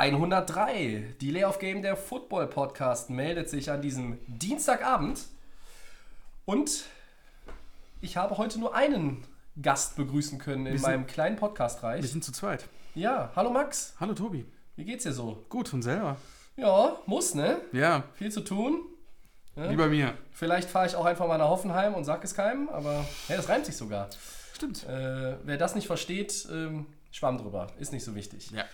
103. Die Layoff Game der Football Podcast meldet sich an diesem Dienstagabend. Und ich habe heute nur einen Gast begrüßen können in sind- meinem kleinen Podcast-Reich. Wir sind zu zweit. Ja, hallo Max. Hallo Tobi. Wie geht's dir so? Gut, und selber? Ja, muss, ne? Ja, Viel zu tun. wie bei mir. Vielleicht fahre ich auch einfach mal nach Hoffenheim und sag es keinem, aber hey, das reimt sich sogar. Stimmt. Äh, wer das nicht versteht, ähm, schwamm drüber. Ist nicht so wichtig. Ja.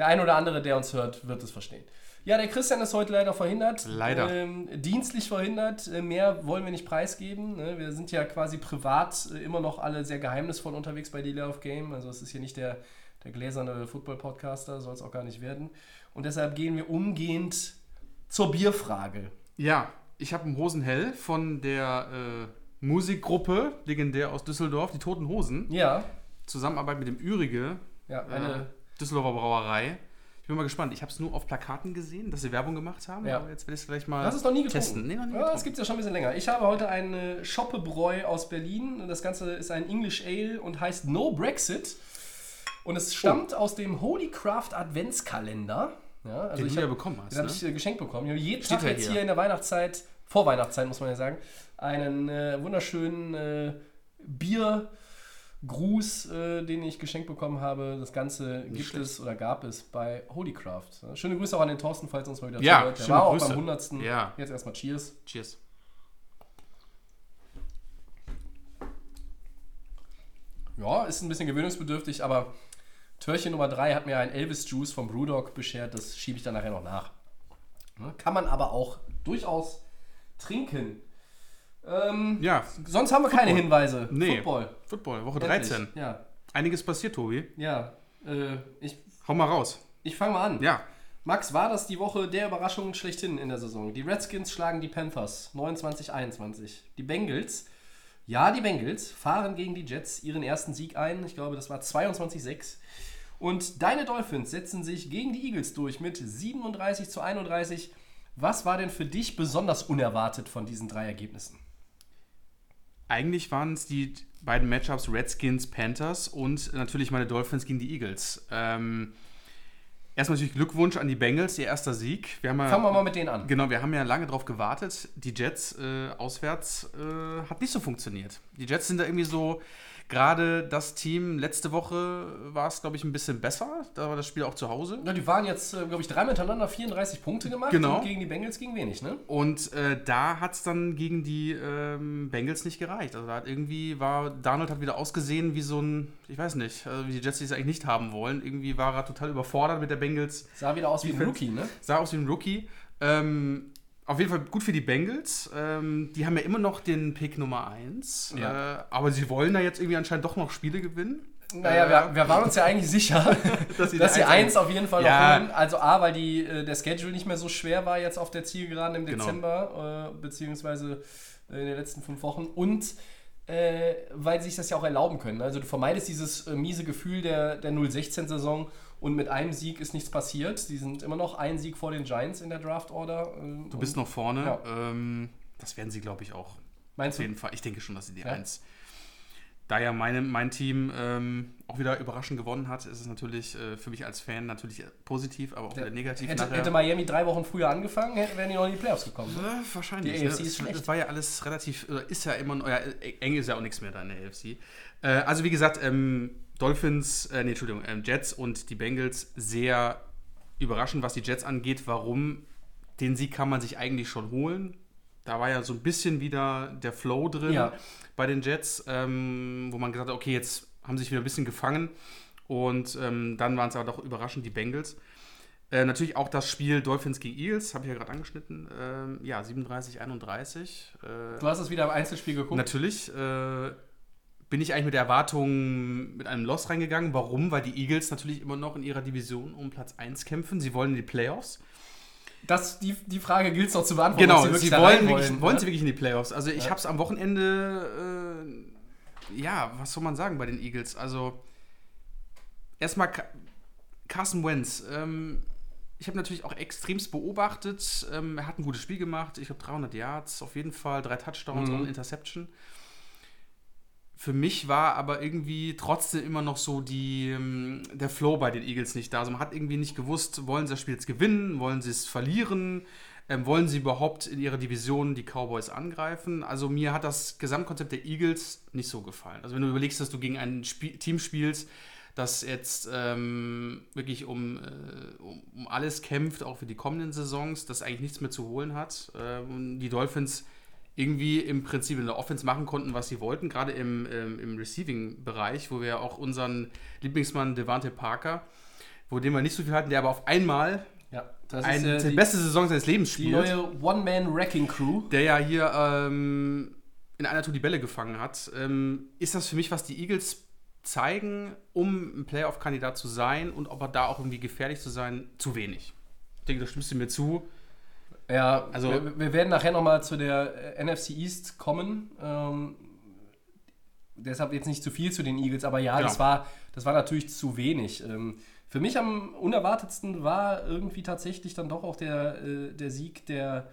Der ein oder andere, der uns hört, wird es verstehen. Ja, der Christian ist heute leider verhindert. Leider. Ähm, dienstlich verhindert. Äh, mehr wollen wir nicht preisgeben. Ne? Wir sind ja quasi privat äh, immer noch alle sehr geheimnisvoll unterwegs bei Delay of Game. Also es ist hier nicht der, der gläserne Football-Podcaster, soll es auch gar nicht werden. Und deshalb gehen wir umgehend zur Bierfrage. Ja, ich habe einen Hosenhell von der äh, Musikgruppe, legendär aus Düsseldorf, die Toten Hosen. Ja, Zusammenarbeit mit dem Ürige, ja, äh, eine. Düsseldorfer Brauerei. Ich bin mal gespannt. Ich habe es nur auf Plakaten gesehen, dass sie Werbung gemacht haben. Ja. Aber jetzt werde ich es gleich mal Das ist noch nie getrunken. testen. Nee, noch nie ja, das getrunken. gibt es ja schon ein bisschen länger. Ich habe heute eine Schoppebräu aus Berlin. Das Ganze ist ein English Ale und heißt No Brexit. Und es stammt aus dem Holy Craft Adventskalender. Ja, also Den ich du ja bekommen hast, Den habe ne? ich äh, geschenkt bekommen. Ich habe jeden Steht Tag ja jetzt hier. hier in der Weihnachtszeit, vor Weihnachtszeit muss man ja sagen, einen äh, wunderschönen äh, Biergruß, äh, den ich geschenkt bekommen habe. Das Ganze gibt schlecht. es oder gab es bei Holycraft. Ja, Schöne Grüße auch an den Thorsten, falls uns mal wieder Ja, zuhört. Der war auch Grüße. beim 100. Ja. Jetzt erstmal Cheers. Cheers. Ja, ist ein bisschen gewöhnungsbedürftig, aber Törchen Nummer 3 hat mir ein Elvis Juice vom Brewdog beschert. Das schiebe ich dann nachher noch nach. Ne, Kann man aber auch durchaus trinken. Ähm, Ja, sonst haben wir keine Hinweise. nee. Football. Football, Woche Endlich. 13. Ja, Einiges passiert, Tobi. ja. Äh, ich Hau mal raus. ich fange mal an. Ja, Max, war das die Woche der Überraschungen schlechthin in der Saison? Die Redskins schlagen die Panthers 29-21. Die Bengals, ja, die Bengals fahren gegen die Jets ihren ersten Sieg ein. Ich glaube, das war 22-6. Und deine Dolphins setzen sich gegen die Eagles durch mit 37 zu 31. Was war denn für dich besonders unerwartet von diesen drei Ergebnissen? Eigentlich waren es die beiden Matchups Redskins, Panthers und natürlich meine Dolphins gegen die Eagles. Ähm, erstmal natürlich Glückwunsch an die Bengals, ihr erster Sieg. Wir ja, Fangen wir mal mit denen an. Genau, wir haben ja lange drauf gewartet. Die Jets äh, auswärts äh, hat nicht so funktioniert. Die Jets sind da irgendwie so, gerade das Team, letzte Woche war es, glaube ich, ein bisschen besser. Da war das Spiel auch zu Hause. Ja, die waren jetzt, äh, glaube ich, dreimal hintereinander 34 Punkte gemacht Genau. und gegen die Bengals ging wenig, ne? Und äh, da hat es dann gegen die ähm, Bengals nicht gereicht. Also da hat irgendwie war, Donald hat wieder ausgesehen wie so ein, ich weiß nicht, also wie die Jets es eigentlich nicht haben wollen. Irgendwie war er total überfordert mit der Bengals. Sah wieder aus wie ein Defense. Rookie, ne? Sah aus wie ein Rookie. Ähm, auf jeden Fall gut für die Bengals. Ähm, die haben ja immer noch den Pick Nummer 1. Ja. Äh, aber sie wollen da jetzt irgendwie anscheinend doch noch Spiele gewinnen. Naja, wir, wir waren uns ja eigentlich sicher, dass sie sie, die eins auf jeden Fall Ja. noch holen. Also A, weil die, äh, der Schedule nicht mehr so schwer war jetzt auf der Zielgeraden im Genau. Dezember, äh, beziehungsweise äh, in den letzten fünf Wochen. Und äh, weil sie sich das ja auch erlauben können. Also du vermeidest dieses miese Gefühl der, der 016-Saison und mit einem Sieg ist nichts passiert. Sie sind immer noch ein Sieg vor den Giants in der Draft-Order. äh, Du bist noch vorne. Ja. Ähm, das werden sie, glaube ich, auch. Meinst Auf du? jeden Fall. Ich denke schon, dass sie die Ja? 1. Da ja meine, mein Team ähm, auch wieder überraschend gewonnen hat, ist es natürlich äh, für mich als Fan natürlich positiv, aber auch wieder negativ. Hätte, hätte Miami drei Wochen früher angefangen, hätten- wären die noch in die Playoffs gekommen. Ne? Äh, wahrscheinlich. Die ne? AFC ist Das- schlecht. Das war ja alles relativ, oder ist ja immer, ja, eng ist ja auch nichts mehr da in der AFC. Äh, also wie gesagt, ähm, Dolphins, äh, nee, Entschuldigung, ähm, Jets und die Bengals sehr überraschend, was die Jets angeht. Warum? Den Sieg kann man sich eigentlich schon holen. Da war ja so ein bisschen wieder der Flow drin Ja. bei den Jets, ähm, wo man gesagt hat, okay, jetzt haben sie sich wieder ein bisschen gefangen. Und ähm, dann waren es aber doch überraschend die Bengals. Äh, natürlich auch das Spiel Dolphins gegen Eagles, habe ich ja gerade angeschnitten. Ähm, ja, 37, 31. Äh, Du hast es wieder im Einzelspiel geguckt. natürlich äh, bin ich eigentlich mit der Erwartung mit einem Loss reingegangen. Warum? Weil die Eagles natürlich immer noch in ihrer Division um Platz 1 kämpfen. Sie wollen in die Playoffs. das, die, die Frage gilt es noch zu beantworten. Genau, sie, da wollen, wirklich, wollen ne? sie wirklich in die Playoffs. Also ich habe es am Wochenende, äh, ja, was soll man sagen bei den Eagles? Also erstmal Carson Wentz. Ähm, ich habe natürlich auch extremst beobachtet. Ähm, er hat ein gutes Spiel gemacht. Ich habe 300 Yards, auf jeden Fall, drei Touchdowns Mhm. und Interception. Für mich war aber irgendwie trotzdem immer noch so die, ähm, der Flow bei den Eagles nicht da. Also man hat irgendwie nicht gewusst, wollen sie das Spiel jetzt gewinnen, wollen sie es verlieren, ähm, wollen sie überhaupt in ihrer Division die Cowboys angreifen. Also mir hat das Gesamtkonzept der Eagles nicht so gefallen. Also wenn du überlegst, dass du gegen ein Spiel, Team spielst, das jetzt ähm, wirklich um, äh, um, alles kämpft, auch für die kommenden Saisons, das eigentlich nichts mehr zu holen hat. Ähm, die Dolphins irgendwie im Prinzip in der Offense machen konnten, was sie wollten, gerade im, ähm, im Receiving-Bereich, wo wir auch unseren Lieblingsmann Devante Parker, wo dem wir nicht so viel hatten, der aber auf einmal Ja, das ein, ist ja die die, beste Saison seines Lebens die spielt, neue One-Man-Wrecking-Crew. der ja hier ähm, in einer Tour die Bälle gefangen hat. Ähm, ist das für mich, was die Eagles zeigen, um ein Playoff-Kandidat zu sein und aber da auch irgendwie gefährlich zu sein, zu wenig? Ich denke, da stimmst du mir zu. Ja, Also- wir, wir werden nachher nochmal zu der äh, NFC East kommen. Ähm, deshalb jetzt nicht zu viel zu den Eagles, aber ja, Genau. das, war, das war natürlich zu wenig. Ähm, für mich am unerwartetsten war irgendwie tatsächlich dann doch auch der, äh, der Sieg der,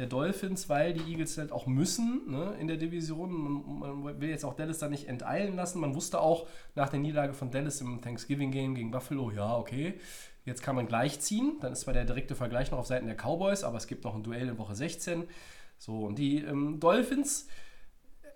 der Dolphins, weil die Eagles halt auch müssen ne, in der Division. Man, man will jetzt auch Dallas da nicht enteilen lassen. Man wusste auch nach der Niederlage von Dallas im Thanksgiving-Game gegen Buffalo, ja, okay, jetzt kann man gleich ziehen. Dann ist zwar der direkte Vergleich noch auf Seiten der Cowboys, aber es gibt noch ein Duell in Woche 16. So, und die ähm, Dolphins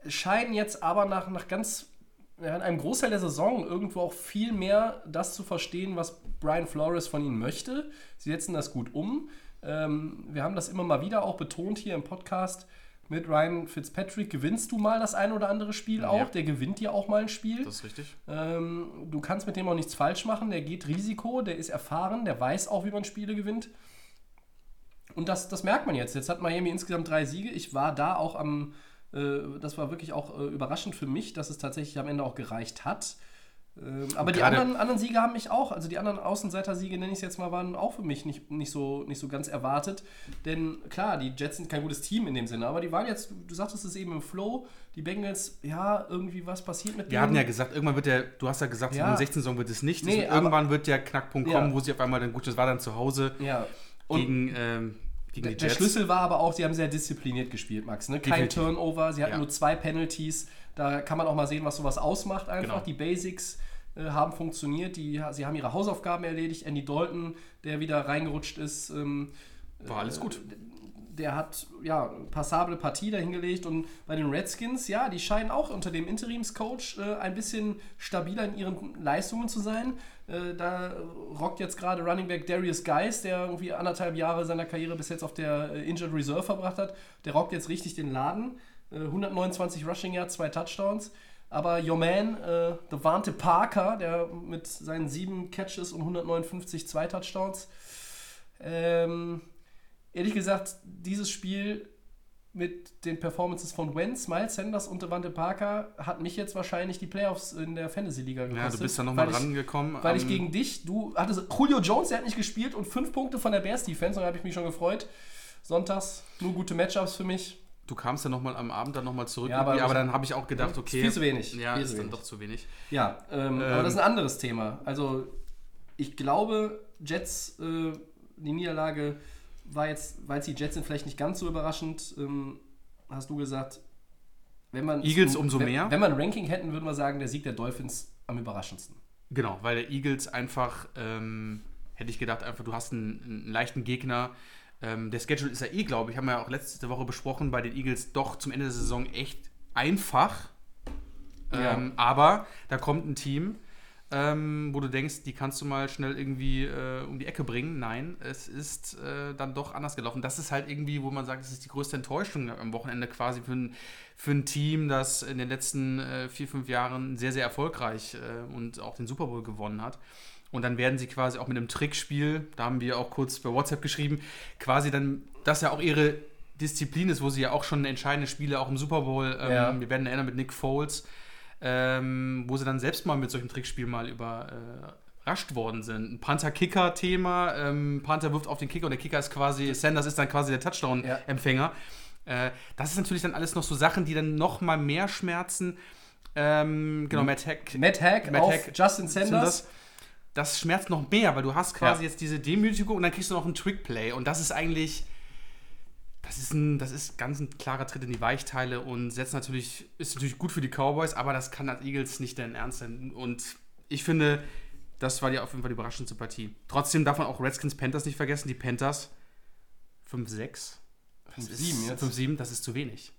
scheinen jetzt aber nach, nach ganz, in einem Großteil der Saison irgendwo auch viel mehr das zu verstehen, was Brian Flores von ihnen möchte. Sie setzen das gut um. Ähm, wir haben das immer mal wieder auch betont hier im Podcast. Mit Ryan Fitzpatrick gewinnst du mal das ein oder andere Spiel auch. Ja. Der gewinnt dir auch mal ein Spiel. Das ist richtig. Ähm, du kannst mit dem auch nichts falsch machen. Der geht Risiko, der ist erfahren, der weiß auch, wie man Spiele gewinnt. Und das, das merkt man jetzt. Jetzt hat Miami insgesamt drei Siege. Ich war da auch am, äh, das war wirklich auch äh, überraschend für mich, dass es tatsächlich am Ende auch gereicht hat. Ähm, aber die anderen, anderen Siege haben mich auch, also die anderen Außenseiter-Siege, nenne ich es jetzt mal, waren auch für mich nicht, nicht, so, nicht so ganz erwartet. Denn klar, die Jets sind kein gutes Team in dem Sinne, aber die waren jetzt, du sagtest es eben im Flow, die Bengals, ja, irgendwie was passiert mit Wir hatten ja gesagt, irgendwann wird der, du hast ja gesagt, Ja. in der 16-Saison wird es nicht. Nee, aber- irgendwann wird der Knackpunkt Ja. kommen, wo sie auf einmal dann, gut, das war dann zu Hause Ja. Gegen, ähm, gegen Der, Jets. Schlüssel war aber auch, sie haben sehr diszipliniert gespielt, Max. Ne? Kein Definitiv. Turnover, sie hatten Ja. nur zwei Penalties. Da kann man auch mal sehen, was sowas ausmacht einfach. Genau. Die Basics äh, haben funktioniert, die, sie haben ihre Hausaufgaben erledigt. Andy Dalton, der wieder reingerutscht ist, ähm, War alles gut. der hat ja passable Partie dahingelegt und bei den Redskins, ja, die scheinen auch unter dem Interimscoach äh, ein bisschen stabiler in ihren Leistungen zu sein. Äh, da rockt jetzt gerade Running Back Darius Geis, der irgendwie anderthalb Jahre seiner Karriere bis jetzt auf der äh, Injured Reserve verbracht hat. Der rockt jetzt richtig den Laden. Äh, 129 Rushing Yards, zwei Touchdowns. Aber your man, äh, Devante Parker, der mit seinen sieben Catches und 159 zwei Touchdowns, ähm, ehrlich gesagt, dieses Spiel mit den Performances von Wentz, Miles Sanders und Devante Parker hat mich jetzt wahrscheinlich die Playoffs in der Fantasy-Liga gekostet. Ja, du bist da nochmal rangekommen. Weil ich Ähm, gegen dich, du hattest Julio Jones, der hat nicht gespielt und fünf Punkte von der Bears-Defense und da habe ich mich schon gefreut. Sonntags nur gute Matchups für mich. Du kamst ja nochmal am Abend dann nochmal zurück, Ja, aber aber, dann habe ich auch gedacht, okay. Viel zu wenig. Ja, Viel ist zu dann wenig. doch zu wenig. Ja, ähm, aber das ist ein anderes Thema. Also ich glaube, Jets, äh, die Niederlage war jetzt, weil es die Jets sind, vielleicht nicht ganz so überraschend. Ähm, hast du gesagt, wenn man Eagles umso wenn, mehr? Wenn wir ein Ranking hätten, würden wir sagen, der Sieg der Dolphins am überraschendsten. Genau, weil der Eagles einfach, ähm, hätte ich gedacht, einfach, du hast einen, einen leichten Gegner. Ähm, der Schedule ist ja eh, glaube ich, haben wir ja auch letzte Woche besprochen, bei den Eagles doch zum Ende der Saison echt einfach. Ja. Ähm, aber da kommt ein Team, ähm, wo du denkst, die kannst du mal schnell irgendwie äh, um die Ecke bringen. Nein, es ist äh, dann doch anders gelaufen. Das ist halt irgendwie, wo man sagt, es ist die größte Enttäuschung am Wochenende quasi für ein, für ein Team, das in den letzten äh, vier, fünf Jahren sehr, sehr erfolgreich äh, und auch den Super Bowl gewonnen hat. Und dann werden sie quasi auch mit einem Trickspiel, da haben wir auch kurz bei WhatsApp geschrieben, quasi dann, das ja auch ihre Disziplin ist, wo sie ja auch schon entscheidende Spiele auch im Super Bowl, ähm, Ja. wir werden erinnern mit Nick Foles, ähm, wo sie dann selbst mal mit solchen Trickspielen mal über überrascht worden sind. Ein Panther-Kicker-Thema. Ähm, Panther wirft auf den Kicker und der Kicker ist quasi, Sanders ist dann quasi der Touchdown-Empfänger. Äh, das ist natürlich dann alles noch so Sachen, die dann noch mal mehr schmerzen. Ähm, genau, Matt Hack. Matt Hack Matt auf Hack Justin Sanders. Das schmerzt noch mehr, weil du hast quasi Ja. jetzt diese Demütigung und dann kriegst du noch einen Trick-Play. Und das ist eigentlich. Das ist, ein, das ist ganz ein klarer Tritt in die Weichteile und setzt natürlich, ist natürlich gut für die Cowboys, aber das kann als Eagles nicht dein Ernst sein. Und ich finde, das war ja auf jeden Fall die überraschendste Partie. Trotzdem darf man auch Redskins Panthers nicht vergessen. Die Panthers 5-6. 5-7 jetzt. 5-7, das ist zu wenig.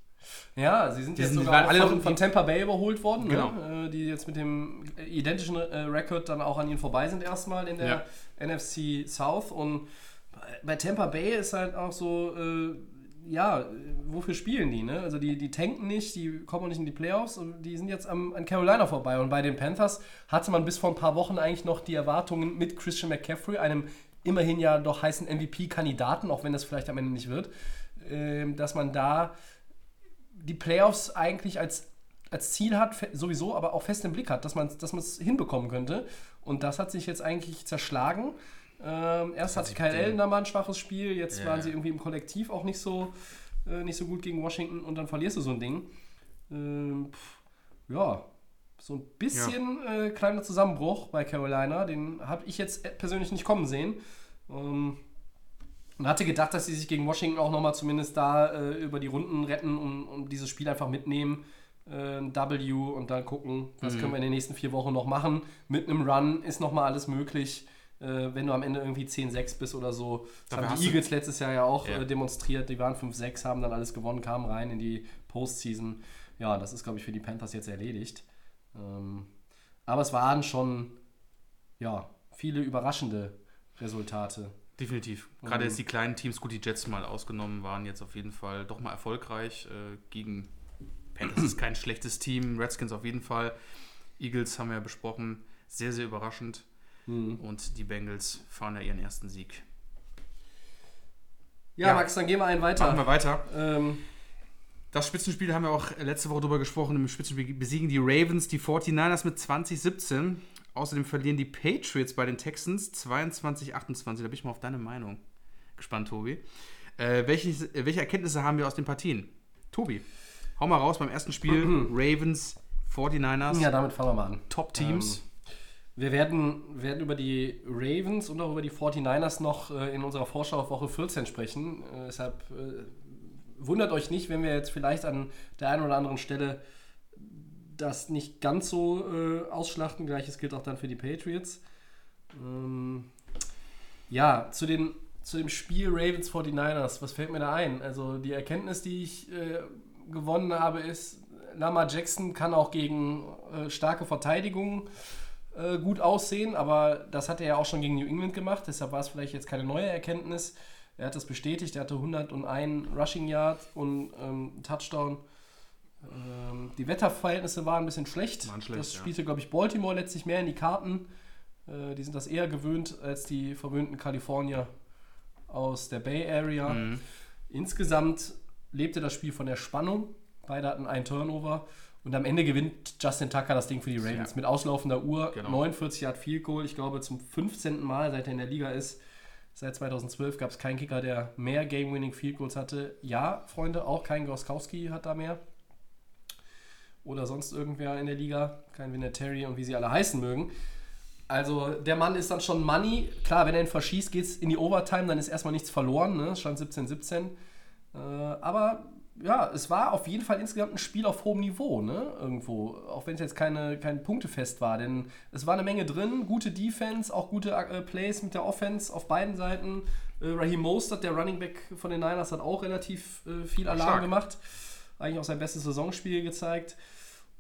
Ja, sie sind Die jetzt sind- sogar alle von, noch- von Tampa Bay überholt worden, Genau. ne? äh, die jetzt mit dem identischen äh, Rekord dann auch an ihnen vorbei sind erstmal in der NFC South. Und bei- Tampa Bay ist halt auch so, äh, ja, wofür spielen die? Ne? Also die, die tanken nicht, die kommen auch nicht in die Playoffs und die sind jetzt am, an Carolina vorbei. Und bei den Panthers hatte man bis vor ein paar Wochen eigentlich noch die Erwartungen mit Christian McCaffrey, einem immerhin ja doch heißen MVP-Kandidaten, auch wenn das vielleicht am Ende nicht wird, ähm, dass man da die Playoffs eigentlich als, als Ziel hat, sowieso, aber auch fest im Blick hat, dass man dass es hinbekommen könnte. Und das hat sich jetzt eigentlich zerschlagen. Ähm, erst hat Kyle Allen da mal ein schwaches Spiel, jetzt Ja. waren sie irgendwie im Kollektiv auch nicht so, äh, nicht so gut gegen Washington und dann verlierst du so ein Ding. Ähm, pff, ja, so ein bisschen äh, kleiner Zusammenbruch bei Carolina, den habe ich jetzt persönlich nicht kommen sehen. Ähm, und hatte gedacht, dass sie sich gegen Washington auch nochmal zumindest da äh, über die Runden retten und, und dieses Spiel einfach mitnehmen. Äh, ein W und dann gucken, was können wir in den nächsten vier Wochen noch machen. Mit einem Run ist nochmal alles möglich. Äh, wenn du am Ende irgendwie 10-6 bist oder so. Das Dafür haben die Eagles letztes Jahr ja auch Ja. Äh, demonstriert. Die waren 5-6, haben dann alles gewonnen, kamen rein in die Postseason. Ja, das ist, glaube ich, für die Panthers jetzt erledigt. Ähm, aber es waren schon ja, viele überraschende Resultate. Definitiv. Gerade jetzt die kleinen Teams, gut, die Jets mal ausgenommen, waren jetzt auf jeden Fall doch mal erfolgreich äh, gegen Panthers ist kein schlechtes Team, Redskins auf jeden Fall. Eagles haben wir ja besprochen, sehr, sehr überraschend. Und die Bengals fahren ja ihren ersten Sieg. Ja, Ja. Max, dann gehen wir einen weiter. Machen wir weiter. Ähm, Das Spitzenspiel haben wir auch letzte Woche drüber gesprochen. Im Spitzenspiel besiegen die Ravens die 49ers mit 2017. Außerdem verlieren die Patriots bei den Texans 22-28. Da bin ich mal auf deine Meinung gespannt, Tobi. Äh, welche, äh, welche Erkenntnisse haben wir aus den Partien? Tobi, hau mal raus beim ersten Spiel. Ravens, 49ers, ja, damit fangen wir mal an. Top-Teams. Wir werden, werden über die Ravens und auch über die 49ers noch äh, in unserer Vorschau auf Woche 14 sprechen. Äh, deshalb äh, wundert euch nicht, wenn wir jetzt vielleicht an der einen oder anderen Stelle das nicht ganz so äh, ausschlachten. Gleiches gilt auch dann für die Patriots. Ähm, ja, zu, den, zu dem Spiel Ravens 49ers, was fällt mir da ein? Also die Erkenntnis, die ich äh, gewonnen habe, ist, Lama Jackson kann auch gegen äh, starke Verteidigung äh, gut aussehen, aber das hat er ja auch schon gegen New England gemacht, deshalb war es vielleicht jetzt keine neue Erkenntnis. Er hat das bestätigt, er hatte 101 Rushing Yard und ähm, Touchdown. Ähm, die Wetterverhältnisse waren ein bisschen schlecht. Waren schlecht, das ja. spielte, glaube ich, Baltimore letztlich mehr in die Karten. Äh, die sind das eher gewöhnt als die verwöhnten Kalifornier aus der Bay Area. Mhm. Insgesamt lebte das Spiel von der Spannung. Beide hatten einen Turnover. Und am Ende gewinnt Justin Tucker das Ding für die Ravens. Ja. Mit auslaufender Uhr, Genau. 49 Yard Field Goal. Ich glaube, zum 15. Mal, seit er in der Liga ist. Seit 2012 gab es keinen Kicker, der mehr Game-Winning Field Goals hatte. Ja, Freunde, auch kein Groskowski hat da mehr. Oder sonst irgendwer in der Liga. Kein Vinatieri und wie sie alle heißen mögen. Also der Mann ist dann schon Money. Klar, wenn er ihn verschießt, geht es in die Overtime, dann ist erstmal nichts verloren. Ne? Stand 17-17. Äh, aber ja, es war auf jeden Fall insgesamt ein Spiel auf hohem Niveau, ne? Irgendwo. Auch wenn es jetzt keine, kein Punktefest war. Denn es war eine Menge drin. Gute Defense, auch gute äh, Plays mit der Offense auf beiden Seiten. Äh, Raheem Mostert, der Running Back von den Niners, hat auch relativ äh, viel Alarm Stark. gemacht. Eigentlich auch sein bestes Saisonspiel gezeigt.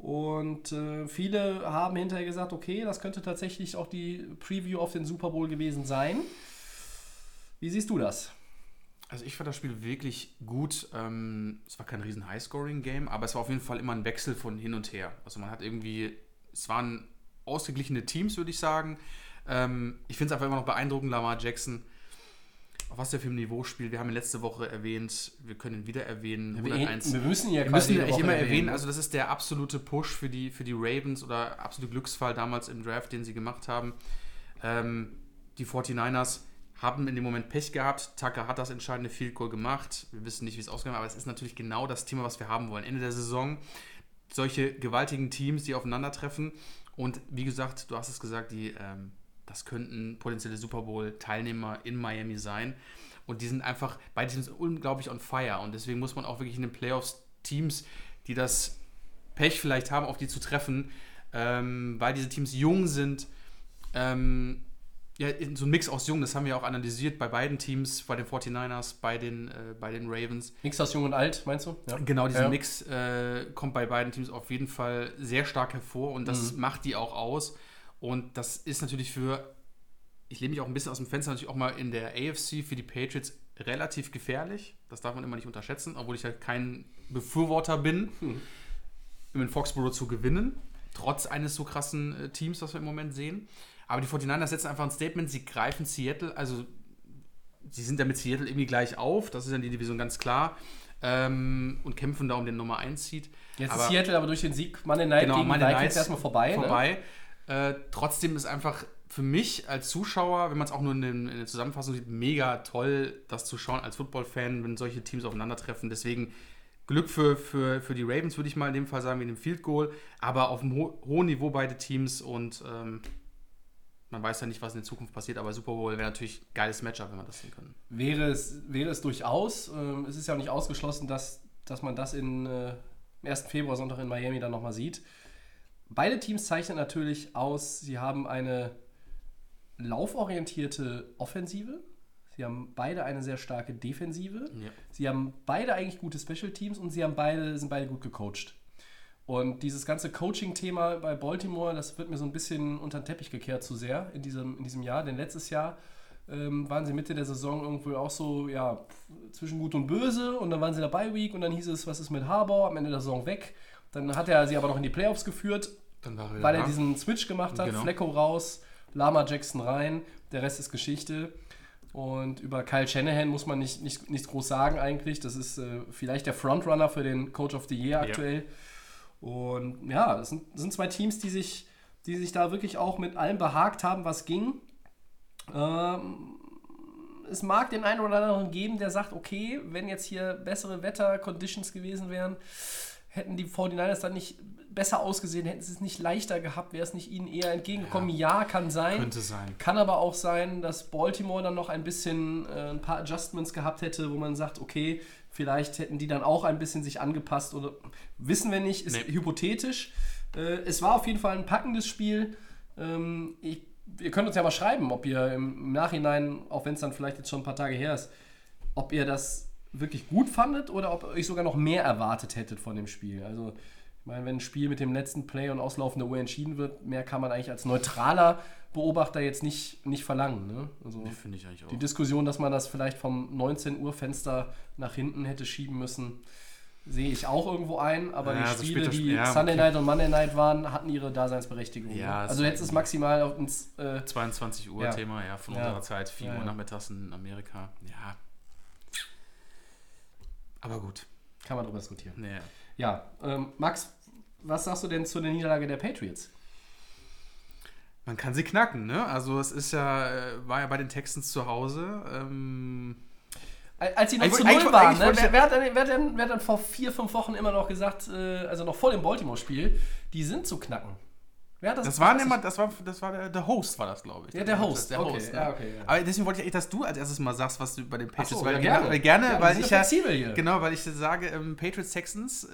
Und äh, viele haben hinterher gesagt, okay, das könnte tatsächlich auch die Preview auf den Super Bowl gewesen sein. Wie siehst du das? Also ich fand das Spiel wirklich gut. Ähm, es war kein riesen High-Scoring-Game, aber es war auf jeden Fall immer ein Wechsel von hin und her. Also man hat irgendwie, es waren ausgeglichene Teams, würde ich sagen. Ähm, ich finde es einfach immer noch beeindruckend, Lamar Jackson, auf was der für ein Niveau spielt. Wir haben ihn letzte Woche erwähnt, wir können ihn wieder erwähnen. 101. wir müssen ihn ja Wir müssen Woche immer erwähnen. ne? Also, das ist der absolute Push für die, für die Ravens oder absolute Glücksfall damals im Draft, den sie gemacht haben. Ähm, die 49ers haben in dem Moment Pech gehabt. Tucker hat das entscheidende Field Goal gemacht. Wir wissen nicht, wie es ausgegangen ist, aber es ist natürlich genau das Thema, was wir haben wollen. Ende der Saison solche gewaltigen Teams, die aufeinandertreffen. Und wie gesagt, du hast es gesagt, die, ähm, das könnten potenzielle Super Bowl-Teilnehmer in Miami sein. Und die sind einfach, beide Teams unglaublich on fire. Und deswegen muss man auch wirklich in den Playoffs Teams, die das Pech vielleicht haben, auf die zu treffen, ähm, weil diese Teams jung sind. Ähm, ja, so ein Mix aus jung, das haben wir auch analysiert bei beiden Teams, bei den 49ers, bei den, äh, bei den Ravens. Mix aus jung und alt, meinst du? Ja. Genau, dieser Ja. Mix äh, kommt bei beiden Teams auf jeden Fall sehr stark hervor und das Mhm. macht die auch aus. Und das ist natürlich für, ich lehne mich auch ein bisschen aus dem Fenster, natürlich auch mal in der AFC für die Patriots relativ gefährlich. Das darf man immer nicht unterschätzen, obwohl ich halt kein Befürworter bin, um in Foxborough zu gewinnen, trotz eines so krassen äh, Teams, das wir im Moment sehen. Aber die 49ers setzen einfach ein Statement, sie greifen Seattle, also sie sind ja mit Seattle irgendwie gleich auf, das ist dann die Division ganz klar, ähm, und kämpfen da um den Nummer 1 Seed. Jetzt Aber- ist Seattle aber durch den Sieg Monday Night Genau, gegen Monday Vikings erstmal vorbei. Ne? Äh, trotzdem ist einfach für mich als Zuschauer, wenn man es auch nur in, den, in der Zusammenfassung sieht, mega toll, das zu schauen als Football-Fan, wenn solche Teams aufeinandertreffen. Deswegen Glück für, für, für die Ravens, würde ich mal in dem Fall sagen, in dem Field Goal. Aber auf einem ho hohen Niveau beide Teams und ähm, man weiß ja nicht, was in der Zukunft passiert, aber Super Bowl wäre natürlich ein geiles Matchup, wenn wir das sehen können. Wäre es, wäre es durchaus. Ähm, es ist ja auch nicht ausgeschlossen, dass, dass man das in, äh, am 1. Februar, Sonntag in Miami dann nochmal sieht. Beide Teams zeichnen natürlich aus, sie haben eine lauforientierte Offensive. Sie haben beide eine sehr starke Defensive. Ja. Sie haben beide eigentlich gute Special Teams und sie haben beide, sind beide gut gecoacht. Und dieses ganze Coaching-Thema bei Baltimore, das wird mir so ein bisschen unter den Teppich gekehrt zu sehr in diesem, in diesem Jahr. Denn letztes Jahr ähm, waren sie Mitte der Saison irgendwo auch so, ja, zwischen Gut und Böse. Und dann waren sie dabei Week und dann hieß es, was ist mit Harbour? Am Ende der Saison weg. Dann hat er sie aber noch in die Playoffs geführt, war weil er diesen Switch gemacht hat. Genau. Flecko raus, Lama Jackson rein. Der Rest ist Geschichte. Und über Kyle Shanahan muss man nicht, nicht, nichts groß sagen eigentlich. Das ist äh, vielleicht der Frontrunner für den Coach of the Year aktuell. Und ja, das sind, das sind zwei Teams, die sich, die sich da wirklich auch mit allem behagt haben, was ging. Ähm, es mag den einen oder anderen geben, der sagt, okay, wenn jetzt hier bessere Wetter-Conditions gewesen wären, hätten die 49ers dann nicht besser ausgesehen, hätten sie es nicht leichter gehabt, wäre es nicht ihnen eher entgegengekommen. Ja, kann sein. Könnte sein. Kann aber auch sein, dass Baltimore dann noch ein bisschen äh, ein paar Adjustments gehabt hätte, wo man sagt, okay, vielleicht hätten die dann auch ein bisschen sich angepasst oder wissen wir nicht, ist Nee. hypothetisch. Äh, es war auf jeden Fall ein packendes Spiel. Ähm, ich, ihr könnt uns ja mal schreiben, ob ihr im Nachhinein, auch wenn es dann vielleicht jetzt schon ein paar Tage her ist, ob ihr das wirklich gut fandet oder ob ihr euch sogar noch mehr erwartet hättet von dem Spiel. Also, ich meine, wenn ein Spiel mit dem letzten Play und auslaufender Uhr entschieden wird, mehr kann man eigentlich als neutraler Beobachter jetzt nicht, nicht verlangen. Ne? Also, Finde ich eigentlich auch. die Diskussion, dass man das vielleicht vom 19 Uhr Fenster nach hinten hätte schieben müssen, sehe ich auch irgendwo ein. Aber Ja, die so Spiele, die ja, Sunday okay. Night und Monday Night waren, hatten ihre Daseinsberechtigung. Ja, ne? also jetzt ist maximal auf uns. Äh, 22 Uhr. Thema, ja, von unserer Zeit, 4 Ja, Uhr nachmittags in Amerika. Ja. Aber gut. kann man darüber diskutieren. Nee. Ja, ähm, Max, was sagst du denn zu der Niederlage der Patriots? Man kann sie knacken, ne? Also es ist ja, äh, war ja bei den Texans zu Hause. Ähm, Als sie noch Eigentlich- zu null waren, ne? wer, wer, hat denn, wer, hat denn, wer hat denn vor vier, fünf Wochen immer noch gesagt, äh, also noch vor dem Baltimore-Spiel, die sind zu knacken? Hat das das waren immer, das war, das war der, der Host, war das, glaube ich. Ja, der Host, Der okay, Host, ne? ja, okay, ja. Aber deswegen wollte ich dass du als erstes mal sagst, was du bei den Patriots, so, weil ja, gerne, weil, gerne, Ja, weil ich ja ja, hier. genau, weil ich sage, ähm, Patriots Texans, äh,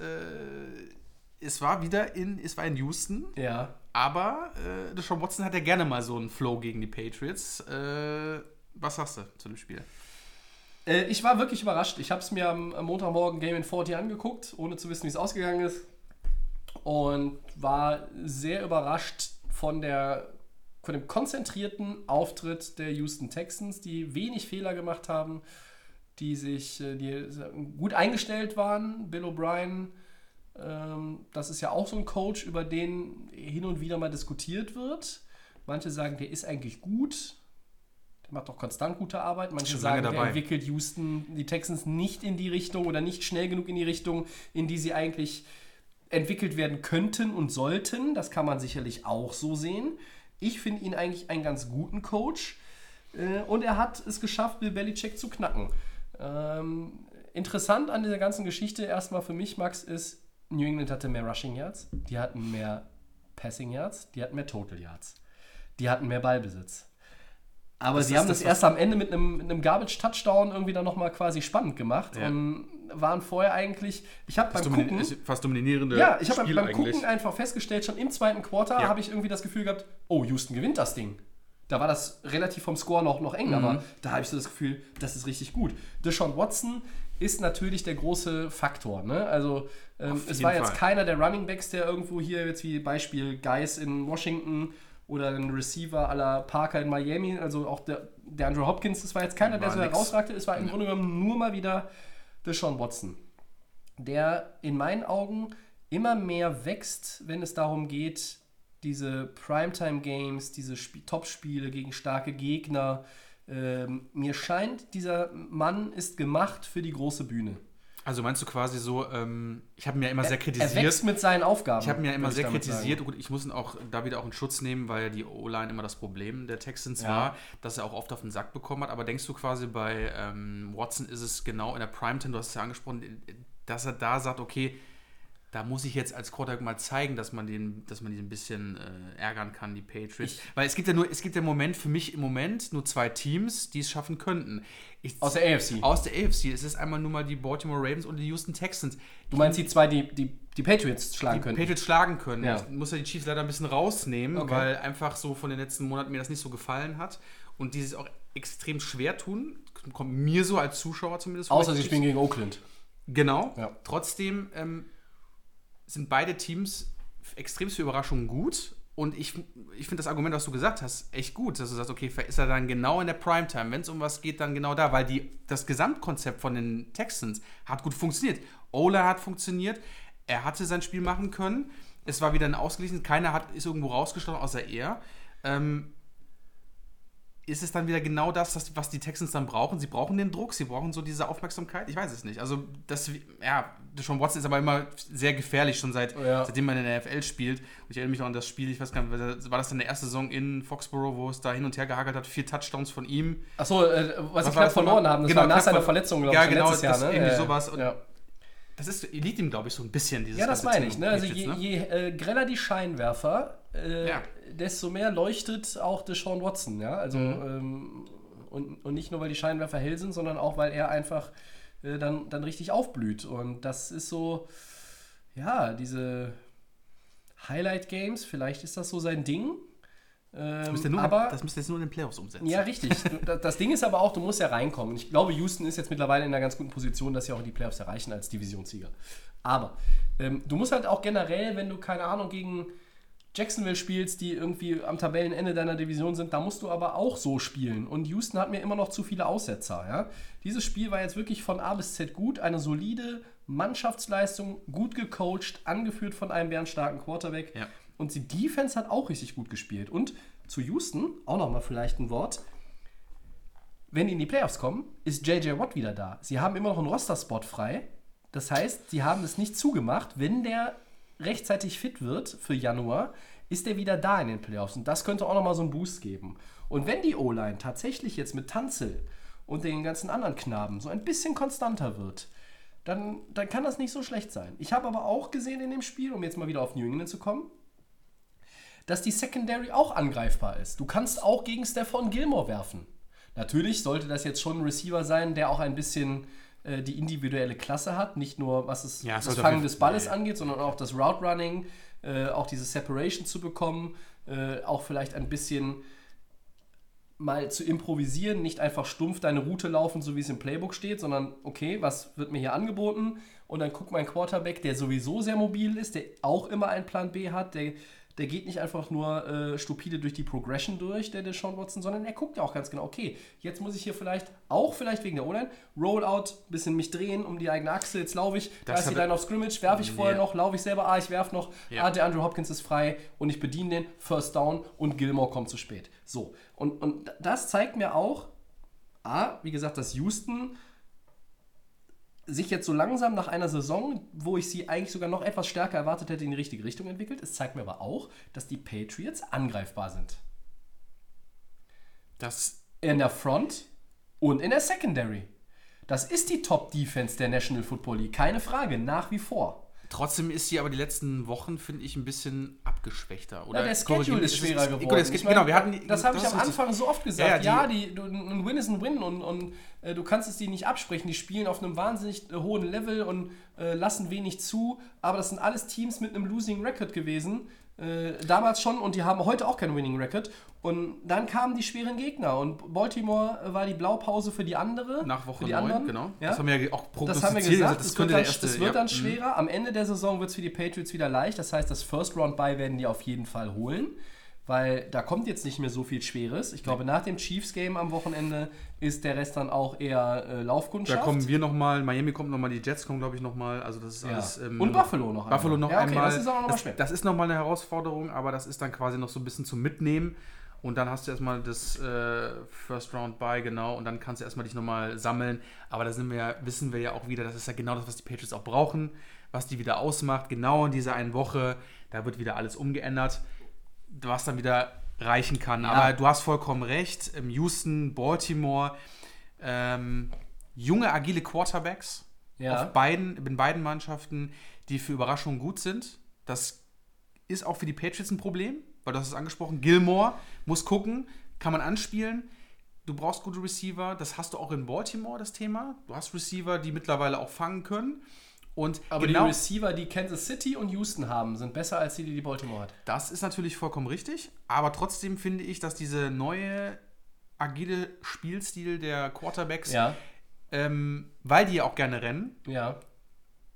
es war wieder in, es war in Houston, Ja. aber äh, Deshaun Watson hat ja gerne mal so einen Flow gegen die Patriots. Äh, was sagst du zu dem Spiel? Äh, ich war wirklich überrascht. Ich habe es mir am, am Montagmorgen Game in 40 angeguckt, ohne zu wissen, wie es ausgegangen ist. Und war sehr überrascht von, der, von dem konzentrierten Auftritt der Houston Texans, die wenig Fehler gemacht haben, die sich äh, die gut eingestellt waren. Bill O'Brien, ähm, das ist ja auch so ein Coach, über den hin und wieder mal diskutiert wird. Manche sagen, der ist eigentlich gut. Der macht auch konstant gute Arbeit. Manche sagen, der entwickelt Houston, die Texans nicht in die Richtung oder nicht schnell genug in die Richtung, in die sie eigentlich entwickelt werden könnten und sollten. Das kann man sicherlich auch so sehen. Ich finde ihn eigentlich einen ganz guten Coach. Äh, und er hat es geschafft, Bill Belichick zu knacken. Ähm, interessant an dieser ganzen Geschichte erstmal für mich, Max, ist, New England hatte mehr Rushing Yards, die hatten mehr Passing Yards, die hatten mehr Total Yards. Die hatten mehr Ballbesitz. Aber Das sie haben das, das, erst am Ende mit einem, mit einem Garbage-Touchdown irgendwie dann nochmal quasi spannend gemacht Ja. und waren vorher eigentlich, ich habe beim Gucken, fast dominierende ja, ich habe beim, beim. Gucken einfach festgestellt, schon im zweiten Quarter Ja. habe ich irgendwie das Gefühl gehabt, oh, Houston gewinnt das Ding. Da war das relativ vom Score noch, noch eng, Mhm. aber da habe ich so das Gefühl, das ist richtig gut. Deshaun Watson ist natürlich der große Faktor. Ne? Also ähm, es war jetzt Fall. keiner der Running Backs, der irgendwo hier jetzt wie Beispiel Guys in Washington oder ein Receiver la Parker in Miami, also auch der, der Andrew Hopkins, das war jetzt keiner, der War so nix. herausragte. Es war im Grunde genommen nur mal wieder Deshaun Watson der in meinen Augen immer mehr wächst, wenn es darum geht, diese Primetime-Games, diese Sp Top-Spiele gegen starke Gegner. Ähm, mir scheint, dieser Mann ist gemacht für die große Bühne. Also meinst du quasi so, ähm, ich habe mir immer sehr Er kritisiert. wächst mit seinen Aufgaben. Ich habe mir ja immer sehr kritisiert, sagen. gut, ich muss ihn auch da wieder auch in Schutz nehmen, weil die O-Line immer das Problem der Texans Ja. war, dass er auch oft auf den Sack bekommen hat. Aber denkst du quasi bei ähm, Watson ist es genau in der Primetime, du hast es ja angesprochen, dass er da sagt, okay, da muss ich jetzt als Quarterback mal zeigen, dass man den, dass man die ein bisschen äh, ärgern kann, die Patriots. Weil es gibt ja nur, es gibt ja im Moment für mich im Moment nur zwei Teams, die es schaffen könnten. Ich, Aus der AFC. aus der AFC. Es ist einmal nur mal die Baltimore Ravens und die Houston Texans. Du meinst die zwei, die die, die Patriots schlagen die können? Patriots schlagen können. Ja. Ich muss ja die Chiefs leider ein bisschen rausnehmen, Okay. weil einfach so von den letzten Monaten mir das nicht so gefallen hat und die sich auch extrem schwer tun. Kommt mir so als Zuschauer zumindest vor. Außer Die sie spielen gegen Oakland. Genau. Ja. Trotzdem ähm, sind beide Teams extrem für Überraschungen gut. Und ich, ich finde das Argument, was du gesagt hast, echt gut, dass du sagst, okay, ist er dann genau in der Primetime, wenn es um was geht, dann genau da, weil die, das Gesamtkonzept von den Texans hat gut funktioniert. Ola hat funktioniert, er hatte sein Spiel machen können, es war wieder ein ausgeglichen, keiner hat, ist irgendwo rausgestochen, außer er. Ähm, ist es dann wieder genau das, was die Texans dann brauchen? Sie brauchen den Druck, sie brauchen so diese Aufmerksamkeit? Ich weiß es nicht. Also, das, ja, Deshaun Watson ist aber immer sehr gefährlich, schon seit, Ja. seitdem man in der NFL spielt. Und ich erinnere mich auch an das Spiel, ich weiß gar nicht, war das dann der erste Saison in Foxborough, wo es da hin und her gehagelt hat, vier Touchdowns von ihm. Achso, äh, was, sie knapp verloren haben, das Genau, war nach seiner ver- Verletzung, glaube Ja, ich, genau, letztes Jahr. das- Ne? irgendwie Äh, sowas. Und ja. Das ist, liegt ihm, glaube ich, so ein bisschen, dieses Ja, das meine ich. Ne? Also je, ne? je äh, greller die Scheinwerfer, äh, Ja. Desto mehr leuchtet auch Deshaun Watson. Ja? Also, Mhm. ähm, und, und nicht nur, weil die Scheinwerfer hell sind, sondern auch, weil er einfach äh, dann, dann richtig aufblüht. Und das ist so, ja, diese Highlight-Games, vielleicht ist das so sein Ding. Ähm, Das müsst ihr nur, aber das müsst ihr jetzt nur in den Playoffs umsetzen. ja, richtig. Das Ding ist aber auch, du musst ja reinkommen. Und ich glaube, Houston ist jetzt mittlerweile in einer ganz guten Position, dass sie auch die Playoffs erreichen als Divisionssieger. Aber ähm, du musst halt auch generell, wenn du, keine Ahnung, gegen Jacksonville spielst, die irgendwie am Tabellenende deiner Division sind, da musst du aber auch so spielen. Und Houston hat mir immer noch zu viele Aussetzer. Ja? Dieses Spiel war jetzt wirklich von A bis Z gut, eine solide Mannschaftsleistung, gut gecoacht, angeführt von einem bärenstarken Quarterback. Ja. Und die Defense hat auch richtig gut gespielt. Und zu Houston, auch nochmal vielleicht ein Wort. Wenn die in die Playoffs kommen, ist JJ Watt wieder da. Sie haben immer noch einen Roster-Spot frei. Das heißt, sie haben es nicht zugemacht. Wenn der rechtzeitig fit wird für Januar, ist er wieder da in den Playoffs. Und das könnte auch nochmal so einen Boost geben. Und wenn die O-Line tatsächlich jetzt mit Tanzel und den ganzen anderen Knaben so ein bisschen konstanter wird, dann, dann kann das nicht so schlecht sein. Ich habe aber auch gesehen in dem Spiel, um jetzt mal wieder auf New England zu kommen, dass die Secondary auch angreifbar ist. Du kannst auch gegen Stephon Gilmore werfen. Natürlich sollte das jetzt schon ein Receiver sein, der auch ein bisschen äh, die individuelle Klasse hat. Nicht nur was es Ja, das Fangen des Balles ja. angeht, sondern auch das Route Running, äh, auch diese Separation zu bekommen, äh, auch vielleicht ein bisschen mal zu improvisieren, nicht einfach stumpf deine Route laufen, so wie es im Playbook steht, sondern okay, was wird mir hier angeboten? Und dann guckt mein Quarterback, der sowieso sehr mobil ist, der auch immer einen Plan B hat, der, der geht nicht einfach nur äh, stupide durch die Progression durch, der Deshaun Watson, sondern er guckt ja auch ganz genau, okay, jetzt muss ich hier vielleicht, auch vielleicht wegen der O-Line, Rollout, bisschen mich drehen um die eigene Achse, jetzt laufe ich, da Das ist die Line of Scrimmage, werfe ich vorher Ja. noch, laufe ich selber, ah, ich werfe noch, Ja. ah, der Andrew Hopkins ist frei und ich bediene den, First Down und Gilmore kommt zu spät. So, und, und das zeigt mir auch, A, wie gesagt, dass Houston sich jetzt so langsam nach einer Saison, wo ich sie eigentlich sogar noch etwas stärker erwartet hätte, in die richtige Richtung entwickelt. Es zeigt mir aber auch, dass die Patriots angreifbar sind. Das in der Front und in der Secondary. Das ist die Top-Defense der National Football League, keine Frage, nach wie vor. Trotzdem ist sie aber die letzten Wochen, finde ich, ein bisschen abgeschwächter. Oder Ja, der Schedule ist schwerer gut, geworden. geht- Ich meine, genau, wir hatten die- das habe ich am. Anfang so oft gesagt. Ja, Ja, ja, die- die, du, ein Win ist ein Win und, und äh, du kannst es die nicht absprechen. Die spielen auf einem wahnsinnig äh, hohen Level und äh, lassen wenig zu. Aber das sind alles Teams mit einem Losing Record gewesen. Äh, damals schon und die haben heute auch keinen Winning Record. Und dann kamen die schweren Gegner und Baltimore äh, war die Blaupause für die andere. Nach Woche für die 9, anderen. genau. Ja? Das haben wir ja auch Das prognostiziert. haben wir gesagt, also das es wird, dann, erste, es wird ja. dann Mhm. schwerer. Am Ende der Saison wird es für die Patriots wieder leicht. Das heißt, das First Round Bye werden die auf jeden Fall holen, weil da kommt jetzt nicht mehr so viel Schweres. Ich glaube, nach dem Chiefs Game am Wochenende ist der Rest dann auch eher äh, Da Laufkundschaft. kommen wir nochmal, Miami kommt nochmal, die Jets kommen, glaube ich, nochmal. Also das ist Ja. alles. ähm, Und Buffalo noch Buffalo einmal. noch Ja, okay, einmal. das ist auch noch mal das, schwer. das ist nochmal eine Herausforderung, aber das ist dann quasi noch so ein bisschen zum Mitnehmen. Und dann hast du erstmal das äh, First Round Bye, genau, und dann kannst du erstmal dich nochmal sammeln. Aber da sind wir ja, wissen wir ja auch wieder, das ist ja genau das, was die Patriots auch brauchen, was die wieder ausmacht. Genau in dieser einen Woche, da wird wieder alles umgeändert, was dann wieder reichen kann. Aber du hast vollkommen recht. Im Houston, Baltimore, ähm, junge, agile Quarterbacks Ja. auf beiden, in beiden Mannschaften, die für Überraschungen gut sind. Das ist auch für die Patriots ein Problem, weil du hast es angesprochen. Gilmore muss gucken, kann man anspielen. Du brauchst gute Receiver. Das hast du auch in Baltimore, das Thema. Du hast Receiver, die mittlerweile auch fangen können. Und Aber genau die Receiver, die Kansas City und Houston haben, sind besser als die, die die Baltimore hat. das ist natürlich vollkommen richtig. Aber trotzdem finde ich, dass diese neue agile Spielstil der Quarterbacks, Ja, ähm, weil die ja auch gerne rennen, ja.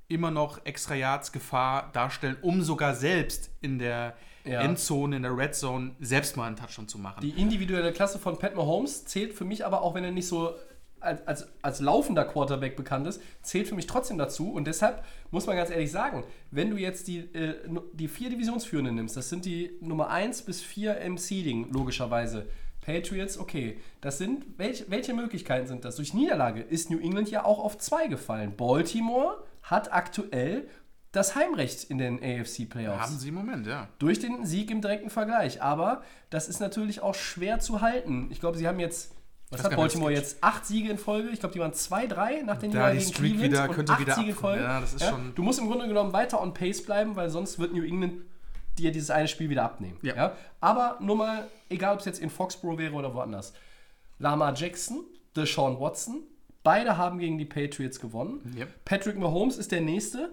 immer noch extra Yards Gefahr darstellen, um sogar selbst in der Ja. Endzone, in der Red Zone selbst mal einen Touchdown zu machen. Die individuelle Klasse von Pat Mahomes zählt für mich aber auch, wenn er nicht so als, als, als laufender Quarterback bekannt ist, zählt für mich trotzdem dazu. Und deshalb muss man ganz ehrlich sagen, wenn du jetzt die, äh, die vier Divisionsführenden nimmst, das sind die Nummer 1 bis 4 im Seeding, logischerweise. Patriots, okay. Das sind, welche, welche Möglichkeiten sind das? Durch Niederlage ist New England ja auch auf 2 gefallen. Baltimore hat aktuell das Heimrecht in den AFC Playoffs Haben sie im Moment, ja. durch den Sieg im direkten Vergleich. Aber das ist natürlich auch schwer zu halten. Ich glaube, sie haben jetzt, was hat Baltimore jetzt? Acht Siege in Folge. Ich glaube, die waren zwei, drei nach den gegen Streak Cleveland wieder- und könnte acht wieder Siege in Folge. ja, schon- Du musst im Grunde genommen weiter on pace bleiben, weil sonst wird New England dir dieses eine Spiel wieder abnehmen. Ja. Aber nur mal, egal ob es jetzt in Foxborough wäre oder woanders. Lamar Jackson, Deshaun Watson, beide haben gegen die Patriots gewonnen. Yep. Patrick Mahomes ist der Nächste.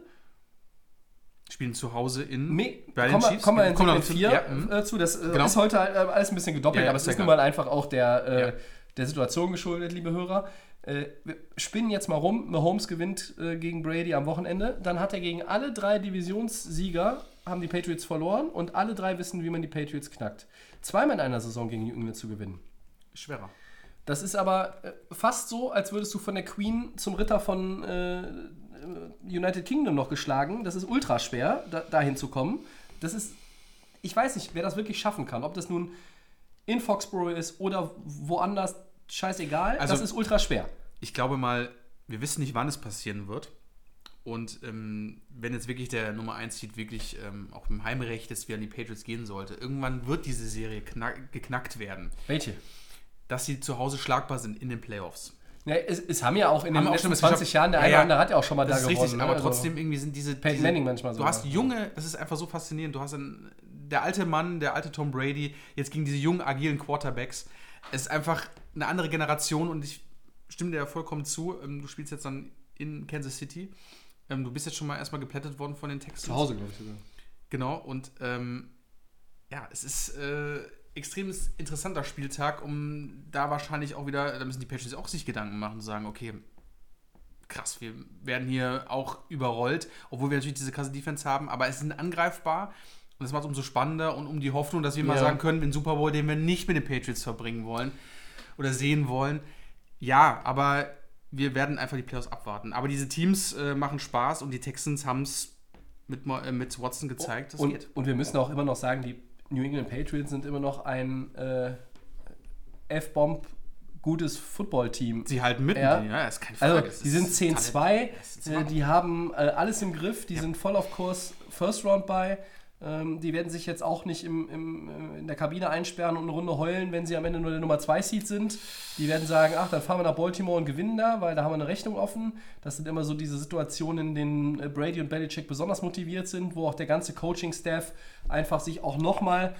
Spielen zu Hause in Me bei den kommen wir- Chiefs. kommen wir in Segment noch 4 zu- ja, mhm. äh, zu. Das äh, Genau. ist heute äh, alles ein bisschen gedoppelt, Ja, ja, aber es ist nun mal einfach auch der, äh, Ja. Der Situation geschuldet, liebe Hörer. Äh, wir spinnen jetzt mal rum. Mahomes gewinnt äh, gegen Brady am Wochenende. Dann hat er gegen alle drei Divisionssieger haben die Patriots verloren und alle drei wissen, wie man die Patriots knackt. Zweimal in einer Saison gegen New England zu gewinnen. Schwerer. Das ist aber äh, fast so, als würdest du von der Queen zum Ritter von äh, United Kingdom noch geschlagen. Das ist ultra schwer, da, dahin zu kommen. Das ist, ich weiß nicht, wer das wirklich schaffen kann. Ob das nun in Foxborough ist oder woanders, scheißegal. Also- das ist ultra schwer. Ich glaube mal, wir wissen nicht, wann es passieren wird. Und ähm, wenn jetzt wirklich der Nummer 1 Seed wirklich ähm, auch im Heimrecht jetzt wieder an die Patriots gehen sollte, irgendwann wird diese Serie knack, geknackt werden. Welche? Dass sie zu Hause schlagbar sind in den Playoffs. Ja, es, es haben ja auch in Haben den auch letzten schon was 20 geschafft. Jahren, der Ja, eine oder andere hat ja auch schon mal Das da ist gewonnen. richtig, ne? aber Also- trotzdem irgendwie sind diese. Peyton diese Manning manchmal Du sogar. hast junge, das ist einfach so faszinierend. Du hast einen, der alte Mann, der alte Tom Brady, jetzt gegen diese jungen, agilen Quarterbacks. Es ist einfach eine andere Generation und ich stimme dir ja vollkommen zu. Ähm, Du spielst jetzt dann in Kansas City. Ähm, Du bist jetzt schon mal erstmal geplättet worden von den Texans. Zu Hause, glaube ich sogar. Genau, und ähm, ja, es ist äh, extrem interessanter Spieltag, um da wahrscheinlich auch wieder, da müssen die Patriots auch sich Gedanken machen und sagen, okay, krass, wir werden hier auch überrollt, obwohl wir natürlich diese krasse Defense haben, aber es sind angreifbar und das macht es umso spannender und um die Hoffnung, dass wir mal Ja. sagen können, den Super Bowl, den wir nicht mit den Patriots verbringen wollen oder sehen wollen. Ja, aber wir werden einfach die Playoffs abwarten. Aber diese Teams äh, machen Spaß und die Texans haben es mit, äh, mit Watson gezeigt, und, geht. und wir müssen auch immer noch sagen, die New England Patriots sind immer noch ein äh, F-Bomb gutes Football-Team. Sie halten mit, Ja. ja, ist keine Frage. Also, die sind 10-2, Talent. Es ist äh, die haben äh, alles im Griff, die sind voll auf Kurs, First Round bei. Ähm, die werden sich jetzt auch nicht im, im, äh, in der Kabine einsperren und eine Runde heulen, wenn sie am Ende nur der Nummer 2 Seed sind. Die werden sagen, ach, dann fahren wir nach Baltimore und gewinnen da, weil da haben wir eine Rechnung offen. Das sind immer so diese Situationen, in denen äh, Brady und Belichick besonders motiviert sind, wo auch der ganze Coaching-Staff einfach sich auch nochmal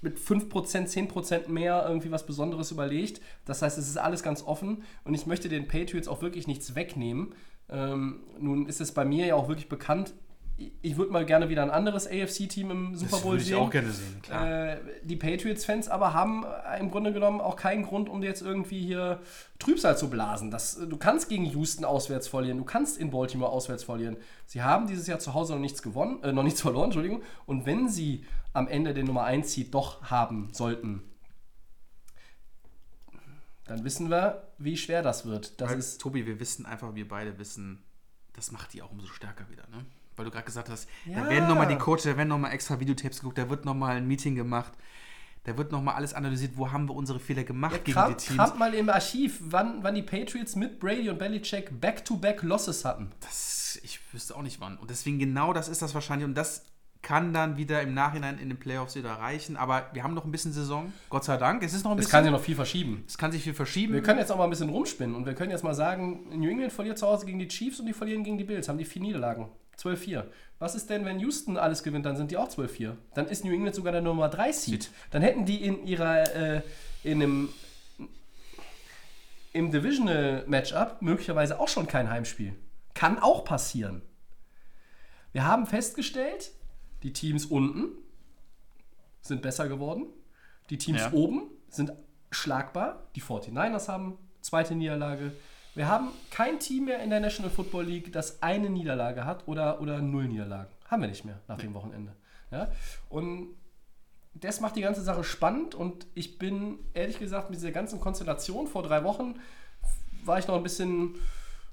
mit 5%, 10% mehr irgendwie was Besonderes überlegt. Das heißt, es ist alles ganz offen und ich möchte den Patriots auch wirklich nichts wegnehmen. Ähm, nun ist es bei mir ja auch wirklich bekannt, ich würde mal gerne wieder ein anderes AFC-Team im Super Bowl würde ich sehen. auch gerne sehen, klar. Äh, die Patriots-Fans aber haben im Grunde genommen auch keinen Grund, um jetzt irgendwie hier Trübsal zu blasen. Das, du kannst gegen Houston auswärts verlieren, du kannst in Baltimore auswärts verlieren. Sie haben dieses Jahr zu Hause noch nichts gewonnen, äh, noch nichts verloren, Entschuldigung. Und wenn sie am Ende den Nummer 1 Seed doch haben sollten, dann wissen wir, wie schwer das wird. Das Weil, ist Tobi, wir wissen einfach, wir beide wissen, das macht die auch umso stärker wieder, ne? Weil du gerade gesagt hast, Ja. da werden nochmal die Coaches, da werden nochmal extra Videotapes geguckt, da wird nochmal ein Meeting gemacht, da wird nochmal alles analysiert, wo haben wir unsere Fehler gemacht Ja, gegen kramt, die Teams. kramt mal im Archiv, wann, wann die Patriots mit Brady und Belichick Back-to-Back Losses hatten. Das, ich wüsste auch nicht wann. Und deswegen genau das ist das wahrscheinlich. Und das kann dann wieder im Nachhinein in den Playoffs wieder reichen. Aber wir haben noch ein bisschen Saison. Gott sei Dank. Es ist noch ein Es bisschen. kann sich noch viel verschieben. es kann sich viel verschieben. Wir können jetzt auch mal ein bisschen rumspinnen und wir können jetzt mal sagen, New England verliert zu Hause gegen die Chiefs und die verlieren gegen die Bills, haben die vier Niederlagen. 12-4. Was ist denn, wenn Houston alles gewinnt, dann sind die auch 12-4. Dann ist New England sogar der Nummer 3 Seed. Dann hätten die in ihrer, äh, in einem, im Divisional Matchup möglicherweise auch schon kein Heimspiel. Kann auch passieren. Wir haben festgestellt, die Teams unten sind besser geworden. Die Teams Ja. oben sind schlagbar. Die 49ers haben zweite Niederlage. Wir haben kein Team mehr in der National Football League, das eine Niederlage hat oder, oder null Niederlagen. Haben wir nicht mehr nach dem Wochenende. Ja? Und das macht die ganze Sache spannend und ich bin ehrlich gesagt mit dieser ganzen Konstellation vor drei Wochen war ich noch ein bisschen,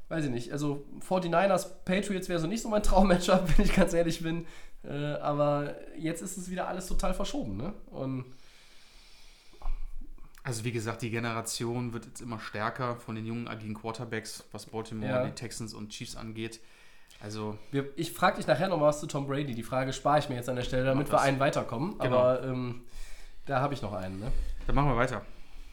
weiß ich nicht, also 49ers Patriots wäre so nicht so mein Traummatchup, wenn ich ganz ehrlich bin. Äh, aber jetzt ist es wieder alles total verschoben. Ne? Und Also wie gesagt, die Generation wird jetzt immer stärker von den jungen agilen Quarterbacks, was Baltimore, Ja. die Texans und Chiefs angeht. Also wir, ich frage dich nachher noch mal was zu Tom Brady. Die Frage spare ich mir jetzt an der Stelle, damit wir einen weiterkommen. Genau. Aber ähm, da habe ich noch einen. Ne? dann machen wir weiter.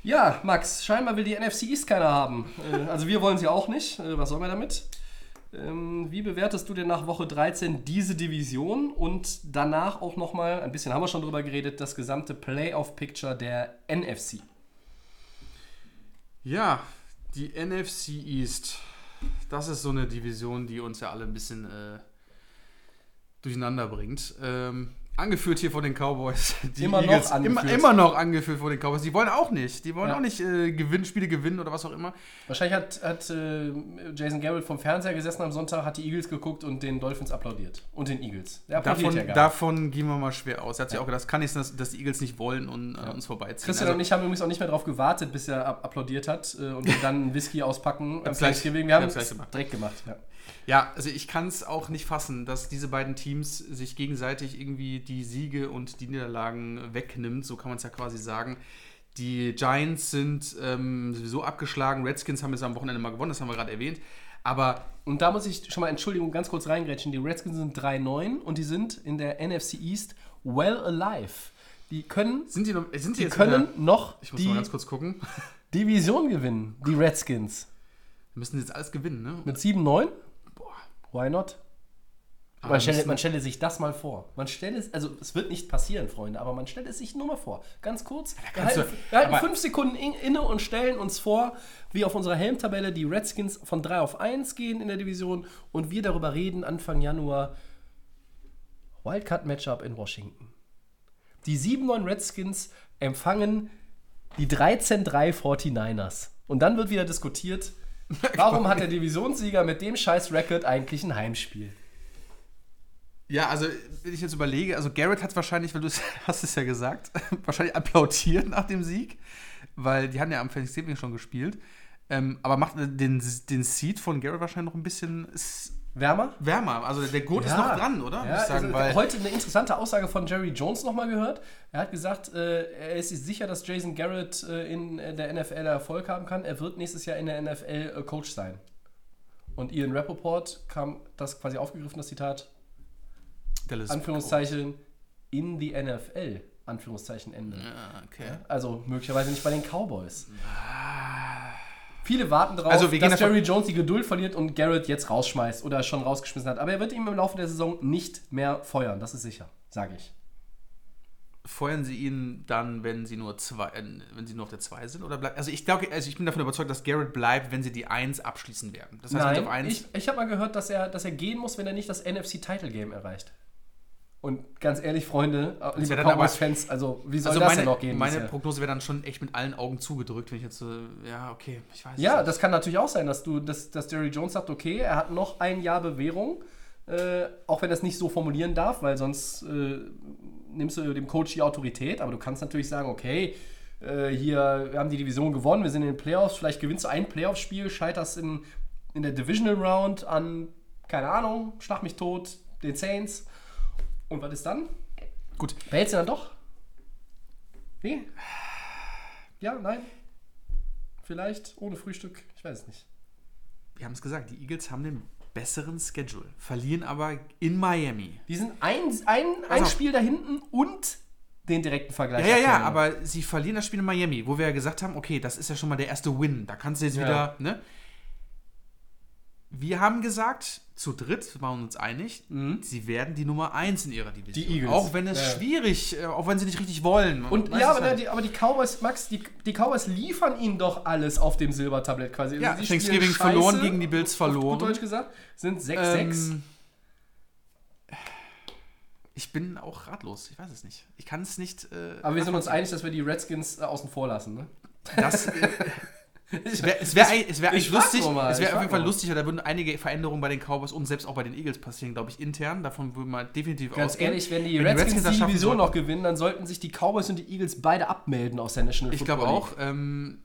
Ja, Max, scheinbar will die NFC East keiner haben. Äh, also wir wollen sie auch nicht. Äh, was sollen wir damit? Ähm, wie bewertest du denn nach Woche 13 diese Division und danach auch nochmal, ein bisschen haben wir schon drüber geredet, das gesamte Playoff-Picture der NFC? Ja, die NFC East. Das ist so eine Division, die uns ja alle ein bisschen äh, durcheinander bringt. Ähm, angeführt hier von den Cowboys. Die Immer noch Eagles, angeführt. Immer, immer noch angeführt von den Cowboys. Die wollen auch nicht. Die wollen Ja. auch nicht äh, gewinnen, Spiele gewinnen oder was auch immer. Wahrscheinlich hat, hat äh, Jason Garrett vom Fernseher gesessen am Sonntag, hat die Eagles geguckt und den Dolphins applaudiert. Und den Eagles. Der applaudiert Davon, ja davon gehen wir mal schwer aus. Er hat sich auch gedacht, das kann nicht sein, dass, dass die Eagles nicht wollen und äh, uns vorbeiziehen. Christian Also, und ich haben übrigens auch nicht mehr darauf gewartet, bis er applaudiert hat äh, und wir dann Whisky auspacken gleich-. Wir haben es direkt gemacht. Ja. Ja, also ich kann es auch nicht fassen, dass diese beiden Teams sich gegenseitig irgendwie die Siege und die Niederlagen wegnimmt, so kann man es ja quasi sagen. Die Giants sind ähm, sowieso abgeschlagen, Redskins haben jetzt am Wochenende mal gewonnen, das haben wir gerade erwähnt. Aber Und da muss ich schon mal, Entschuldigung, ganz kurz reingrätschen. Die Redskins sind 3-9 und die sind in der NFC East well alive. Die können, sind die, noch, sind die, die können wieder, noch Ich muss die mal ganz kurz gucken. Division gewinnen, die Redskins. Wir müssen jetzt alles gewinnen, ne? Mit 7-9? Why not? Aber Man stelle, man stelle sich das mal vor. Man stelle es, also es wird nicht passieren, Freunde, aber man stellt es sich nur mal vor. Ganz kurz. Wir halten, du- wir halten fünf Sekunden in, inne und stellen uns vor, wie auf unserer Helmtabelle die Redskins von 3 auf 1 gehen in der Division und wir darüber reden Anfang Januar. Wildcard-Matchup in Washington. Die 7-9 Redskins empfangen die 13-3 49ers. Und dann wird wieder diskutiert, warum hat der Divisionssieger mit dem scheiß Record eigentlich ein Heimspiel? Ja, also wenn ich jetzt überlege, also Garrett hat wahrscheinlich, weil du es- hast es ja gesagt, wahrscheinlich applaudiert nach dem Sieg, weil die haben ja am Thanksgiving schon gespielt. Ähm, aber macht den, den Seed von Garrett wahrscheinlich noch ein bisschen Wärmer? wärmer. Also der Gurt ist noch dran, oder? Ja, sagen, also, heute eine interessante Aussage von Jerry Jones nochmal gehört. Er hat gesagt, äh, er ist sich sicher, dass Jason Garrett äh, in der NFL Erfolg haben kann. Er wird nächstes Jahr in der NFL äh, Coach sein. Und Ian Rappaport kam das quasi aufgegriffen, das Zitat, Anführungszeichen, in die NFL. Anführungszeichen Ende. Ja, okay. Also möglicherweise nicht bei den Cowboys. Viele warten darauf, Also dass davon- Jerry Jones die Geduld verliert und Garrett jetzt rausschmeißt oder schon rausgeschmissen hat. Aber er wird ihn im Laufe der Saison nicht mehr feuern, das ist sicher, sage ich. Feuern Sie ihn dann, wenn Sie nur zwei, äh, wenn Sie nur auf der 2 sind? Oder bleibt, also ich glaube, also ich bin davon überzeugt, dass Garrett bleibt, wenn Sie die 1 abschließen werden. Das heißt, Nein, auf 1. ich, ich habe mal gehört, dass er, dass er gehen muss, wenn er nicht das NFC-Title-Game erreicht. Und ganz ehrlich, Freunde, äh, liebe Cowboys-Fans, also wie soll also das meine, denn noch gehen? meine? Prognose wäre dann schon echt mit allen Augen zugedrückt, wenn ich jetzt so, ja, okay, ich weiß Ja, das kann natürlich auch sein, dass du, dass, dass Jerry Jones sagt, okay, er hat noch ein Jahr Bewährung, äh, auch wenn er es nicht so formulieren darf, weil sonst äh, nimmst du dem Coach die Autorität, aber du kannst natürlich sagen, okay, äh, hier, wir haben die Division gewonnen, wir sind in den Playoffs, vielleicht gewinnst du ein Playoff-Spiel, scheiterst in, in der Divisional Round an, keine Ahnung, schlag mich tot, den Saints. Und was ist dann? Gut, Behältst du dann doch? Wie? Ja, nein? Vielleicht ohne Frühstück? Ich weiß es nicht. wir haben es gesagt, die Eagles haben den besseren Schedule, verlieren aber in Miami. Die sind ein, ein, ein auf. Spiel da hinten und den direkten Vergleich. Ja, ja, ja, aber sie verlieren das Spiel in Miami, wo wir ja gesagt haben, okay, das ist ja schon mal der erste Win. Da kannst du jetzt Ja. wieder, ne? Wir haben gesagt, zu dritt waren wir uns einig, sie werden die Nummer 1 in ihrer Division. Mhm. Die Eagles. Auch wenn es Ja. schwierig, äh, auch wenn sie nicht richtig wollen. Und ja, aber, halt- die, aber die Cowboys, Max, die, die Cowboys liefern ihnen doch alles auf dem Silbertablett quasi. Ja, Also Thanksgiving spielen verloren, scheiße, gegen die Bills verloren. Gut Deutsch gesagt, sind 6-6. ähm, ich bin auch ratlos, ich weiß es nicht. Ich kann es nicht. Äh, aber wir sind uns einig, dass wir die Redskins äh, außen vor lassen, ne? Das, äh, es wäre es wär, ich eigentlich lustig, mal, es ich wäre auf jeden Fall nur. lustig, weil da würden einige Veränderungen bei den Cowboys und selbst auch bei den Eagles passieren, glaube ich, intern. Davon würde man definitiv Ganz ausgehen. ehrlich, wenn die Wenn Redskins, die Division noch gewinnen, dann sollten sich die Cowboys und die Eagles beide abmelden aus der National Ich glaube Football auch. Ähm,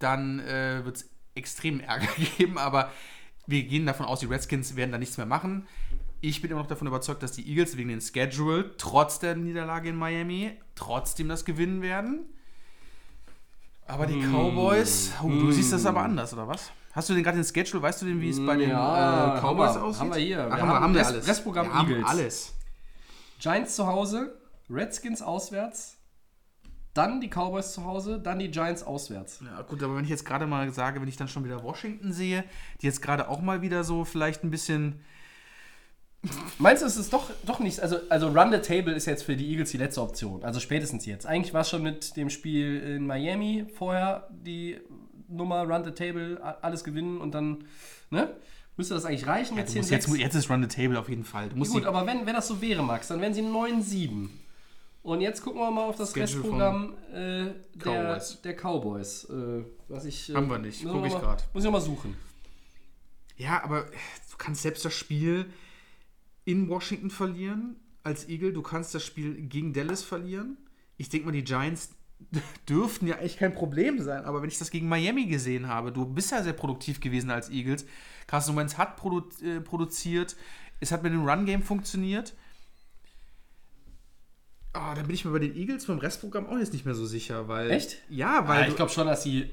dann äh, wird es extrem Ärger geben, aber wir gehen davon aus, die Redskins werden da nichts mehr machen. Ich bin immer noch davon überzeugt, dass die Eagles wegen den Schedule, trotz der Niederlage in Miami, trotzdem das gewinnen werden. Aber die Cowboys, oh, du siehst das aber anders, oder was? Hast du denn gerade den Schedule? Weißt du denn, wie es bei den Ja, äh, Cowboys haben wir- aussieht? haben wir hier. Ach, Wir haben, wir, haben haben wir alles. Restprogramm wir haben Eagles. alles. Giants zu Hause, Redskins auswärts, dann die Cowboys zu Hause, dann die Giants auswärts. Ja, gut, aber wenn ich jetzt gerade mal sage, wenn ich dann schon wieder Washington sehe, die jetzt gerade auch mal wieder so vielleicht ein bisschen. Meinst du, es ist doch, doch nicht, also, also Run the Table ist jetzt für die Eagles die letzte Option, also spätestens jetzt. Eigentlich war es schon mit dem Spiel in Miami vorher die Nummer Run the Table, alles gewinnen und dann, ne? Müsste das eigentlich reichen mit Du 10 musst jetzt, 6? jetzt ist Run the Table auf jeden Fall. Musst Gut, aber wenn, wenn das so wäre, Max, dann wären sie 9-7. Und jetzt gucken wir mal auf das Schedule Restprogramm äh, der Cowboys. der Cowboys. Äh, was ich, äh, Haben wir nicht, muss guck ich grad. Muss ich noch mal suchen. ja, aber du kannst selbst das Spiel in Washington verlieren als Eagle. Du kannst das Spiel gegen Dallas verlieren. Ich denke mal, die Giants dürften ja echt kein Problem sein. Aber wenn ich das gegen Miami gesehen habe, du bist ja sehr produktiv gewesen als Eagles. Carson Wentz hat produ äh, produziert. Es hat mit dem Run-Game funktioniert. Ah, da bin ich mir bei den Eagles beim Restprogramm auch jetzt nicht mehr so sicher, weil. Echt? Ja, weil. Ja, du- ich glaube schon, dass sie.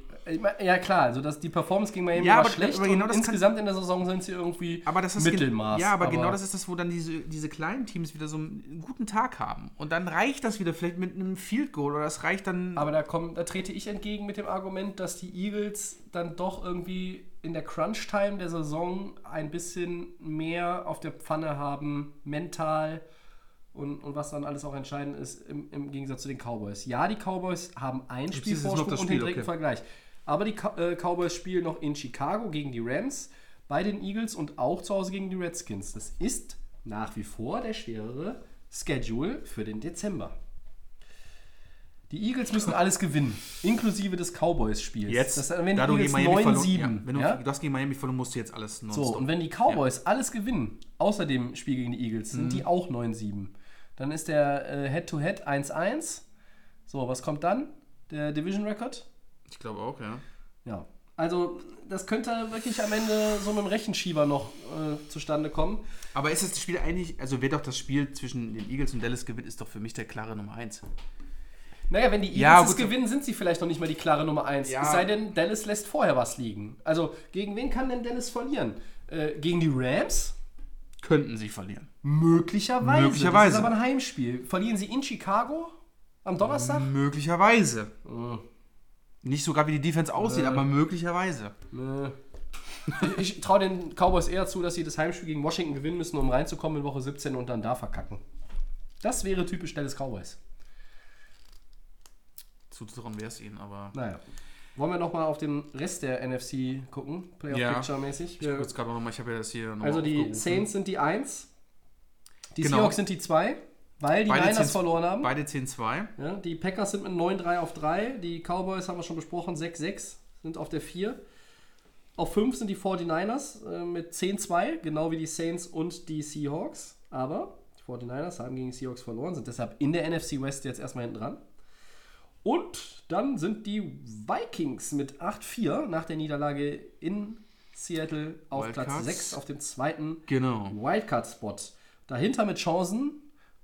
Ja, klar, also dass die Performance gegen Miami Ja, war aber- schlecht aber genau das insgesamt in der Saison sind sie irgendwie Aber das ist Mittelmaß. Ja, aber, genau das ist das, wo dann diese, diese kleinen Teams wieder so einen guten Tag haben. Und dann reicht das wieder vielleicht mit einem Field Goal oder das reicht dann. Aber da, komm, da trete ich entgegen mit dem Argument, dass die Eagles dann doch irgendwie in der Crunch-Time der Saison ein bisschen mehr auf der Pfanne haben, mental und, und was dann alles auch entscheidend ist im, im Gegensatz zu den Cowboys. Ja, die Cowboys haben ein Spiel Vorsprung das und den direkten okay. Vergleich. Aber die äh, Cowboys spielen noch in Chicago gegen die Rams, bei den Eagles und auch zu Hause gegen die Redskins. Das ist nach wie vor der schwerere Schedule für den Dezember. Die Eagles müssen alles gewinnen, inklusive des Cowboys-Spiels. jetzt, das, wenn da die du Eagles gegen Miami verloren 9-7. ja, wenn du, ja? du hast gegen Miami verloren, musst du jetzt alles nonstop. So, und wenn die Cowboys alles gewinnen, außer dem Spiel gegen die Eagles, Mhm. sind die auch 9-7. Dann ist der äh, Head-to-Head 1-1. So, was kommt dann? Der Division-Record? Ich glaube auch, ja. Ja. Also, das könnte wirklich am Ende so mit dem Rechenschieber noch äh, zustande kommen. Aber ist das Spiel eigentlich, also wer doch das Spiel zwischen den Eagles und Dallas gewinnt, ist doch für mich der klare Nummer 1. Naja, wenn die Eagles Ja, es gewinnen, sind sie vielleicht noch nicht mal die klare Nummer 1. Ja. Es sei denn, Dallas lässt vorher was liegen. Also, gegen wen kann denn Dallas verlieren? Äh, gegen die Rams? könnten sie verlieren. Möglicherweise. Möglicherweise. Das ist aber ein Heimspiel. Verlieren sie in Chicago am Donnerstag? Möglicherweise. Nicht sogar wie die Defense aussieht, Äh. aber möglicherweise. Nö. Ich, traue den Cowboys eher zu, dass sie das Heimspiel gegen Washington gewinnen müssen, um reinzukommen in Woche 17 und dann da verkacken. Das wäre typisch Dallas Cowboys. Zuzutrauen wäre es ihnen, aber. Naja. Wollen wir nochmal auf den Rest der NFC gucken? Playoff Ja. Picture mäßig. Ich gerade noch mal, ich habe ja das hier noch Also die aufgerufen. Saints sind die 1. Die Genau. Seahawks sind die 2, weil die Beide Niners 10 verloren haben. Beide 10-2. Ja, die Packers sind mit 9-3 auf 3. Die Cowboys haben wir schon besprochen, 6-6 sind auf der 4. Auf 5 sind die 49ers äh, mit 10-2, genau wie die Saints und die Seahawks. Aber die 49ers haben gegen die Seahawks verloren, sind deshalb in der NFC West jetzt erstmal hinten dran. Und dann sind die Vikings mit 8-4 nach der Niederlage in Seattle auf Platz Wildcards. 6 auf dem zweiten Genau. Wildcard-Spot. Dahinter mit Chancen,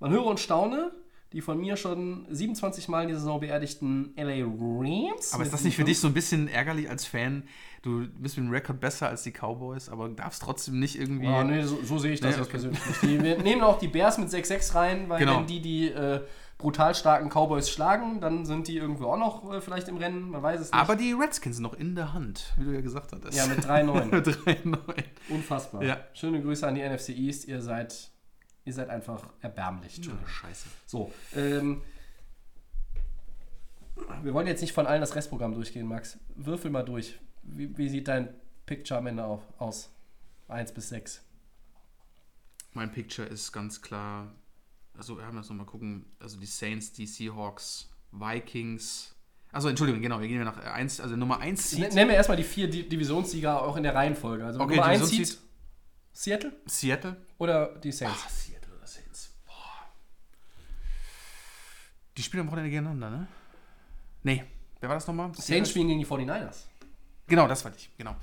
man höre und staune, die von mir schon 27 Mal in dieser Saison beerdigten LA Rams. Aber ist mit das nicht für 7-5. dich so ein bisschen ärgerlich als Fan? Du bist mit dem Rekord besser als die Cowboys, aber darfst trotzdem nicht irgendwie. Ja, nee, so, so sehe ich das Nee, jetzt okay. persönlich nicht. Die, wir nehmen auch die Bears mit 6-6 rein, weil Genau. wenn die die äh, brutal starken Cowboys schlagen, dann sind die irgendwo auch noch äh, vielleicht im Rennen, man weiß es nicht. aber die Redskins sind noch in der Hand, wie du ja gesagt hattest. ja, mit 3-9. 3-9. Unfassbar. Ja. Schöne Grüße an die NFC East, ihr seid, ihr seid einfach erbärmlich. Entschuldigung. Scheiße. So, ähm, wir wollen jetzt nicht von allen das Restprogramm durchgehen, Max. Würfel mal durch. Wie, wie sieht dein Picture am Ende auf, aus? 1 bis 6. Mein Picture ist ganz klar. Also, wir haben das nochmal gucken. Also, die Saints, die Seahawks, Vikings. Also, Entschuldigung, genau, wir gehen nach 1, also Nummer 1 Seed. Nennen wir erstmal die vier Di Divisionssieger auch in der Reihenfolge. Also Okay, Nummer 1 Divisionsseed. Seed Seattle Seattle. oder die Saints? Ah, Seattle oder Saints. Boah. Die spielen am Wochenende gegeneinander, ne? Nee. Wer war das nochmal? Saints spielen gegen die 49ers. Genau, das war ich, genau.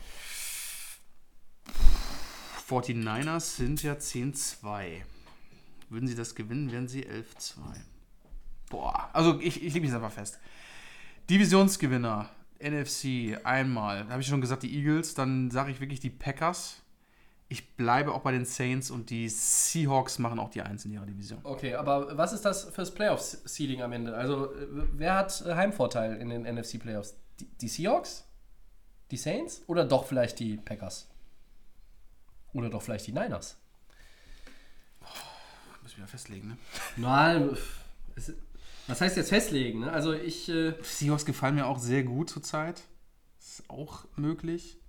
49ers sind ja 10-2. Würden sie das gewinnen, wären sie 11-2. Boah, also ich, ich lege mich einfach fest. Divisionsgewinner, NFC, einmal. Da habe ich schon gesagt, die Eagles. Dann sage ich wirklich die Packers. Ich bleibe auch bei den Saints und die Seahawks machen auch die Eins in ihrer Division. Okay, aber was ist das fürs Playoffs-Seeding am Ende? Also, äh, wer hat äh, Heimvorteil in den NFC-Playoffs? Die, die Seahawks? Die Saints? Oder doch vielleicht die Packers? Oder doch vielleicht die Niners? Müssen wir festlegen, ne? Nein, was heißt jetzt festlegen? Ne? Also ich, äh, Seahawks gefallen mir auch sehr gut zurzeit. Ist auch möglich.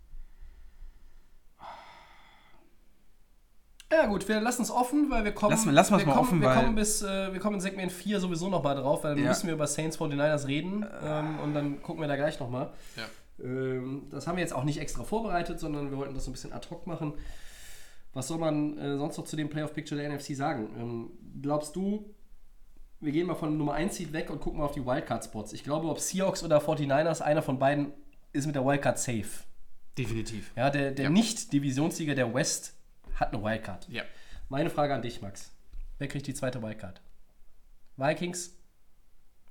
Ja gut, wir lassen es offen, weil wir kommen, Lassen wir- lassen wir's wir mal kommen, offen, wir weil- kommen bis, äh, wir kommen in Segment 4 sowieso noch mal drauf, weil dann Ja. müssen wir über Saints 49ers reden ähm, und dann gucken wir da gleich noch mal. Ja. Ähm, das haben wir jetzt auch nicht extra vorbereitet, sondern wir wollten das so ein bisschen ad hoc machen. Was soll man äh, sonst noch zu dem Playoff-Picture der NFC sagen? Ähm, glaubst du, wir gehen mal von Nummer 1 Seed weg und gucken mal auf die Wildcard-Spots. Ich glaube, ob Seahawks oder 49ers, einer von beiden ist mit der Wildcard safe. Definitiv. Ja, der, der Ja. Nicht-Divisionssieger der West hat eine Wildcard. Ja. Meine Frage an dich, Max. Wer kriegt die zweite Wildcard? Vikings?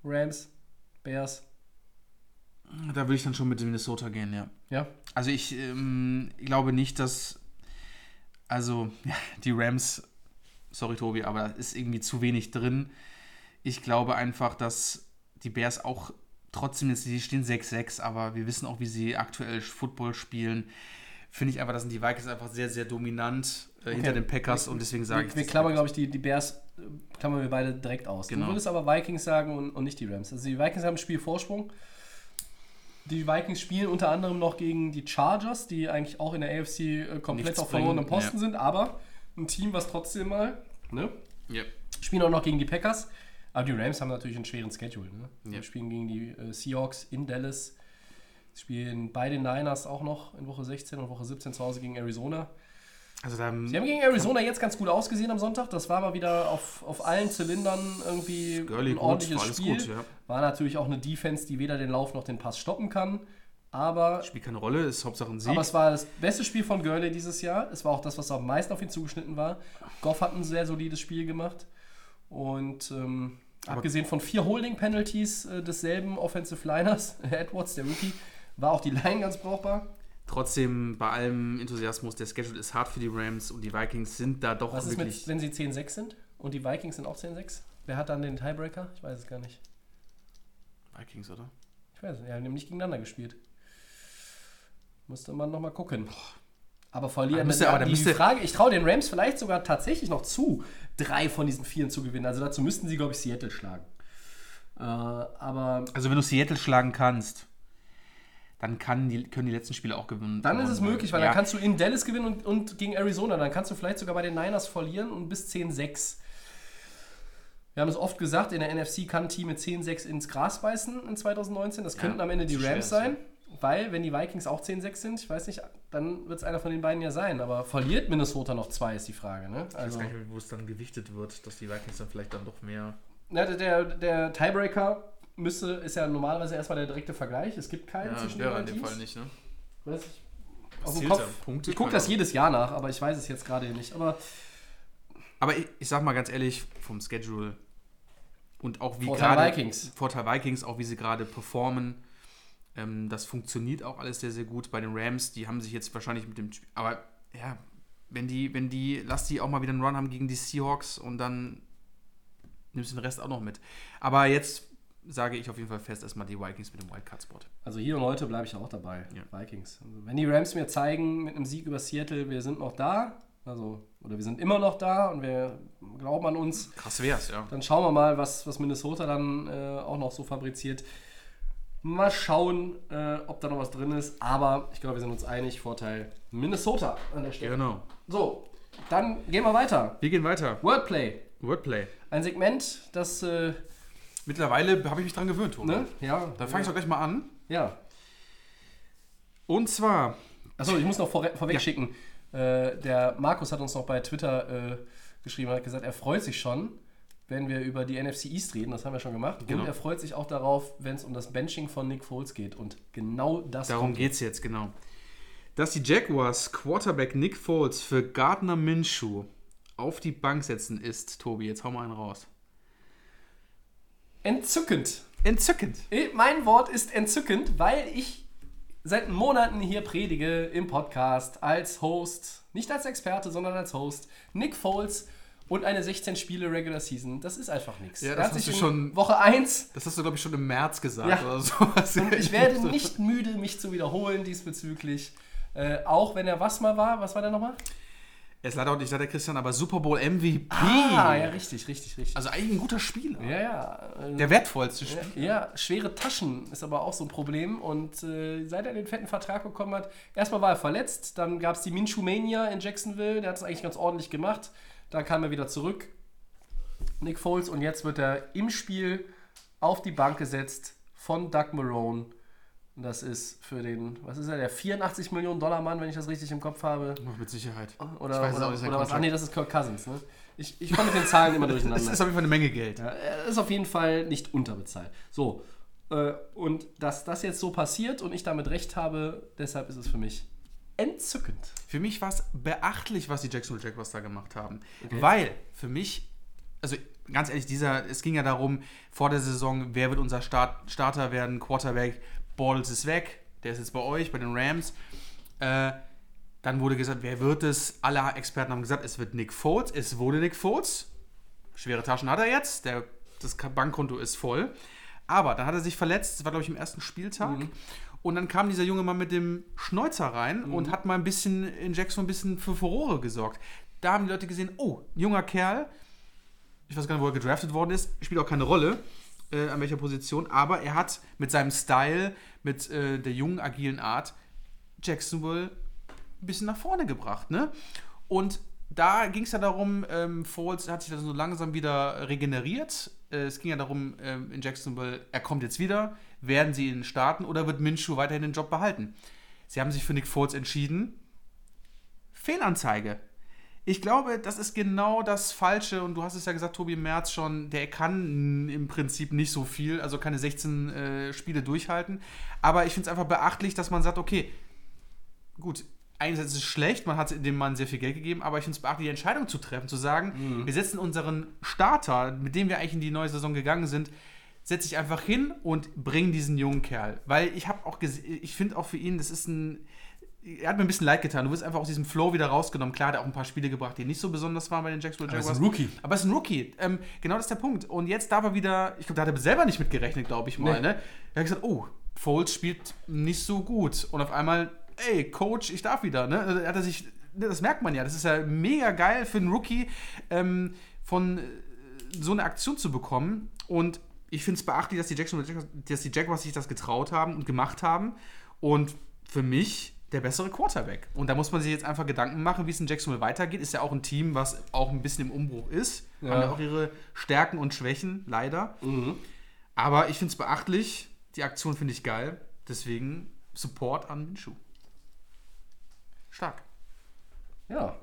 Rams? Bears? Da würde ich dann schon mit Minnesota gehen, ja. Ja? Also ich ähm, glaube nicht, dass. Also, die Rams, sorry Tobi, aber da ist irgendwie zu wenig drin. Ich glaube einfach, dass die Bears auch trotzdem jetzt, die stehen 6-6, aber wir wissen auch, wie sie aktuell Football spielen. Finde ich einfach, da sind die Vikings einfach sehr, sehr dominant äh, hinter den Packers und deswegen sage wir, ich. Wir klammern, glaube ich, die, die Bears, äh, klammern wir beide direkt aus. Genau. Du würdest aber Vikings sagen und, und nicht die Rams. Also die Vikings haben ein Spiel Vorsprung. Die Vikings spielen unter anderem noch gegen die Chargers, die eigentlich auch in der AFC äh, komplett Nichts auf verlorenem bringen, Posten ja. sind, aber ein Team, was trotzdem mal, ne? Ja. Spielen auch noch gegen die Packers. Aber die Rams haben natürlich einen schweren Schedule. Ne? Ja. Wir spielen gegen die äh, Seahawks in Dallas. Sie spielen beide Niners auch noch in Woche 16 und Woche 17 zu Hause gegen Arizona. Also da, Sie haben gegen Arizona jetzt ganz gut ausgesehen am Sonntag. Das war mal wieder auf, auf allen Zylindern irgendwie Gurley ein gut, ordentliches war alles Spiel. gut, ja. War natürlich auch eine Defense, die weder den Lauf noch den Pass stoppen kann. Aber, spielt keine Rolle, ist Hauptsache ein Sieg. aber es war das beste Spiel von Gurley dieses Jahr. Es war auch das, was am meisten auf ihn zugeschnitten war. Goff hat ein sehr solides Spiel gemacht. Und ähm, abgesehen von vier Holding-Penalties äh, desselben Offensive Liners, Edwards, der Rookie, war auch die Line ganz brauchbar. trotzdem bei allem Enthusiasmus, der Schedule ist hart für die Rams und die Vikings sind da doch Was ist wirklich. mit, wenn sie 10-6 sind und die Vikings sind auch 10-6? Wer hat dann den Tiebreaker? Ich weiß es gar nicht. Vikings, oder? Ich weiß es nicht. Die haben nicht gegeneinander gespielt. Musste man nochmal gucken. Aber verlieren. Da müsste- aber die müsste- Frage, ich traue den Rams vielleicht sogar tatsächlich noch zu, drei von diesen vieren zu gewinnen. Also dazu müssten sie, glaube ich, Seattle schlagen. Äh, aber Also wenn du Seattle schlagen kannst, dann kann die, können die letzten Spiele auch gewinnen. dann ist es gewonnen möglich, weil werden. dann kannst du in Dallas gewinnen und, und gegen Arizona. Dann kannst du vielleicht sogar bei den Niners verlieren und bis 10-6. Wir haben es oft gesagt, in der NFC kann ein Team mit 10-6 ins Gras beißen in 2019. Das könnten am Ende die Rams sein. Weil, wenn die Vikings auch 10-6 sind, ich weiß nicht, dann wird es einer von den beiden ja sein. Aber verliert Minnesota noch zwei, ist die Frage. Ne? Ich weiß Also, gar nicht, wo es dann gewichtet wird, dass die Vikings dann vielleicht dann doch mehr. na, der, der, der Tiebreaker müsste, ist ja normalerweise erstmal der direkte Vergleich. Es gibt keinen zwischen den beiden Teams. nicht, ne? Weiß ich. Aus dem zählt Kopf. Punkte? Ich gucke das jedes Jahr nach, aber ich weiß es jetzt gerade nicht. Aber Aber ich, ich sag mal ganz ehrlich, vom Schedule und auch wie Vorteil gerade. Vikings. Vorteil Vikings, auch wie sie gerade performen. Ähm, das funktioniert auch alles sehr, sehr gut. Bei den Rams, die haben sich jetzt wahrscheinlich mit dem. Aber ja, wenn die, wenn die, lass die auch mal wieder einen Run haben gegen die Seahawks und dann nimmst du den Rest auch noch mit. Aber jetzt sage ich auf jeden Fall fest, erstmal die Vikings mit dem Wildcard-Spot. Also hier und heute bleibe ich auch dabei. Ja. Vikings. Also wenn die Rams mir zeigen mit einem Sieg über Seattle, wir sind noch da, also oder wir sind immer noch da und wir glauben an uns, Krass wär's, ja. dann schauen wir mal, was, was Minnesota dann äh, auch noch so fabriziert. Mal schauen, äh, ob da noch was drin ist. Aber ich glaube, wir sind uns einig. Vorteil Minnesota an der Stelle. Genau. So, dann gehen wir weiter. Wir gehen weiter. Wordplay. Wordplay. Ein Segment, das, äh, Mittlerweile habe ich mich dran gewöhnt, Tobi. ne? Ja. Dann fange ich doch gleich mal an. Ja. Und zwar, Achso, ich muss noch vorre- vorweg schicken. Äh, der Markus hat uns noch bei Twitter äh, geschrieben, hat gesagt, er freut sich schon, wenn wir über die NFC East reden. Das haben wir schon gemacht. Genau. Und er freut sich auch darauf, wenn es um das Benching von Nick Foles geht. Und genau das darum geht es jetzt, genau. Dass die Jaguars Quarterback Nick Foles für Gardner Minshew auf die Bank setzen ist, Tobi, jetzt hau mal einen raus. Entzückend. Entzückend. Eh, Mein Wort ist entzückend, weil ich seit Monaten hier predige im Podcast als Host, nicht als Experte, sondern als Host, Nick Foles und eine 16 Spiele Regular Season. Das ist einfach nichts. Ja, das hast du schon- Woche 1 Das hast du, glaube ich, schon im März gesagt Ja. oder sowas. Und ich werde nicht müde, mich zu wiederholen diesbezüglich. Äh, auch wenn er was mal war, was war der nochmal? Er ist leider auch nicht leider Christian, aber Super Bowl MVP. Ah, ja, richtig, richtig, richtig. Also eigentlich ein guter Spieler. ja, ja. äh, Der wertvollste Spieler. Ja, schwere Taschen ist aber auch so ein Problem. Und äh, seit er den fetten Vertrag bekommen hat, erstmal war er verletzt, dann gab es die Minshew-Mania in Jacksonville, der hat es eigentlich ganz ordentlich gemacht. Dann kam er wieder zurück, Nick Foles, und jetzt wird er im Spiel auf die Bank gesetzt von Doug Marone. Das ist für den, was ist er, der 84 Millionen Dollar Mann, wenn ich das richtig im Kopf habe. Mit Sicherheit. Oder, ich weiß es oder, auch oder was? Ach Contract. nee, das ist Kirk Cousins, ne? Ich, ich komme mit den Zahlen immer durcheinander. Das ist auf jeden Fall eine Menge Geld. Ja, er ist auf jeden Fall nicht unterbezahlt. So. Äh, und dass das jetzt so passiert und ich damit recht habe, deshalb ist es für mich entzückend. Für mich war es beachtlich, was die Jacksonville Jaguars da gemacht haben. Weil für mich, also ganz ehrlich, dieser, es ging ja darum, vor der Saison, wer wird unser Start, Starter werden, Quarterback, Balls ist weg, der ist jetzt bei euch, bei den Rams. Äh, dann wurde gesagt, wer wird es? Alle Experten haben gesagt, es wird Nick Foles. Es wurde Nick Foles. Schwere Taschen hat er jetzt. Der, das Bankkonto ist voll. Aber dann hat er sich verletzt. Das war, glaube ich, im ersten Spieltag. Und dann kam dieser junge Mann mit dem Schnäuzer rein und hat mal ein bisschen in Jackson ein bisschen für Furore gesorgt. Da haben die Leute gesehen, oh, junger Kerl. Ich weiß gar nicht, wo er gedraftet worden ist. Spielt auch keine Rolle, äh, an welcher Position. Aber er hat mit seinem Style, mit äh, der jungen, agilen Art Jacksonville ein bisschen nach vorne gebracht. Ne? Und da ging es ja darum, ähm, Foles hat sich dann so langsam wieder regeneriert. Äh, es ging ja darum, ähm, in Jacksonville, er kommt jetzt wieder. Werden sie ihn starten oder wird Minshew weiterhin den Job behalten? Sie haben sich für Nick Foles entschieden. Fehlanzeige. Ich glaube, das ist genau das Falsche. Und du hast es ja gesagt, Tobi im März schon, der kann im Prinzip nicht so viel, also keine 16 äh, Spiele durchhalten. Aber ich finde es einfach beachtlich, dass man sagt, okay, gut, einerseits ist es schlecht, man hat dem Mann sehr viel Geld gegeben, aber ich finde es beachtlich, die Entscheidung zu treffen, zu sagen, wir setzen unseren Starter, mit dem wir eigentlich in die neue Saison gegangen sind, setze ich einfach hin und bringe diesen jungen Kerl. Weil ich habe auch gesehen, ich finde auch für ihn, das ist ein, er hat mir ein bisschen leid getan. Du wirst einfach aus diesem Flow wieder rausgenommen. Klar, der hat auch ein paar Spiele gebracht, die nicht so besonders waren bei den Jacksonville Aber er ist Jaguars. ein Rookie. Aber er ist ein Rookie. Ähm, genau das ist der Punkt. Und jetzt darf er wieder, ich glaube, da hat er selber nicht mit gerechnet, glaube ich mal. Nee. Ne? Er hat gesagt, oh, Foles spielt nicht so gut. Und auf einmal, ey, Coach, ich darf wieder. Ne? Er hat er sich, ne, das merkt man ja. Das ist ja mega geil für einen Rookie, ähm, von äh, so eine Aktion zu bekommen. Und ich finde es beachtlich, dass die, Jacksonville Jaguars, dass die Jaguars sich das getraut haben und gemacht haben. Und für mich der bessere Quarterback. Und da muss man sich jetzt einfach Gedanken machen, wie es in Jacksonville weitergeht. Ist ja auch ein Team, was auch ein bisschen im Umbruch ist. Ja. Haben ja auch ihre Stärken und Schwächen, leider. Aber ich finde es beachtlich. Die Aktion finde ich geil. Deswegen Support an Minshew. Stark. Ja.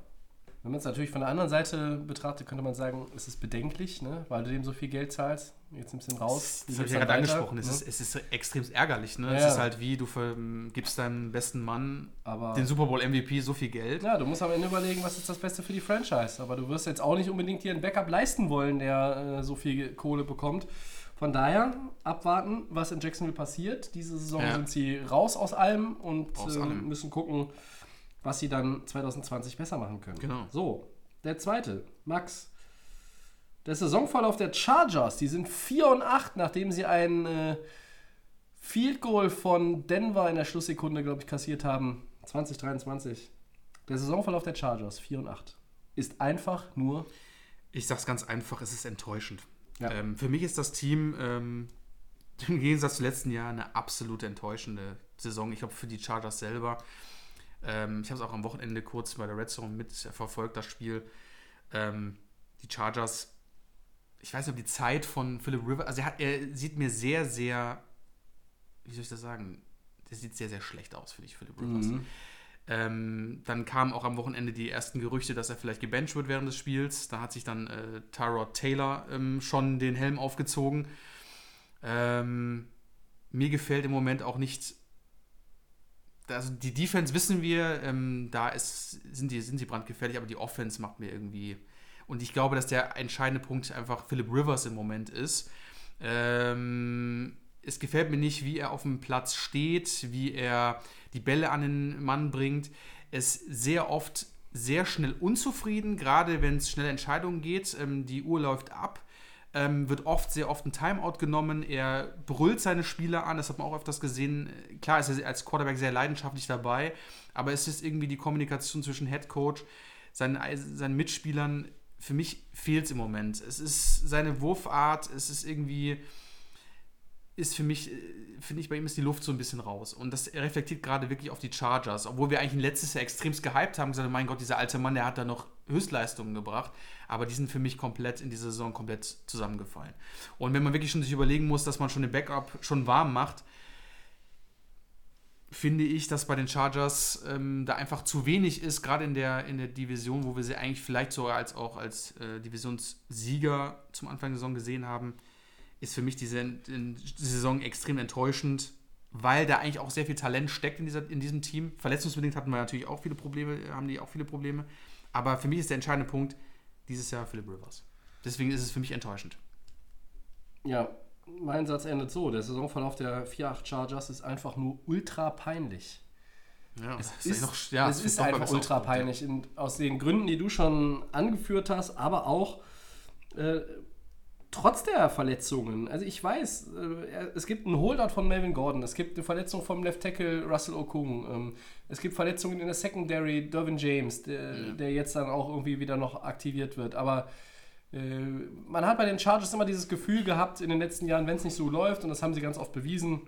Wenn man es natürlich von der anderen Seite betrachtet, könnte man sagen, es ist bedenklich, ne? weil du dem so viel Geld zahlst. Jetzt nimmst du ihn raus. Das habe ich ja gerade angesprochen. Es, ne? ist, es ist extrem ärgerlich. Ne? Ja, Es ist halt wie, du ver- gibst deinem besten Mann, Aber- den Super Bowl MVP, so viel Geld. Ja, du musst am Ende überlegen, was ist das Beste für die Franchise. Aber du wirst jetzt auch nicht unbedingt dir einen Backup leisten wollen, der äh, so viel Kohle bekommt. Von daher abwarten, was in Jacksonville passiert. Diese Saison Ja. sind sie raus aus allem und Aus ähm, allem. müssen gucken, was sie dann 2020 besser machen können. Genau. So, der zweite, Max. Der Saisonverlauf der Chargers, die sind 4 und 8, nachdem sie ein äh, Field Goal von Denver in der Schlusssekunde, glaube ich, kassiert haben. 2023. Der Saisonverlauf der Chargers, 4 und 8, ist einfach nur. Ich sag's ganz einfach, es ist enttäuschend. Ja. Ähm, für mich ist das Team ähm, im Gegensatz zum letzten Jahr eine absolut enttäuschende Saison. Ich glaube, für die Chargers selber. Ähm, ich habe es auch am Wochenende kurz bei der Red Zone mitverfolgt, das Spiel. Ähm, die Chargers, ich weiß nicht, ob die Zeit von Philip Rivers, also er, hat, er sieht mir sehr, sehr, wie soll ich das sagen? Der sieht sehr, sehr schlecht aus, finde ich, Philip Rivers. Ähm, dann kamen auch am Wochenende die ersten Gerüchte, dass er vielleicht gebencht wird während des Spiels. Da hat sich dann äh, Tyrod Taylor ähm, schon den Helm aufgezogen. Ähm, mir gefällt im Moment auch nicht. Also die Defense wissen wir, ähm, da ist, sind, die, sind sie brandgefährlich, aber die Offense macht mir irgendwie. Und ich glaube, dass der entscheidende Punkt einfach Philip Rivers im Moment ist. Ähm, es gefällt mir nicht, wie er auf dem Platz steht, wie er die Bälle an den Mann bringt. Ist sehr oft sehr schnell unzufrieden, gerade wenn es schnelle Entscheidungen geht. Ähm, die Uhr läuft ab. Ähm, wird oft sehr oft ein Timeout genommen. Er brüllt seine Spieler an, das hat man auch öfters gesehen. Klar ist er als Quarterback sehr leidenschaftlich dabei, aber es ist irgendwie die Kommunikation zwischen Head Coach, seinen, seinen Mitspielern. Für mich fehlt es im Moment. Es ist seine Wurfart, es ist irgendwie ist für mich, finde ich, bei ihm ist die Luft so ein bisschen raus. Und das reflektiert gerade wirklich auf die Chargers. Obwohl wir eigentlich letztes Jahr extremst gehypt haben, gesagt, mein Gott, dieser alte Mann, der hat da noch Höchstleistungen gebracht. Aber die sind für mich komplett in dieser Saison komplett zusammengefallen. Und wenn man wirklich schon sich überlegen muss, dass man schon den Backup schon warm macht, finde ich, dass bei den Chargers ähm, da einfach zu wenig ist, gerade in der, in der Division, wo wir sie eigentlich vielleicht sogar als auch als äh, Divisionssieger zum Anfang der Saison gesehen haben, ist für mich diese die Saison extrem enttäuschend, weil da eigentlich auch sehr viel Talent steckt in, dieser, in diesem Team. Verletzungsbedingt hatten wir natürlich auch viele Probleme, haben die auch viele Probleme. Aber für mich ist der entscheidende Punkt dieses Jahr Philip Rivers. Deswegen ist es für mich enttäuschend. Ja, mein Satz endet so: Der Saisonverlauf der 4-8 Chargers ist einfach nur ultra peinlich. Ja, Es ja ist, noch- ja, es ist noch einfach ultra peinlich. Und aus den Gründen, die du schon angeführt hast, aber auch äh, trotz der Verletzungen. Also ich weiß, äh, es gibt einen Holdout von Melvin Gordon, es gibt eine Verletzung vom Left Tackle Russell Okung, ähm, es gibt Verletzungen in der Secondary Dervin James, der, der jetzt dann auch irgendwie wieder noch aktiviert wird. Aber äh, man hat bei den Chargers immer dieses Gefühl gehabt in den letzten Jahren, wenn es nicht so läuft, und das haben sie ganz oft bewiesen,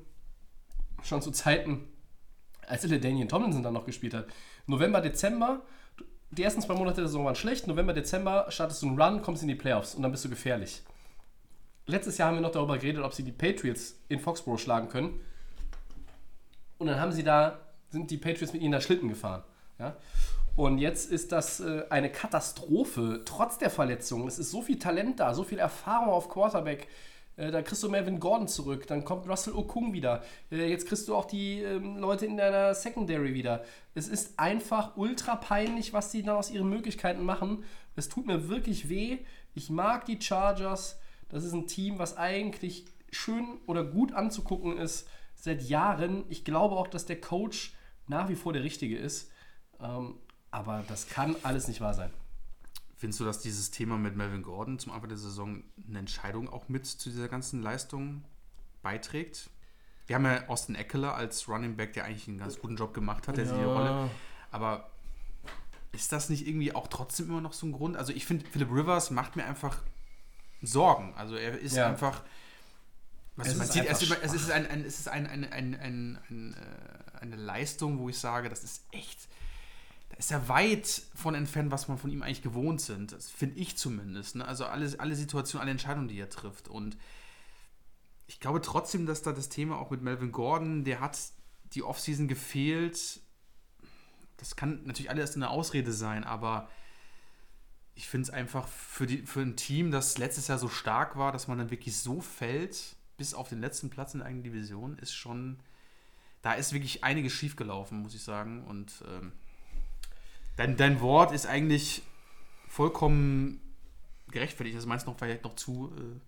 schon zu Zeiten, als Daniel Tomlinson dann noch gespielt hat. November, Dezember, die ersten zwei Monate der Saison waren schlecht. November, Dezember startest du einen Run, kommst in die Playoffs und dann bist du gefährlich. Letztes Jahr haben wir noch darüber geredet, ob sie die Patriots in Foxborough schlagen können. Und dann haben sie da, sind die Patriots mit ihnen da Schlitten gefahren. Ja? Und jetzt ist das äh, eine Katastrophe, trotz der Verletzungen. Es ist so viel Talent da, so viel Erfahrung auf Quarterback. Äh, da kriegst du Melvin Gordon zurück, dann kommt Russell Okung wieder. Äh, jetzt kriegst du auch die ähm, Leute in deiner Secondary wieder. Es ist einfach ultra peinlich, was die da aus ihren Möglichkeiten machen. Es tut mir wirklich weh. Ich mag die Chargers. Das ist ein Team, was eigentlich schön oder gut anzugucken ist seit Jahren. Ich glaube auch, dass der Coach nach wie vor der richtige ist. Ähm, aber das kann alles nicht wahr sein. Findest du, dass dieses Thema mit Melvin Gordon zum Anfang der Saison eine Entscheidung auch mit zu dieser ganzen Leistung beiträgt? Wir haben ja Austin Eckler als Running Back, der eigentlich einen ganz guten Job gemacht hat, der sich die Ja. Rolle. Aber ist das nicht irgendwie auch trotzdem immer noch so ein Grund? Also ich finde, Philip Rivers macht mir einfach Sorgen. Also er ist Ja. einfach. Was Es man ist sieht, es, es ist, ein, ein, es ist ein, ein, ein, ein, äh, eine Leistung, wo ich sage, das ist echt. Da ist er weit von entfernt, was man von ihm eigentlich gewohnt sind. Das finde ich zumindest. Ne? Also alle, alle Situationen, alle Entscheidungen, die er trifft. Und ich glaube trotzdem, dass da das Thema auch mit Melvin Gordon, der hat die Offseason gefehlt. Das kann natürlich alles eine Ausrede sein, aber ich finde es einfach für, die, für ein Team, das letztes Jahr so stark war, dass man dann wirklich so fällt, bis auf den letzten Platz in der eigenen Division, ist schon. Da ist wirklich einiges schiefgelaufen, muss ich sagen. Und ähm, dein, dein Wort ist eigentlich vollkommen gerechtfertigt. Das meinst du noch vielleicht noch zu. Äh,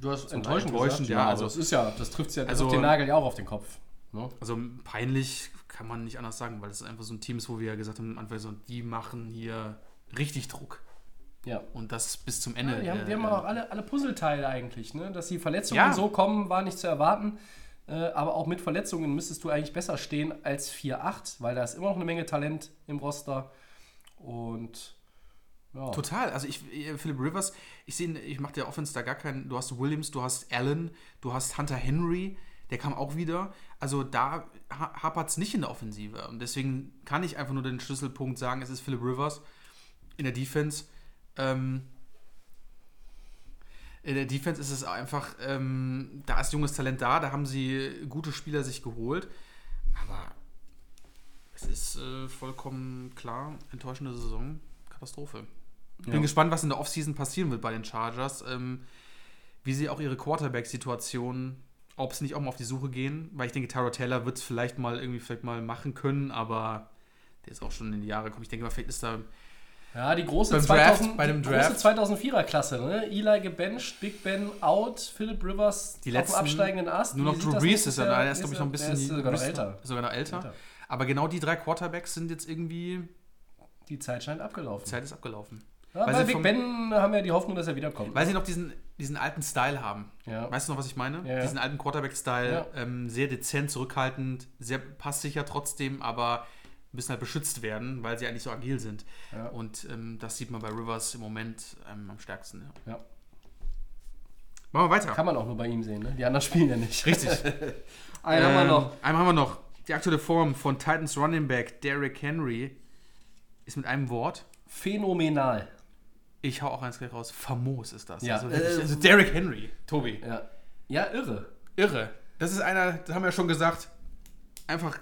Du hast enttäuschend, Enttäuschend, ja, Ja, also- das ist ja, das trifft ja, Also- den Nagel ja auch auf den Kopf. Ne? Also peinlich kann man nicht anders sagen, weil es einfach so ein Team ist, wo wir ja gesagt haben, am Anfang so, die machen hier richtig Druck. Ja. Und das bis zum Ende. Ja, die haben, die äh, haben auch alle, alle Puzzleteile eigentlich. Ne? Dass die Verletzungen Ja. so kommen, war nicht zu erwarten. Äh, aber auch mit Verletzungen müsstest du eigentlich besser stehen als 4-8, weil da ist immer noch eine Menge Talent im Roster. Und ja, Total. Also ich, äh, Philip Rivers, ich sehe, ich mache der Offense da gar keinen. Du hast Williams, du hast Allen, du hast Hunter Henry, der kam auch wieder. Also da ha hapert es nicht in der Offensive. Und deswegen kann ich einfach nur den Schlüsselpunkt sagen, es ist Philip Rivers in der Defense. Ähm, in der Defense ist es einfach, ähm, da ist junges Talent da, da haben sie gute Spieler sich geholt. Aber es ist äh, vollkommen klar, enttäuschende Saison, Katastrophe. Ich bin Ja. gespannt, was in der Offseason passieren wird bei den Chargers. Ähm, wie sie auch ihre Quarterback-Situation, ob sie nicht auch mal auf die Suche gehen, weil ich denke, Tyrod Taylor wird es vielleicht mal irgendwie vielleicht mal machen können, aber der ist auch schon in die Jahre gekommen. Ich denke mal, vielleicht ist da ja die große, Beim 2000, Draft, die große 2004er-Klasse. Ne? Eli gebencht, Big Ben out, Philip Rivers die auf letzten dem absteigenden Ast. Nur noch Drew Brees ist ja, Jahr? der ist glaube ich noch ein bisschen Der ist sogar noch älter. Sogar noch älter. Älter. Aber genau die drei Quarterbacks sind jetzt irgendwie, Die Zeit scheint abgelaufen. die Zeit ist abgelaufen. Ja, Weil bei Big vom- Ben haben wir die Hoffnung, dass er wiederkommt. Weil sie noch diesen, diesen alten Style haben. Ja. Weißt du noch, was ich meine? Ja. Diesen alten Quarterback-Style, ähm, sehr dezent, zurückhaltend, sehr passsicher trotzdem, aber müssen halt beschützt werden, weil sie eigentlich so agil sind. Ja. Und ähm, das sieht man bei Rivers im Moment ähm, am stärksten. Ja. Ja. Machen wir weiter. Kann man auch nur bei ihm sehen, ne? Die anderen spielen ja nicht. Richtig. Einen haben wir noch. Ähm, Einmal haben wir noch. Die aktuelle Form von Titans Running Back Derrick Henry ist mit einem Wort. Phänomenal. Ich hau auch eins gleich raus. Famos ist das. Ja. Also, Äh, also Derrick Henry, Tobi. Ja. Ja, irre. Irre. Das ist einer, das haben wir ja schon gesagt, einfach,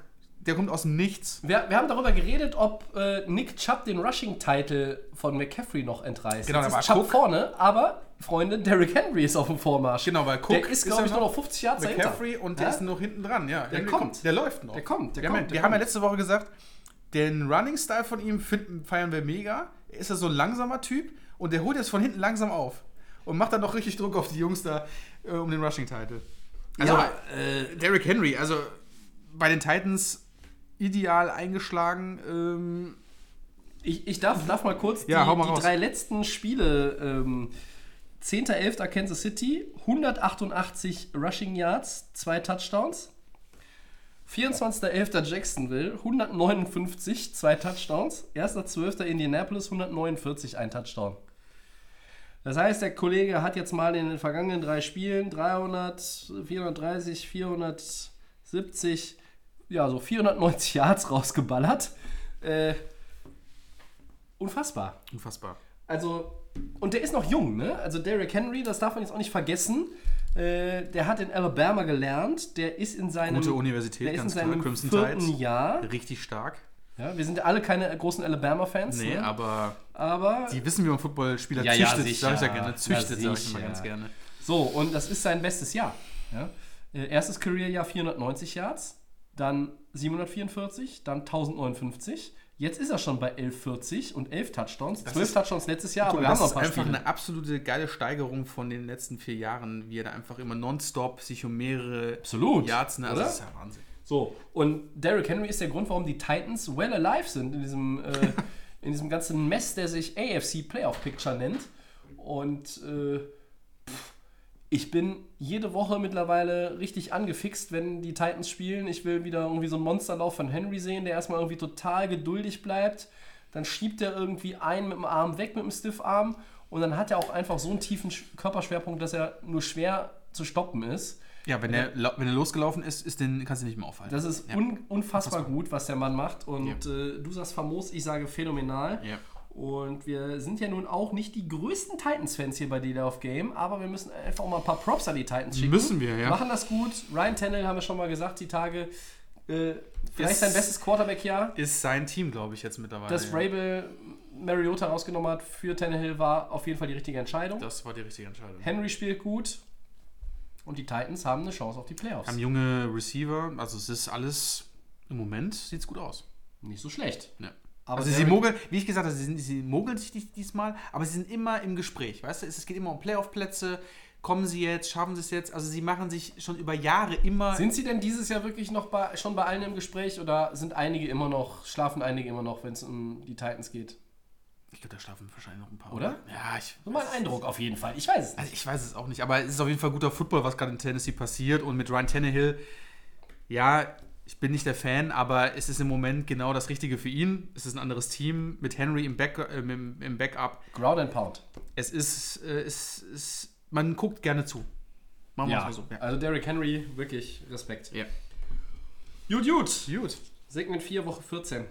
der kommt aus dem Nichts. Wir, wir haben darüber geredet, ob äh, Nick Chubb den Rushing-Title von McCaffrey noch entreißt. Genau, Jetzt da ist Chubb Cook. vorne, aber, Freunde, Derrick Henry ist auf dem Vormarsch. Genau, weil Cook Der ist, glaube ich, nur noch 50 Jahre McCaffrey und der Ja? ist noch hinten dran. Ja, Der Henry kommt. Der läuft noch. Der kommt, der wir kommt, haben, der wir haben ja kommt. letzte Woche gesagt, den Running-Style von ihm finden, feiern wir mega. Er ist ja so ein langsamer Typ und der holt jetzt von hinten langsam auf und macht dann noch richtig Druck auf die Jungs da äh, um den Rushing-Title. Also, Ja, äh, Derrick Henry, also bei den Titans ideal eingeschlagen. Ähm, Ich, ich darf, darf mal kurz Ja, die, mal die drei letzten Spiele. Ähm, 10.11. Kansas City, 188 Rushing Yards, zwei Touchdowns. 24.11. Jacksonville, 159, zwei Touchdowns. 1.12. Indianapolis, 149, ein Touchdown. Das heißt, der Kollege hat jetzt mal in den vergangenen drei Spielen 300, 430, 470, ja, so 490 Yards rausgeballert. Äh, unfassbar. unfassbar. Also, und der ist noch jung, ne? Also Derrick Henry, das darf man jetzt auch nicht vergessen. Äh, der hat in Alabama gelernt. Der ist in seinem, Gute Universität, der ist in ganz klar. seinem Crimson vierten Tides. Jahr. Richtig stark. Ja, wir sind ja alle keine großen Alabama-Fans. Nee, ne? aber aber die wissen, wie man Footballspieler Ja, ja, züchtet. sicher. sag ich ja gerne. Züchtet, Ja, sag ich immer sicher. ganz gerne. So, und das ist sein bestes Jahr. Ja? Äh, erstes Career-Jahr 490 Yards, dann 744, dann 1059. Jetzt ist er schon bei 1140 und 11 Touchdowns. 12 ist- Touchdowns letztes Jahr, aber wir haben das noch ein ist paar einfach Spiele. eine absolute geile Steigerung von den letzten vier Jahren, wie er da einfach immer nonstop sich um mehrere Absolut, Yards, ne? Also oder? das ist ja Wahnsinn. So, und Derrick Henry ist der Grund, warum die Titans well alive sind in diesem, äh, in diesem ganzen Mess, der sich AFC Playoff Picture nennt. Und äh, ich bin jede Woche mittlerweile richtig angefixt, wenn die Titans spielen. Ich will wieder irgendwie so einen Monsterlauf von Henry sehen, der erstmal irgendwie total geduldig bleibt. Dann schiebt er irgendwie einen mit dem Arm weg, mit dem Stiffarm. Und dann hat er auch einfach so einen tiefen Sch- Körperschwerpunkt, dass er nur schwer zu stoppen ist. Ja, wenn er, wenn er losgelaufen ist, ist den, kannst du nicht mehr aufhalten. Das ist ja. un unfassbar gut, was der Mann macht. Und äh, du sagst famos, ich sage phänomenal. Ja. Und wir sind ja nun auch nicht die größten Titans-Fans hier bei Delay of Game, aber wir müssen einfach auch mal ein paar Props an die Titans schicken. Müssen wir, ja. Machen das gut. Ryan Tannehill haben wir schon mal gesagt, die Tage. Äh, vielleicht Ist- sein bestes Quarterback-Jahr. Ist sein Team, glaube ich, jetzt mittlerweile. Dass ja. Rabel Mariota rausgenommen hat für Tannehill war auf jeden Fall die richtige Entscheidung. Das war die richtige Entscheidung. Henry spielt gut. Und die Titans haben eine Chance auf die Playoffs. Haben junge Receiver, also es ist alles, im Moment sieht es gut aus. Nicht so schlecht. Ja. Aber also sie mogeln, wie ich gesagt habe, sie, sind, sie mogeln sich dies- diesmal, aber sie sind immer im Gespräch, weißt du? Es, es geht immer um Playoff-Plätze, kommen sie jetzt, schaffen sie es jetzt, also sie machen sich schon über Jahre immer... Sind sie denn dieses Jahr wirklich noch bei, schon bei allen im Gespräch oder sind einige immer noch, schlafen einige immer noch, wenn es um die Titans geht? ich glaube, da schlafen wahrscheinlich noch ein paar. Oder? Ja, ich... So mein Eindruck auf jeden Fall. Ich weiß es nicht. Also ich weiß es auch nicht, aber es ist auf jeden Fall guter Football, was gerade in Tennessee passiert. Und mit Ryan Tannehill, ja, ich bin nicht der Fan, aber es ist im Moment genau das Richtige für ihn. Es ist ein anderes Team mit Henry im, Back, äh, im, im Backup. Ground and Pound. Es ist, äh, es ist, man guckt gerne zu. Machen wir es Ja, mal so. Ja. also Derrick Henry, wirklich Respekt. ja. Gut, gut. Gut. Segment 4, Woche 14.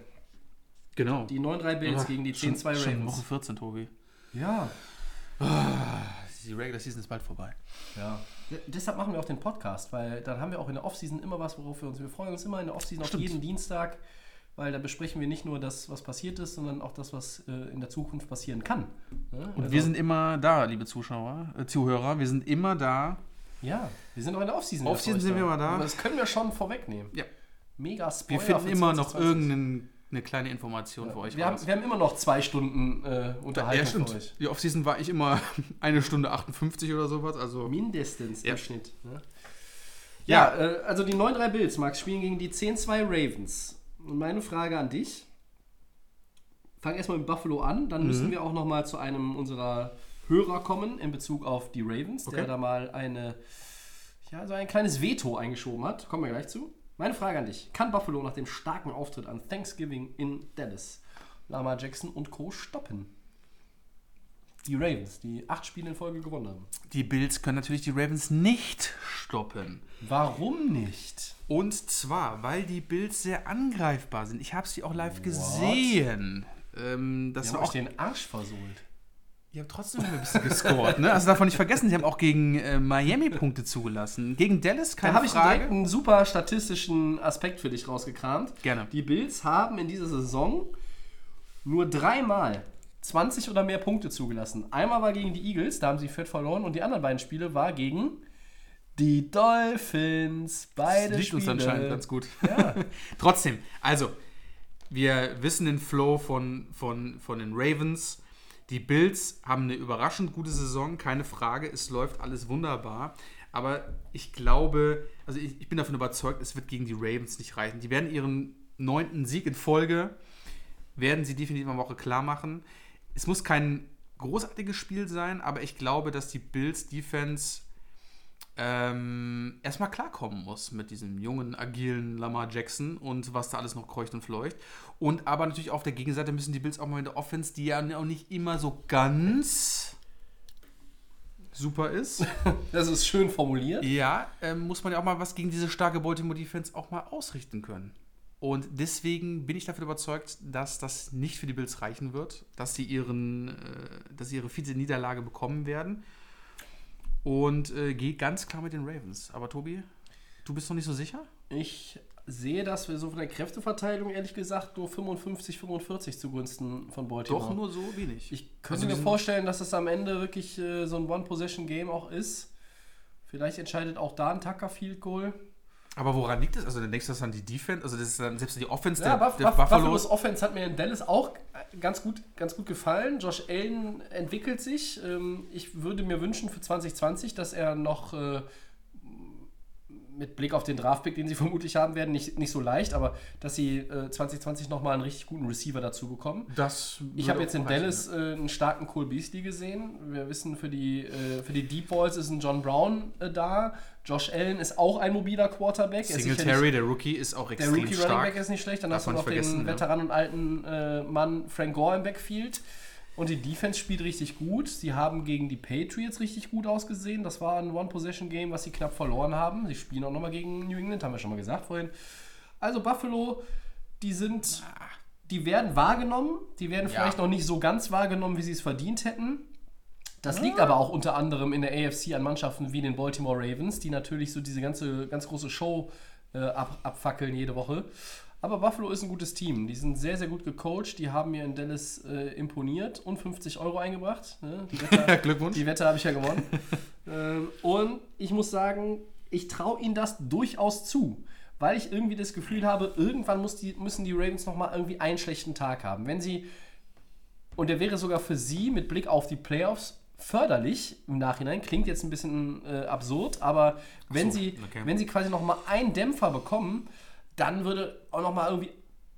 Genau. Die 9-3 Bills gegen die 10-2 Schon Ravens. Woche 14, Tobi. Ja. Die Regular Season ist bald vorbei. ja. Deshalb machen wir auch den Podcast, weil dann haben wir auch in der Offseason immer was, worauf wir uns. Wir freuen uns immer in der Offseason auf jeden Dienstag, weil da besprechen wir nicht nur das, was passiert ist, sondern auch das, was äh, in der Zukunft passieren kann. Ja, Und also- wir sind immer da, liebe Zuschauer, äh, Zuhörer. Wir sind immer da. Ja, wir sind auch in der Offseason. Offseason sind wir mal da. Aber das können wir schon vorwegnehmen. Ja. Mega Spoiler Wir finden immer noch 2020. irgendeine kleine Information für euch. Wir haben, wir haben immer noch zwei Stunden äh, Unterhaltung ja, stimmt. für euch. Die Offseason war ich immer eine Stunde 58 oder sowas. Also Mindestens Ja. im Schnitt. Ne? Ja, äh, also die 9-3 Bills, Max, spielen gegen die 10-2 Ravens. Und meine Frage an dich. Fang erstmal mit Buffalo an, dann Mhm. müssen wir auch nochmal zu einem unserer Hörer kommen in Bezug auf die Ravens, der Okay. da mal eine, ja, so ein kleines Veto eingeschoben hat. Kommen wir gleich zu. Meine Frage an dich. Kann Buffalo nach dem starken Auftritt an Thanksgiving in Dallas Lamar Jackson und Co. stoppen? Die Ravens, die acht Spiele in Folge gewonnen haben. die Bills können natürlich die Ravens nicht stoppen. Warum nicht? Und zwar, weil die Bills sehr angreifbar sind. Ich habe sie auch live gesehen. Ähm, das Die war auch den Arsch versohlt. Die haben trotzdem ein bisschen gescored, ne? Also davon nicht vergessen, sie haben auch gegen äh, Miami Punkte zugelassen. Gegen Dallas Da keine habe ich direkt einen super statistischen Aspekt für dich rausgekramt. Gerne. Die Bills haben in dieser Saison nur dreimal 20 oder mehr Punkte zugelassen. Einmal war gegen die Eagles, da haben sie fett verloren, und die anderen beiden Spiele war gegen die Dolphins. Beide Das liegt uns Spiele. anscheinend ganz gut. Ja. Trotzdem, also, wir wissen den Flow von, von, von den Ravens. Die Bills haben eine überraschend gute Saison, keine Frage. Es läuft alles wunderbar. Aber ich glaube, also ich, ich bin davon überzeugt, es wird gegen die Ravens nicht reichen. Die werden ihren neunten Sieg in Folge, werden sie definitiv am Woche klar machen. Es muss kein großartiges Spiel sein, aber ich glaube, dass die Bills Defense ähm, erstmal klarkommen muss mit diesem jungen, agilen Lamar Jackson und was da alles noch kreucht und fleucht. Und aber natürlich auf der Gegenseite müssen die Bills auch mal in der Offense, die ja auch nicht immer so ganz super ist. Das ist schön formuliert. ja, ähm, muss man ja auch mal was gegen diese starke Baltimore Defense auch mal ausrichten können. Und deswegen bin ich davon überzeugt, dass das nicht für die Bills reichen wird, dass sie ihren, äh, dass sie ihre vierte Niederlage bekommen werden. Und äh, gehe ganz klar mit den Ravens. Aber Tobi, du bist noch nicht so sicher? Ich sehe, dass wir so von der Kräfteverteilung ehrlich gesagt nur 55, 45 zugunsten von Baltimore. Doch nur so wenig. Ich könnte Also mir vorstellen, dass es am Ende wirklich äh, so ein One-Possession-Game auch ist. Vielleicht entscheidet auch da ein Tucker Field Goal. Aber woran liegt das? Also dann denkst du, das an die Defense, also das ist dann selbst die Offense Ja, der, Buff der Buff Buffalo. Buffalo's Offense hat mir in Dallas auch äh, ganz gut, ganz gut gefallen. Josh Allen entwickelt sich. Ähm, Ich würde mir wünschen für 2020, dass er noch äh, mit Blick auf den Draftpick, den sie vermutlich haben werden, nicht, nicht so leicht, aber dass sie äh, 2020 nochmal einen richtig guten Receiver dazu bekommen. Das Ich habe jetzt in Dallas äh, einen starken Cole Beasley gesehen. Wir wissen, für die, äh, für die Deep Balls ist ein John Brown äh, da. Josh Allen ist auch ein mobiler Quarterback. Er Singletary, der Rookie, ist auch der extrem Rookie Running stark. Back ist nicht schlecht. Dann Darf hast du noch den ja. Veteran und alten äh, Mann Frank Gore im Backfield. Und die Defense spielt richtig gut. Sie haben gegen die Patriots richtig gut ausgesehen. Das war ein One-Possession-Game, was sie knapp verloren haben. Sie spielen auch nochmal gegen New England, haben wir schon mal gesagt vorhin. Also Buffalo, die sind, die werden wahrgenommen. Die werden vielleicht noch nicht so ganz wahrgenommen, wie sie es verdient hätten. Das liegt aber auch unter anderem in der AFC an Mannschaften wie den Baltimore Ravens, die natürlich so diese ganze ganz große Show äh, ab, abfackeln jede Woche. Aber Buffalo ist ein gutes Team. Die sind sehr, sehr gut gecoacht. Die haben mir in Dallas äh, imponiert und 50 Euro eingebracht. Ne? Die Wette, Glückwunsch. Die Wette habe ich ja gewonnen. ähm, und ich muss sagen, ich traue ihnen das durchaus zu. Weil ich irgendwie das Gefühl habe, irgendwann die, müssen die Ravens nochmal irgendwie einen schlechten Tag haben. Wenn sie und der wäre sogar für sie mit Blick auf die Playoffs förderlich im Nachhinein. Klingt jetzt ein bisschen äh, absurd, aber wenn, so, sie, okay. wenn sie quasi nochmal einen Dämpfer bekommen, dann würde auch nochmal irgendwie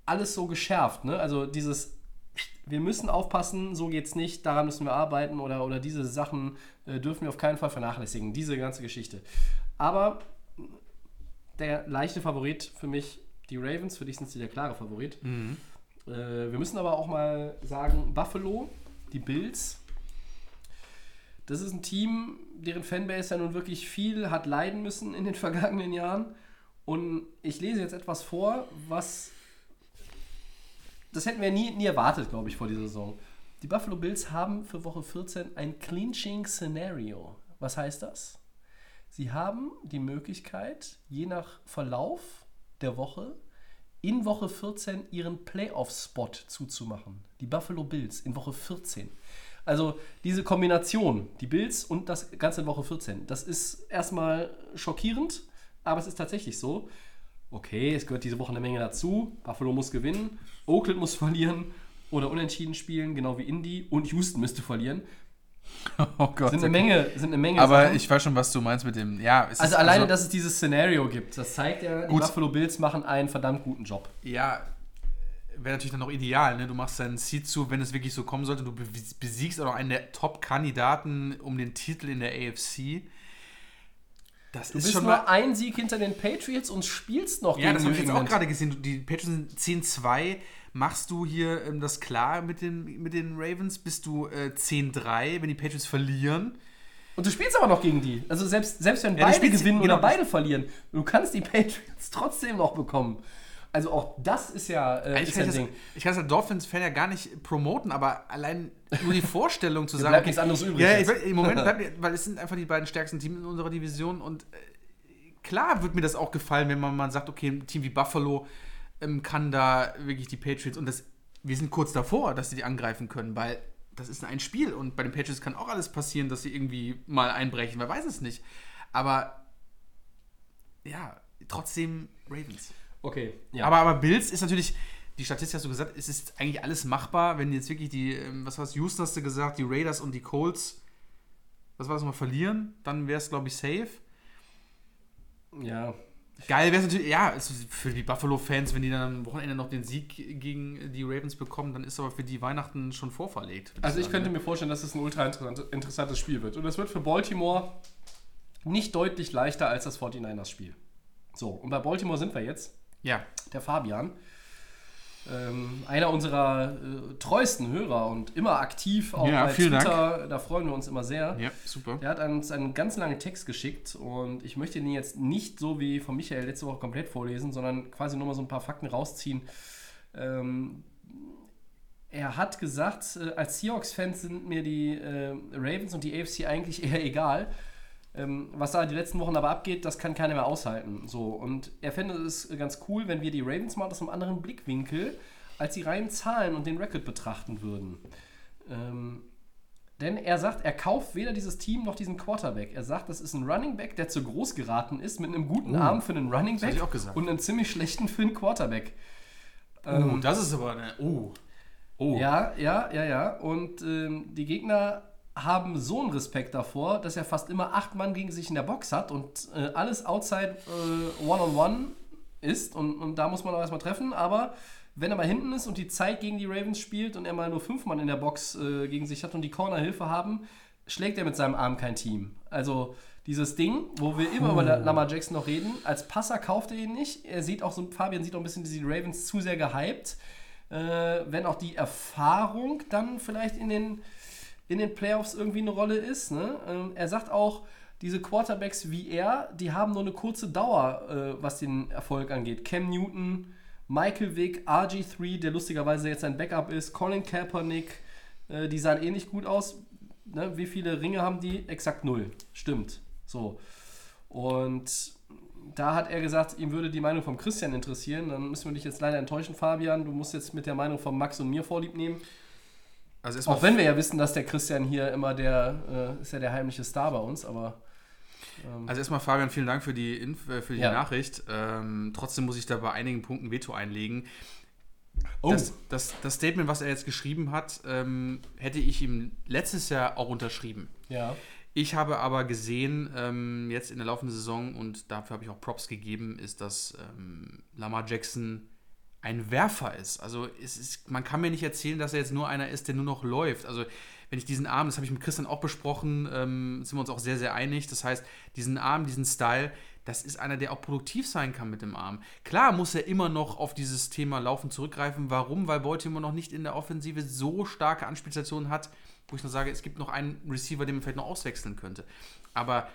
alles so geschärft. Ne? Also dieses, wir müssen aufpassen, so geht's nicht, daran müssen wir arbeiten oder, oder diese Sachen äh, dürfen wir auf keinen Fall vernachlässigen. Diese ganze Geschichte. Aber der leichte Favorit für mich, die Ravens, für dich sind sie der klare Favorit. Äh, wir müssen aber auch mal sagen, Buffalo, die Bills, das ist ein Team, deren Fanbase ja nun wirklich viel hat leiden müssen in den vergangenen Jahren. Und ich lese jetzt etwas vor, was. Das hätten wir nie, nie erwartet, glaube ich, vor dieser Saison. Die Buffalo Bills haben für Woche 14 ein Clinching-Szenario. Was heißt das? Sie haben die Möglichkeit, je nach Verlauf der Woche in Woche 14 ihren Playoff-Spot zuzumachen. Die Buffalo Bills in Woche 14. Also diese Kombination, die Bills und das Ganze in Woche 14, das ist erstmal schockierend, aber es ist tatsächlich so. Okay, es gehört diese Woche eine Menge dazu. Buffalo muss gewinnen, Oakland muss verlieren oder unentschieden spielen, genau wie Indy und Houston müsste verlieren. Oh Gott. Sind eine Menge, sind eine Menge Aber Sachen. ich weiß schon, was du meinst mit dem. Ja, Also ist alleine, dass es dieses Szenario gibt, das zeigt ja, die Gut. Buffalo Bills machen einen verdammt guten Job. Ja, wäre natürlich dann auch ideal, ne? Du machst deinen Seed zu, wenn es wirklich so kommen sollte. Du be- besiegst auch noch einen der Top-Kandidaten um den Titel in der AFC. Das Du ist bist schon nur mal. ein Sieg hinter den Patriots und spielst noch Ja, das habe ich jetzt auch gerade gesehen. Die Patriots sind 10-2. Machst du hier ähm, das klar mit den, mit den Ravens? Bist du äh, 10-3, wenn die Patriots verlieren? Und du spielst aber noch gegen die. Also selbst, selbst wenn Ja, beide gewinnen genau, oder beide verlieren, du kannst die Patriots trotzdem noch bekommen. Also auch das ist ja äh, ist kann ein ich, Ding. das, ich kann das als Dolphins-Fan ja gar nicht promoten, aber allein nur die Vorstellung zu sagen. bleibt nichts anderes übrig Ja, jetzt. im Moment bleibt mir, weil es sind einfach die beiden stärksten Teams in unserer Division und äh, klar wird mir das auch gefallen, wenn man mal sagt, okay, ein Team wie Buffalo ähm, kann da wirklich die Patriots und das, wir sind kurz davor, dass sie die angreifen können, weil das ist ein Spiel und bei den Patriots kann auch alles passieren, dass sie irgendwie mal einbrechen, wer weiß es nicht. Aber ja, trotzdem Ravens. Okay, ja. Aber, aber Bills ist natürlich, die Statistik hast du gesagt, es ist eigentlich alles machbar, wenn jetzt wirklich die, ähm, was war's, Houston hast du gesagt, die Raiders und die Colts, was war das mal, verlieren, dann wäre es, glaube ich, safe. ja. Geil wäre es natürlich, ja, für die Buffalo-Fans, wenn die dann am Wochenende noch den Sieg gegen die Ravens bekommen, dann ist aber für die Weihnachten schon vorverlegt. Also ich sagen, könnte ne? mir vorstellen, dass es ein ultra interessant- interessantes Spiel wird. Und es wird für Baltimore nicht deutlich leichter als das 49ers-Spiel. So, und bei Baltimore sind wir jetzt. Ja, der Fabian. Ähm, einer unserer äh, treuesten Hörer und immer aktiv auch Ja, bei vielen Dank. Twitter, da freuen wir uns immer sehr. ja, super. Der hat uns einen ganz langen Text geschickt und ich möchte ihn jetzt nicht so wie von Michael letzte Woche komplett vorlesen, sondern quasi nur mal so ein paar Fakten rausziehen. Ähm, er hat gesagt, äh, als Seahawks-Fans sind mir die äh, Ravens und die AFC eigentlich eher egal. Ähm, was da die letzten Wochen aber abgeht, das kann keiner mehr aushalten. So, und er fände es ganz cool, wenn wir die Ravens mal aus einem anderen Blickwinkel als die reinen Zahlen und den Record betrachten würden. Ähm, denn er sagt, er kauft weder dieses Team noch diesen Quarterback. Er sagt, das ist ein Running Back, der zu groß geraten ist, mit einem guten Arm für einen Running Back und einem ziemlich schlechten für einen Quarterback. oh, das ist aber eine, oh. Oh. Ja, ja, ja, ja. Und ähm, die Gegner haben so einen Respekt davor, dass er fast immer acht Mann gegen sich in der Box hat und äh, alles outside äh, One-on-One ist. Und, und da muss man auch erstmal treffen. Aber wenn er mal hinten ist und die Zeit gegen die Ravens spielt und er mal nur fünf Mann in der Box äh, gegen sich hat und die Corner Hilfe haben, schlägt er mit seinem Arm kein Team. Also dieses Ding, wo wir immer über Lamar Jackson noch reden, als Passer kauft er ihn nicht. Er sieht auch so, Fabian sieht auch ein bisschen diese Ravens zu sehr gehypt. Äh, wenn auch die Erfahrung dann vielleicht in den, in den Playoffs irgendwie eine Rolle ist. Ne? Ähm, er sagt auch, diese Quarterbacks wie er, die haben nur eine kurze Dauer, äh, was den Erfolg angeht. Cam Newton, Michael Vick, RG3, der lustigerweise jetzt ein Backup ist, Colin Kaepernick, äh, die sahen eh nicht gut aus. Ne? Wie viele Ringe haben die? Exakt null. Stimmt. So. Und da hat er gesagt, ihm würde die Meinung von Christian interessieren. Dann müssen wir dich jetzt leider enttäuschen, Fabian. Du musst jetzt mit der Meinung von Max und mir vorlieb nehmen. Also Auch wenn wir ja wissen, dass der Christian hier immer der, äh, ist ja der heimliche Star bei uns, aber Also erstmal Fabian, vielen Dank für die, Inf äh, für die Ja. Nachricht. Ähm, trotzdem muss ich da bei einigen Punkten Veto einlegen. Oh. Das, das, das Statement, was er jetzt geschrieben hat, ähm, hätte ich ihm letztes Jahr auch unterschrieben. ja. Ich habe aber gesehen, ähm, jetzt in der laufenden Saison, und dafür habe ich auch Props gegeben, ist, dass ähm, Lamar Jackson ein Werfer ist. Also es ist, man kann mir nicht erzählen, dass er jetzt nur einer ist, der nur noch läuft. Also wenn ich diesen Arm, das habe ich mit Christian auch besprochen, ähm, sind wir uns auch sehr, sehr einig. Das heißt, diesen Arm, diesen Style, das ist einer, der auch produktiv sein kann mit dem Arm. Klar muss er immer noch auf dieses Thema Laufen zurückgreifen. Warum? Weil Baltimore noch nicht in der Offensive so starke Anspielstationen hat, wo ich noch sage, es gibt noch einen Receiver, den man vielleicht noch auswechseln könnte. Aber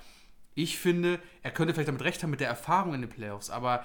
ich finde, er könnte vielleicht damit recht haben mit der Erfahrung in den Playoffs, aber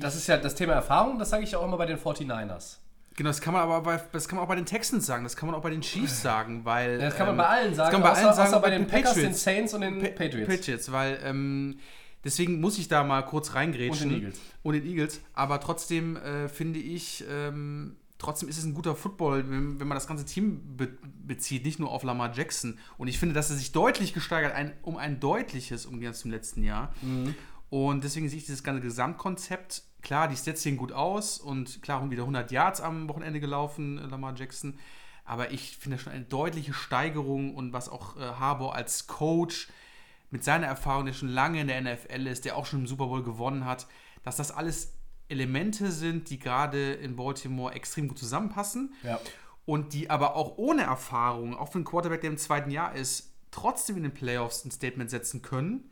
Das ist ja das Thema Erfahrung, das sage ich ja auch immer bei den 49ers. Genau, das kann man aber bei, das kann man auch bei den Texans sagen, das kann man auch bei den Chiefs sagen, weil. Das kann man ähm, bei allen sagen, das kann man bei außer, allen sagen, außer bei bei den den Packers, den Patriots. Saints und den Pa- Patriots. Patriots, weil ähm, deswegen muss ich da mal kurz reingrätschen. Und den Eagles. Und den Eagles. Aber trotzdem äh, finde ich, ähm, trotzdem ist es ein guter Football, wenn, wenn man das ganze Team be bezieht, nicht nur auf Lamar Jackson. Und ich finde, dass er sich deutlich gesteigert, ein, um ein deutliches im Gegensatz zum letzten Jahr. Mhm. Und deswegen sehe ich dieses ganze Gesamtkonzept. Klar, die Stats sehen gut aus und klar, wieder 100 Yards am Wochenende gelaufen, äh, Lamar Jackson. Aber ich finde schon eine deutliche Steigerung und was auch äh, Harbour als Coach mit seiner Erfahrung, der schon lange in der NFL ist, der auch schon im Super Bowl gewonnen hat, dass das alles Elemente sind, die gerade in Baltimore extrem gut zusammenpassen Ja. und die aber auch ohne Erfahrung, auch für einen Quarterback, der im zweiten Jahr ist, trotzdem in den Playoffs ein Statement setzen können,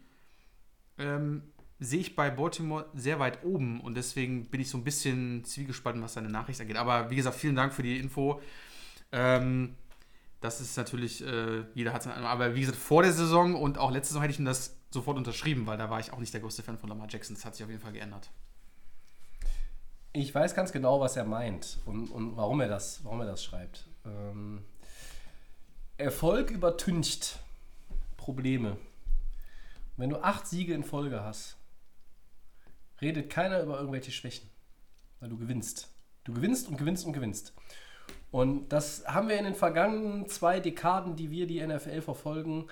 ähm, sehe ich bei Baltimore sehr weit oben und deswegen bin ich so ein bisschen zwiegespalten, was seine Nachricht angeht. Aber wie gesagt, vielen Dank für die Info. Ähm, das ist natürlich, äh, jeder hat seine aber wie gesagt, vor der Saison und auch letzte Saison hätte ich ihm das sofort unterschrieben, weil da war ich auch nicht der größte Fan von Lamar Jackson. Das hat sich auf jeden Fall geändert. Ich weiß ganz genau, was er meint und, und warum, er das, warum er das schreibt. Ähm, Erfolg übertüncht Probleme. Wenn du acht Siege in Folge hast, redet keiner über irgendwelche Schwächen, weil du gewinnst. Du gewinnst und gewinnst und gewinnst. Und das haben wir in den vergangenen zwei Dekaden, die wir die NFL verfolgen,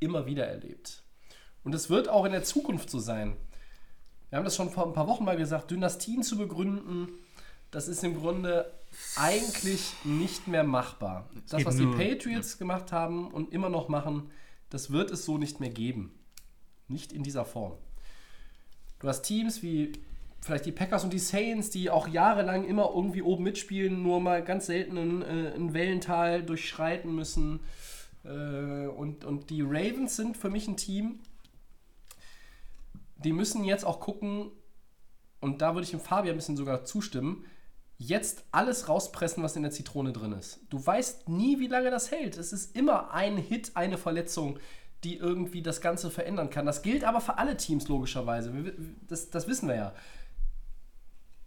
immer wieder erlebt. Und es wird auch in der Zukunft so sein. Wir haben das schon vor ein paar Wochen mal gesagt, Dynastien zu begründen, das ist im Grunde eigentlich nicht mehr machbar. Das, was die Patriots gemacht haben und immer noch machen, das wird es so nicht mehr geben. Nicht in dieser Form. Du hast Teams wie vielleicht die Packers und die Saints, die auch jahrelang immer irgendwie oben mitspielen, nur mal ganz selten ein, äh, ein Wellental durchschreiten müssen. Äh, und, und die Ravens sind für mich ein Team, die müssen jetzt auch gucken, und da würde ich dem Fabian ein bisschen sogar zustimmen, jetzt alles rauspressen, was in der Zitrone drin ist. Du weißt nie, wie lange das hält. Es ist immer ein Hit, eine Verletzung, die irgendwie das Ganze verändern kann. Das gilt aber für alle Teams logischerweise. Das, das wissen wir ja.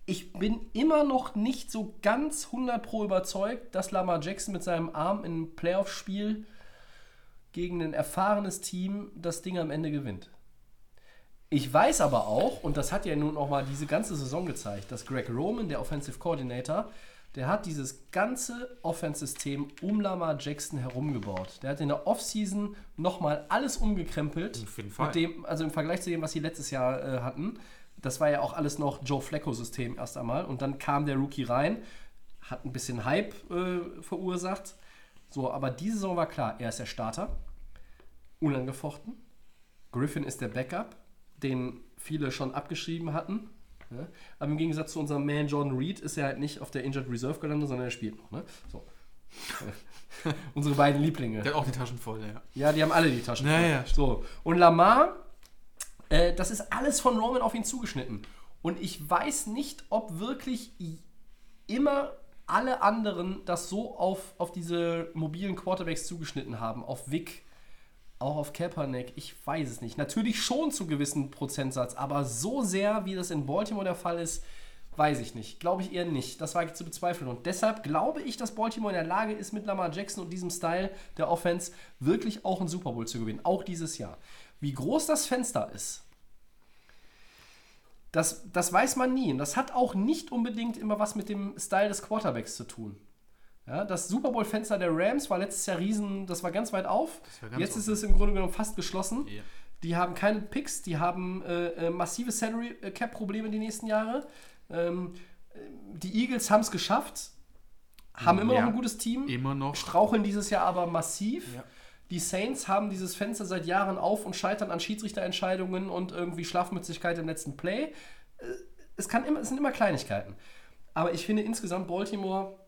Ich bin immer noch nicht so ganz 100 pro überzeugt, dass Lamar Jackson mit seinem Arm in einem Playoff-Spiel gegen ein erfahrenes Team das Ding am Ende gewinnt. Ich weiß aber auch, und das hat ja nun auch mal diese ganze Saison gezeigt, dass Greg Roman, der Offensive Coordinator, der hat dieses ganze Offense-System um Lamar Jackson herumgebaut. Der hat in der Offseason nochmal alles umgekrempelt. Auf jeden Fall. Mit dem, also im Vergleich zu dem, was sie letztes Jahr äh, hatten. Das war ja auch alles noch Joe Flacco-System erst einmal. Und dann kam der Rookie rein, hat ein bisschen Hype äh, verursacht. So, aber diese Saison war klar, er ist der Starter, unangefochten. Griffin ist der Backup, den viele schon abgeschrieben hatten. Ja? Aber im Gegensatz zu unserem Man Jordan Reed ist er halt nicht auf der Injured Reserve gelandet, sondern er spielt noch. Ne? So. Unsere beiden Lieblinge. Der hat auch die Taschen voll, ja. Ja, die haben alle die Taschen. Ja, voll. so. Und Lamar, äh, das ist alles von Roman auf ihn zugeschnitten. Und ich weiß nicht, ob wirklich immer alle anderen das so auf, auf diese mobilen Quarterbacks zugeschnitten haben. Auf Vic, auch auf Kaepernick. Ich weiß es nicht. Natürlich schon zu gewissen Prozentsatz, aber so sehr, wie das in Baltimore der Fall ist, weiß ich nicht. Glaube ich eher nicht. Das ich zu bezweifeln. Und deshalb glaube ich, dass Baltimore in der Lage ist, mit Lamar Jackson und diesem Style der Offense wirklich auch einen Super Bowl zu gewinnen. Auch dieses Jahr. Wie groß das Fenster ist, das, das weiß man nie. Und das hat auch nicht unbedingt immer was mit dem Style des Quarterbacks zu tun. Ja, das Super Bowl-Fenster der Rams war letztes Jahr riesen, das war ganz weit auf. ganz Jetzt ist offen. es im Grunde genommen fast geschlossen. Ja. Die haben keine Picks, die haben äh, äh, massive Salary äh, Cap Probleme die nächsten Jahre. Ähm, äh, die Eagles haben es geschafft, haben immer Ja. noch ein gutes Team, Immer noch. straucheln dieses Jahr aber massiv. Ja. Die Saints haben dieses Fenster seit Jahren auf und scheitern an Schiedsrichterentscheidungen und irgendwie Schlafmützigkeit im letzten Play. Äh, Es, kann immer, es sind immer Kleinigkeiten. Aber ich finde insgesamt Baltimore,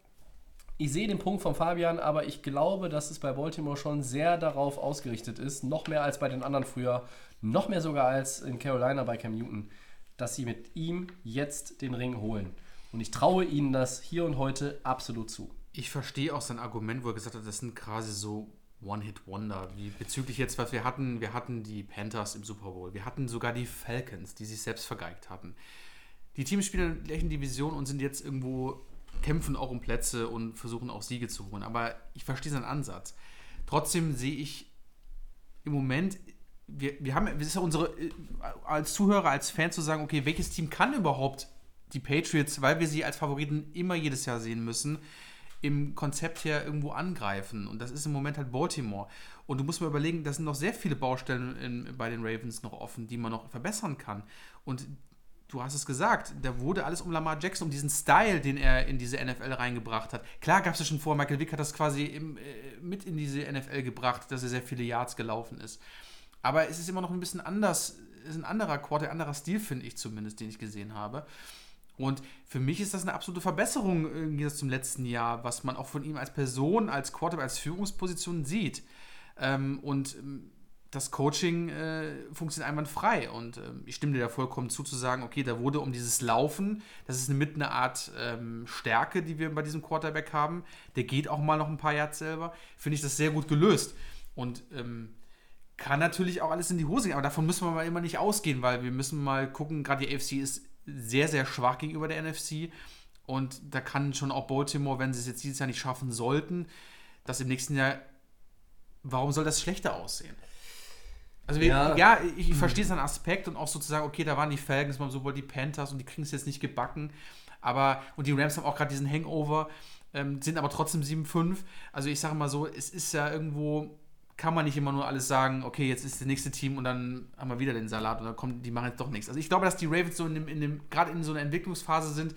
ich sehe den Punkt von Fabian, aber ich glaube, dass es bei Baltimore schon sehr darauf ausgerichtet ist, noch mehr als bei den anderen früher, noch mehr sogar als in Carolina bei Cam Newton, dass sie mit ihm jetzt den Ring holen. Und ich traue ihnen das hier und heute absolut zu. Ich verstehe auch sein Argument, wo er gesagt hat, das sind quasi so One-Hit-Wonder. Bezüglich jetzt, was wir hatten, wir hatten die Panthers im Super Bowl, wir hatten sogar die Falcons, die sich selbst vergeigt hatten. Die Teams spielen in der gleichen Division und sind jetzt irgendwo, kämpfen auch um Plätze und versuchen auch Siege zu holen. Aber ich verstehe seinen Ansatz. Trotzdem sehe ich im Moment, wir, wir haben, es ist ja unsere, äh, als Zuhörer, als Fan zu sagen, okay, welches Team kann überhaupt die Patriots, weil wir sie als Favoriten immer jedes Jahr sehen müssen, im Konzept her irgendwo angreifen. Und das ist im Moment halt Baltimore. Und du musst mal überlegen, da sind noch sehr viele Baustellen in, bei den Ravens noch offen, die man noch verbessern kann. Und du hast es gesagt, da wurde alles um Lamar Jackson, um diesen Style, den er in diese NFL reingebracht hat. Klar gab es ja schon vor, Michael Vick hat das quasi im, äh, mit in diese NFL gebracht, dass er sehr viele Yards gelaufen ist. Aber es ist immer noch ein bisschen anders, es ist ein anderer Quarter, ein anderer Stil, finde ich zumindest, den ich gesehen habe. Und für mich ist das eine absolute Verbesserung im Gegensatz zum letzten Jahr, was man auch von ihm als Person, als Quarterback, als Führungsposition sieht. Ähm, und ähm, das Coaching äh, funktioniert einwandfrei. Und ähm, ich stimme dir da vollkommen zu, zu sagen, okay, da wurde um dieses Laufen, das ist mit eine Art ähm, Stärke, die wir bei diesem Quarterback haben. Der geht auch mal noch ein paar Yards selber. Finde ich das sehr gut gelöst. Und ähm, kann natürlich auch alles in die Hose gehen, aber davon müssen wir mal immer nicht ausgehen, weil wir müssen mal gucken, gerade die AFC ist sehr, sehr schwach gegenüber der NFC und da kann schon auch Baltimore, wenn sie es jetzt dieses Jahr nicht schaffen sollten, das im nächsten Jahr, warum soll das schlechter aussehen? Also wir, Ja. ja, ich, ich verstehe seinen Aspekt und auch sozusagen, okay, da waren die Falcons, mal sowohl die Panthers und die kriegen es jetzt nicht gebacken, aber, und die Rams haben auch gerade diesen Hangover, ähm, sind aber trotzdem 7-5. Also ich sage mal so, es ist ja irgendwo, kann man nicht immer nur alles sagen, okay, jetzt ist das nächste Team und dann haben wir wieder den Salat und dann kommt, die machen jetzt doch nichts. Also ich glaube, dass die Ravens so in dem, in dem gerade in so einer Entwicklungsphase sind,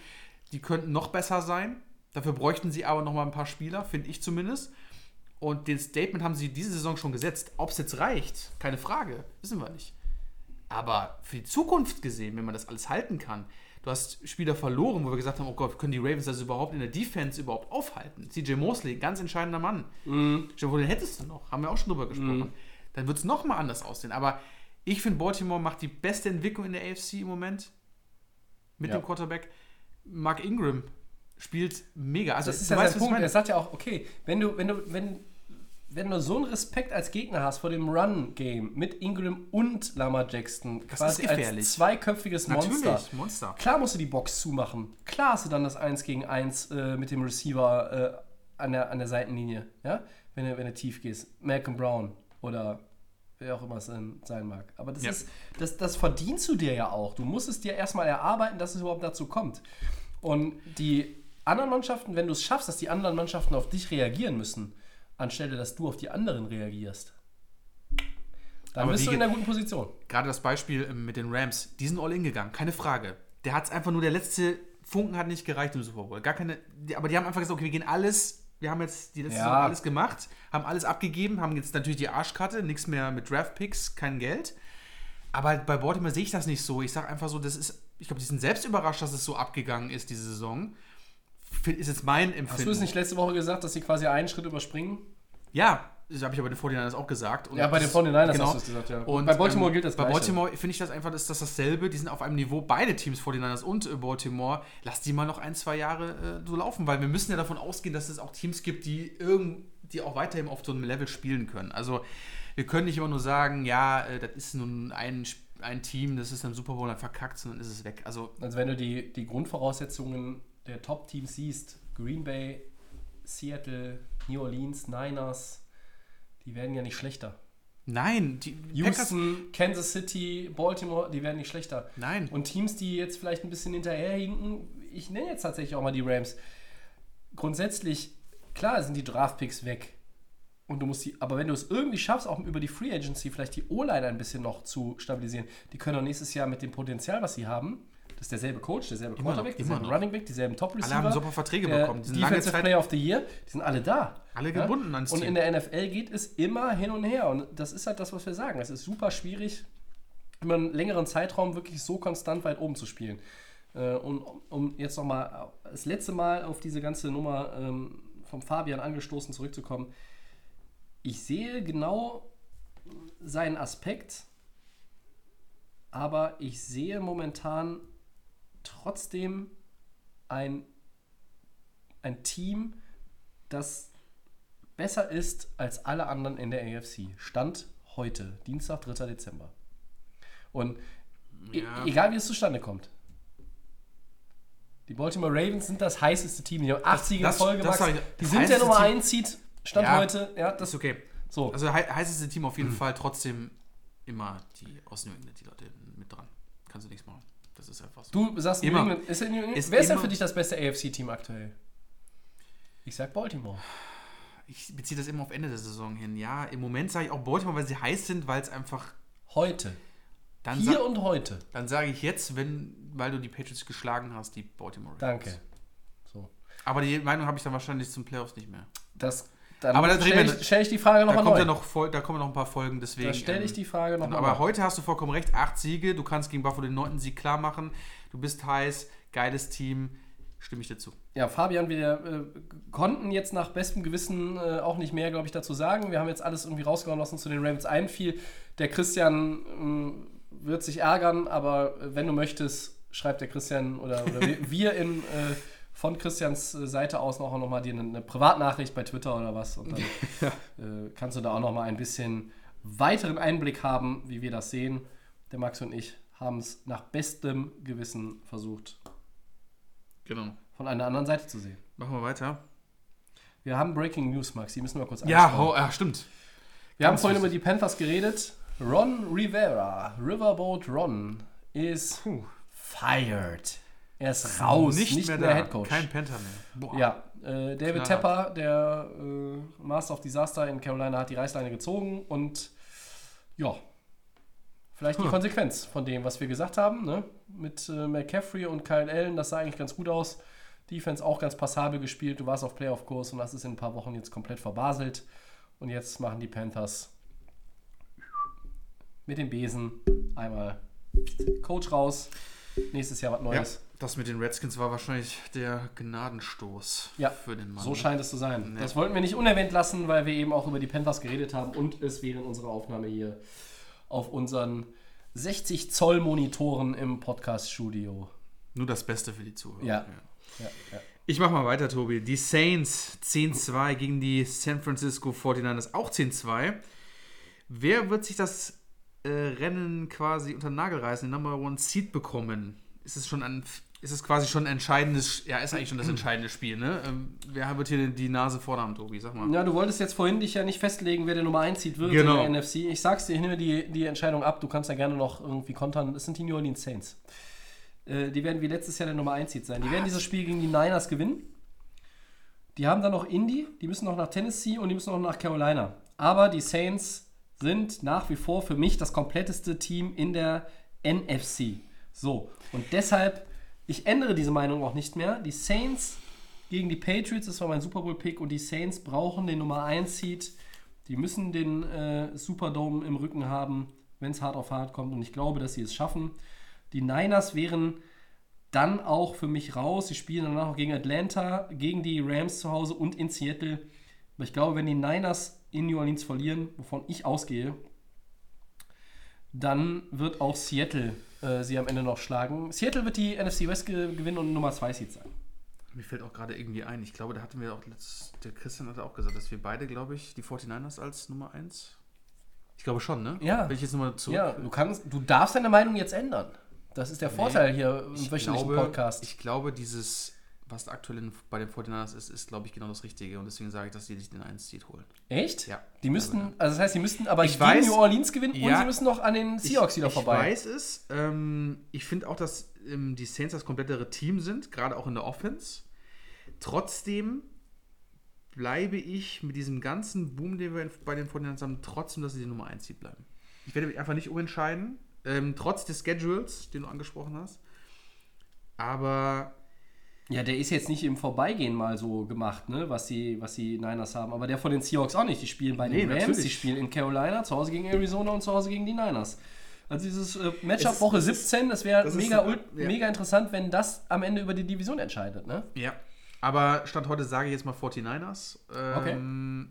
die könnten noch besser sein. Dafür bräuchten sie aber noch mal ein paar Spieler, finde ich zumindest. Und den Statement haben sie diese Saison schon gesetzt. Ob es jetzt reicht, keine Frage, wissen wir nicht. Aber für die Zukunft gesehen, wenn man das alles halten kann, du hast Spieler verloren, wo wir gesagt haben, oh Gott, können die Ravens das überhaupt in der Defense überhaupt aufhalten? CJ Mosley, ganz entscheidender Mann. Mhm. Wo den hättest du noch? Haben wir auch schon drüber gesprochen. Dann wird es nochmal anders aussehen. Aber ich finde, Baltimore macht die beste Entwicklung in der AFC im Moment mit Ja. dem Quarterback. Mark Ingram spielt mega. Also, Das ist ja weißt, sein Punkt. Er sagt ja auch, okay, wenn du, wenn du, wenn, wenn du so einen Respekt als Gegner hast vor dem Run-Game mit Ingram und Lamar Jackson, quasi ist gefährlich. als zweiköpfiges Monster. Natürlich, Monster. Klar musst du die Box zumachen. Klar hast du dann das 1 gegen 1 äh, mit dem Receiver äh, an, der, an der Seitenlinie, ja? Wenn du, wenn du tief gehst. Malcolm Brown oder wer auch immer es sein mag. Aber das Ja. ist, das, das verdienst du dir ja auch. Du musst es dir erstmal erarbeiten, dass es überhaupt dazu kommt. Und die anderen Mannschaften, wenn du es schaffst, dass die anderen Mannschaften auf dich reagieren müssen, anstelle dass du auf die anderen reagierst, dann Aber bist du in einer guten Position. Gerade das Beispiel ähm, mit den Rams, die sind all in gegangen, keine Frage. Der hat es einfach nur, der letzte Funken hat nicht gereicht im Super Bowl. Gar keine, aber die haben einfach gesagt, okay, wir gehen alles wir haben jetzt die letzte Ja. Saison alles gemacht, haben alles abgegeben, haben jetzt natürlich die Arschkarte, nichts mehr mit Draftpicks, kein Geld. Aber bei Baltimore sehe ich das nicht so. Ich sage einfach so, das ist, ich glaube, die sind selbst überrascht, dass es so abgegangen ist, diese Saison. Ist jetzt mein Empfinden. Hast du es nicht letzte Woche gesagt, dass sie quasi einen Schritt überspringen? Ja, das habe ich aber den 49ers auch gesagt. Und Ja, bei den das- 49ers genau. hast du es gesagt, ja. Und, Bei Baltimore ähm, gilt das Bei Gleiche. Baltimore finde ich das einfach, ist das dasselbe. Die sind auf einem Niveau, beide Teams, 49ers und äh, Baltimore. Lass die mal noch ein, zwei Jahre äh, so laufen, weil wir müssen ja davon ausgehen, dass es auch Teams gibt, die irgend, die auch weiterhin auf so einem Level spielen können. Also wir können nicht immer nur sagen, ja, äh, das ist nun ein, Sp- ein Team, das ist im Super Bowl dann verkackt, sondern ist es weg. Also Also wenn du die, die Grundvoraussetzungen der Top-Teams siehst, Green Bay, Seattle, New Orleans, Niners, die werden ja nicht schlechter. nein, die Packers, Houston, Kansas City, Baltimore, die werden nicht schlechter. Nein. Und Teams, die jetzt vielleicht ein bisschen hinterherhinken, ich nenne jetzt tatsächlich auch mal die Rams. Grundsätzlich, klar sind die Draftpicks weg. Und du musst die, aber wenn du es irgendwie schaffst, auch über die Free Agency vielleicht die O-Line ein bisschen noch zu stabilisieren, die können auch nächstes Jahr mit dem Potenzial, was sie haben, das ist derselbe Coach, derselbe Immer noch, Quarterback, immer derselbe noch. Running Back, dieselben Top Receiver. Alle haben super Verträge der bekommen. Die sind lange Defensive Zeit- Player of the Year, die sind alle da. Alle gebunden ans Und Team. in der NFL geht es immer hin und her. Und das ist halt das, was wir sagen. Es ist super schwierig, über einen längeren Zeitraum wirklich so konstant weit oben zu spielen. Äh, Und um- um jetzt nochmal das letzte Mal auf diese ganze Nummer ähm, vom Fabian angestoßen zurückzukommen. Ich sehe genau seinen Aspekt, aber ich sehe momentan trotzdem ein, ein Team, das besser ist als alle anderen in der AFC. Stand heute, Dienstag, 3. Dezember. Und e Ja. egal wie es zustande kommt. Die Baltimore Ravens sind das heißeste Team. Die haben 8 Siege in Folge, das ich. Die sind der Nummer Team. 1 Seed. Stand Ja. heute. Ja, das ist okay. so. Also hei- heißeste Team auf jeden Fall, trotzdem immer die aus New England, die Leute mit dran. Kannst du nichts ist einfach so. Du sagst New Immer. England. Ist, New England Ist wer ist denn für dich das beste AFC-Team aktuell? Ich sag Baltimore. Ich beziehe das immer auf Ende der Saison hin. Ja, im Moment sage ich auch Baltimore, weil sie heiß sind, weil es einfach. Heute. Dann, Hier und heute. dann sage ich jetzt, wenn, weil du die Patriots geschlagen hast, die Baltimore. Danke. So. Aber die Meinung habe ich dann wahrscheinlich zum Playoffs nicht mehr. Das, dann Aber da stelle ich, stell ich die Frage nochmal neu. ja noch, da kommen noch ein paar Folgen, deswegen. da stelle ich ähm, die Frage Genau, nochmal aber neu. heute hast du vollkommen recht. Acht Siege, du kannst gegen Buffalo den neunten Sieg klar machen. Du bist heiß, geiles Team. Stimme ich dir zu. Ja, Fabian, wir äh, konnten jetzt nach bestem Gewissen äh, auch nicht mehr, glaube ich, dazu sagen. Wir haben jetzt alles irgendwie rausgehauen, was uns zu den Ravens einfiel. Der Christian ähm, wird sich ärgern, aber äh, wenn du möchtest, schreibt der Christian oder, oder wir, wir in, äh, von Christians äh, Seite aus noch, noch mal dir eine, eine Privatnachricht bei Twitter oder was. Und dann äh, kannst du da auch noch mal ein bisschen weiteren Einblick haben, wie wir das sehen. Der Max und ich haben es nach bestem Gewissen versucht, Genau. von einer anderen Seite zu sehen. Machen wir weiter. Wir haben Breaking News, Max, die müssen wir kurz Ja, anschauen. ho, ja stimmt. Wir haben ganz vorhin über die Panthers geredet. Ron Rivera, Riverboat Ron, ist fired. Er ist raus, nicht, mehr, da. Head Coach. Kein Panther mehr. Boah. Ja, äh, David Knallhart. Tepper, der äh, Master of Disaster in Carolina, hat die Reißleine gezogen und ja, vielleicht die Hm. Konsequenz von dem, was wir gesagt haben. Ne? Mit äh, McCaffrey und Kyle Allen, das sah eigentlich ganz gut aus. Defense auch ganz passabel gespielt. Du warst auf Playoff-Kurs und hast es in ein paar Wochen jetzt komplett verbaselt. Und jetzt machen die Panthers mit dem Besen einmal Coach raus. Nächstes Jahr was Ja, Neues. das mit den Redskins war wahrscheinlich der Gnadenstoß Ja, für den Mann. So scheint es zu sein. Nee. Das wollten wir nicht unerwähnt lassen, weil wir eben auch über die Panthers geredet haben und es während unserer Aufnahme hier auf unseren 60 Zoll Monitoren im Podcast-Studio. Nur das Beste für die Zuhörer. Ja. Ja, ja. Ich mach mal weiter, Tobi. Die Saints 10-2 gegen die San Francisco 49ers auch 10-2. Wer wird sich das äh, Rennen quasi unter den Nagel reißen, den Number One Seed bekommen? Ist es schon ein, ist es quasi schon ein entscheidendes, ja, ist eigentlich schon das entscheidende Spiel, ne? Ähm, wer wird hier die Nase vorne haben, Tobi? Sag mal. Ja, du wolltest jetzt vorhin dich ja nicht festlegen, wer der Nummer 1 zieht wird Genau. in der NFC. Ich sag's dir, ich nehme die, die Entscheidung ab. Du kannst ja gerne noch irgendwie kontern. Es sind die New Orleans Saints. Äh, die werden wie letztes Jahr der Nummer 1 Seed sein. Die werden dieses Spiel gegen die Niners gewinnen. Die haben dann noch Indy, die müssen noch nach Tennessee und die müssen noch nach Carolina. Aber die Saints sind nach wie vor für mich das kompletteste Team in der NFC. So, und deshalb, ich ändere diese Meinung auch nicht mehr. Die Saints gegen die Patriots, das war mein Super Bowl-Pick, und die Saints brauchen den Nummer 1 Seed. Die müssen den äh, Superdome im Rücken haben, wenn es hart auf hart kommt. Und ich glaube, dass sie es schaffen. Die Niners wären dann auch für mich raus. Sie spielen danach auch gegen Atlanta, gegen die Rams zu Hause und in Seattle. Aber ich glaube, wenn die Niners in New Orleans verlieren, wovon ich ausgehe, dann wird auch Seattle äh, sie am Ende noch schlagen. Seattle wird die NFC West ge gewinnen und Nummer 2 Seed sein. Mir fällt auch gerade irgendwie ein, ich glaube, da hatten wir auch letztes, der Christian hatte auch gesagt, dass wir beide, glaube ich, die 49ers als Nummer 1. Ich glaube schon, ne? Ja. Wenn ich jetzt nochmal zurück. Ja, du kannst, du darfst deine Meinung jetzt ändern. Das ist der Vorteil hier im ich wöchentlichen glaube, Podcast. Ich glaube, dieses, was aktuell bei den 49ers ist, ist, glaube ich, genau das Richtige. Und deswegen sage ich, dass die sich den 1-Seed holen. Echt? Ja. Die müssten, also das heißt, sie müssten aber Ich weiß- New Orleans gewinnen und Ja. sie müssen noch an den Seahawks wieder vorbei. Ich weiß es. Ähm, ich finde auch, dass ähm, die Saints das komplettere Team sind, gerade auch in der Offense. Trotzdem bleibe ich mit diesem ganzen Boom, den wir bei den 49ers haben, trotzdem, dass sie die Nummer 1 Seed bleiben. Ich werde mich einfach nicht umentscheiden, ähm, trotz des Schedules, den du angesprochen hast. Aber Ja, der ist jetzt nicht im Vorbeigehen mal so gemacht, ne, was die, was die Niners haben. Aber der von den Seahawks auch nicht. Die spielen bei den Nee, Rams, natürlich. die spielen in Carolina, zu Hause gegen Arizona und zu Hause gegen die Niners. Also dieses äh, Matchup Woche das ist- 17, das wäre ist- mega, ja. mega interessant, wenn das am Ende über die Division entscheidet, ne? Ja, aber Stand heute sage ich jetzt mal 49ers. Okay. Ähm,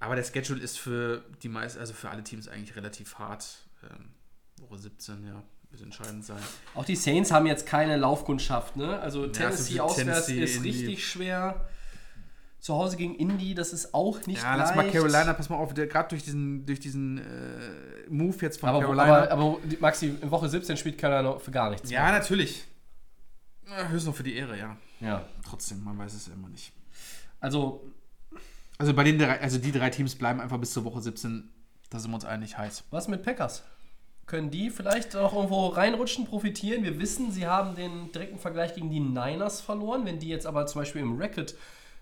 Aber der Schedule ist für die meisten, also für alle Teams eigentlich relativ hart. Ähm, Woche 17, ja, wird entscheidend sein. Auch die Saints haben jetzt keine Laufkundschaft, ne? Also Tennessee so auswärts Tennessee, ist richtig schwer. Zu Hause gegen Indy, das ist auch nicht Ja, leicht. lass mal Carolina, pass mal auf, gerade durch diesen, durch diesen äh, Move jetzt von Aber, Carolina. aber, aber Maxi, in Woche 17 spielt Carolina für gar nichts. ja, natürlich. Ja, höchstens noch für die Ehre, ja. ja. Trotzdem, man weiß es ja immer nicht. Also, Also bei den drei, also die drei Teams bleiben einfach bis zur Woche 17, da sind wir uns einig heiß. was mit Packers? Können die vielleicht auch irgendwo reinrutschen, profitieren? Wir wissen, sie haben den direkten Vergleich gegen die Niners verloren. Wenn die jetzt aber zum Beispiel im Record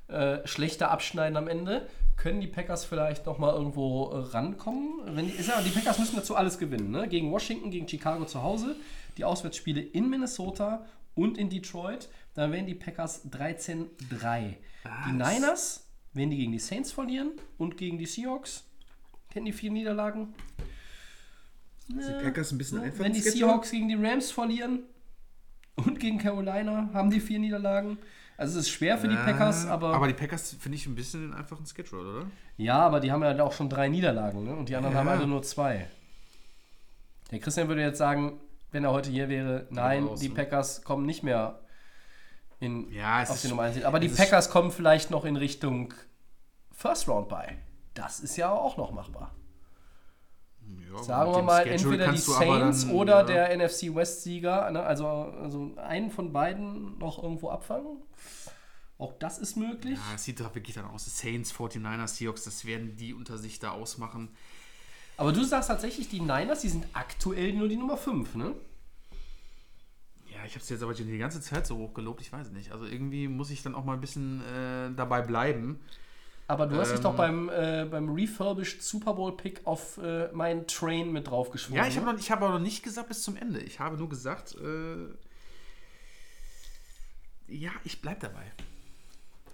äh, schlechter abschneiden am Ende, können die Packers vielleicht nochmal irgendwo äh, rankommen. Wenn die, ist ja, die Packers müssen dazu alles gewinnen. Ne? Gegen Washington, gegen Chicago zu Hause, die Auswärtsspiele in Minnesota und in Detroit. Da wären die Packers 13-3. Die Niners, wenn die gegen die Saints verlieren und gegen die Seahawks, kennen die vier Niederlagen. Die Packers ein bisschen Wenn die Seahawks gegen die Rams verlieren und gegen Carolina, haben die vier Niederlagen. Also es ist schwer für die Packers, aber, Aber die Packers finde ich ein bisschen den einfachen Schedule, oder? ja, aber die haben ja auch schon drei Niederlagen, ne? Und die anderen Ja. haben alle nur zwei. Der Christian würde jetzt sagen, wenn er heute hier wäre, nein, raus, die ne? Packers kommen nicht mehr in, Ja, auf die Nummer 1. Aber die Packers kommen vielleicht noch in Richtung First Round bei. Das ist ja auch noch machbar. Ja, Sagen wir mal, Schedule entweder die Saints dann, oder ja. der NFC West-Sieger, ne? also, also einen von beiden noch irgendwo abfangen. Auch das ist möglich. Ja, es sieht doch wirklich dann aus. Saints, 49ers, Seahawks, das werden die unter sich da ausmachen. Aber du sagst tatsächlich, die Niners, die sind aktuell nur die Nummer 5, ne? Ja, ich habe es jetzt aber schon die ganze Zeit so hoch gelobt, ich weiß nicht. Also irgendwie muss ich dann auch mal ein bisschen äh, dabei bleiben. Aber du hast dich Ähm. doch beim, äh, beim Refurbished Super Bowl Pick auf äh, meinen Train mit draufgeschwungen. Ja, ich habe noch, ich hab aber noch nicht gesagt bis zum Ende. Ich habe nur gesagt, äh, ja, ich bleib dabei.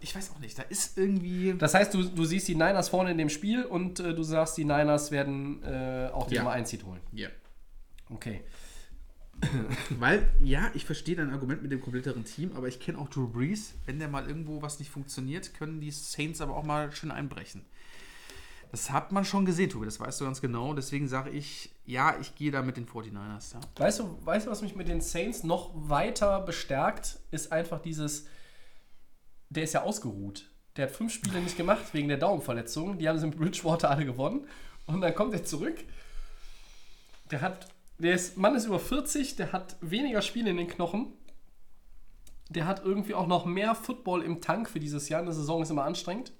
Ich weiß auch nicht, da ist irgendwie. Das heißt, du, du siehst die Niners vorne in dem Spiel und äh, du sagst, die Niners werden äh, auch die Ja. Nummer 1 Seed holen. Ja. Okay. Weil, ja, ich verstehe dein Argument mit dem kompletteren Team, aber ich kenne auch Drew Brees. Wenn der mal irgendwo was nicht funktioniert, können die Saints aber auch mal schön einbrechen. Das hat man schon gesehen, Tobi, das weißt du ganz genau. Deswegen sage ich, ja, ich gehe da mit den 49ers. Ja. Weißt du, weißt du, was mich mit den Saints noch weiter bestärkt, ist einfach dieses, der ist ja ausgeruht. Der hat fünf Spiele nicht gemacht wegen der Daumenverletzung. Die haben sie mit Bridgewater alle gewonnen. Und dann kommt er zurück. Der hat, der ist, Mann ist über 40, der hat weniger Spiele in den Knochen. Der hat irgendwie auch noch mehr Football im Tank für dieses Jahr. Eine Saison ist immer anstrengend.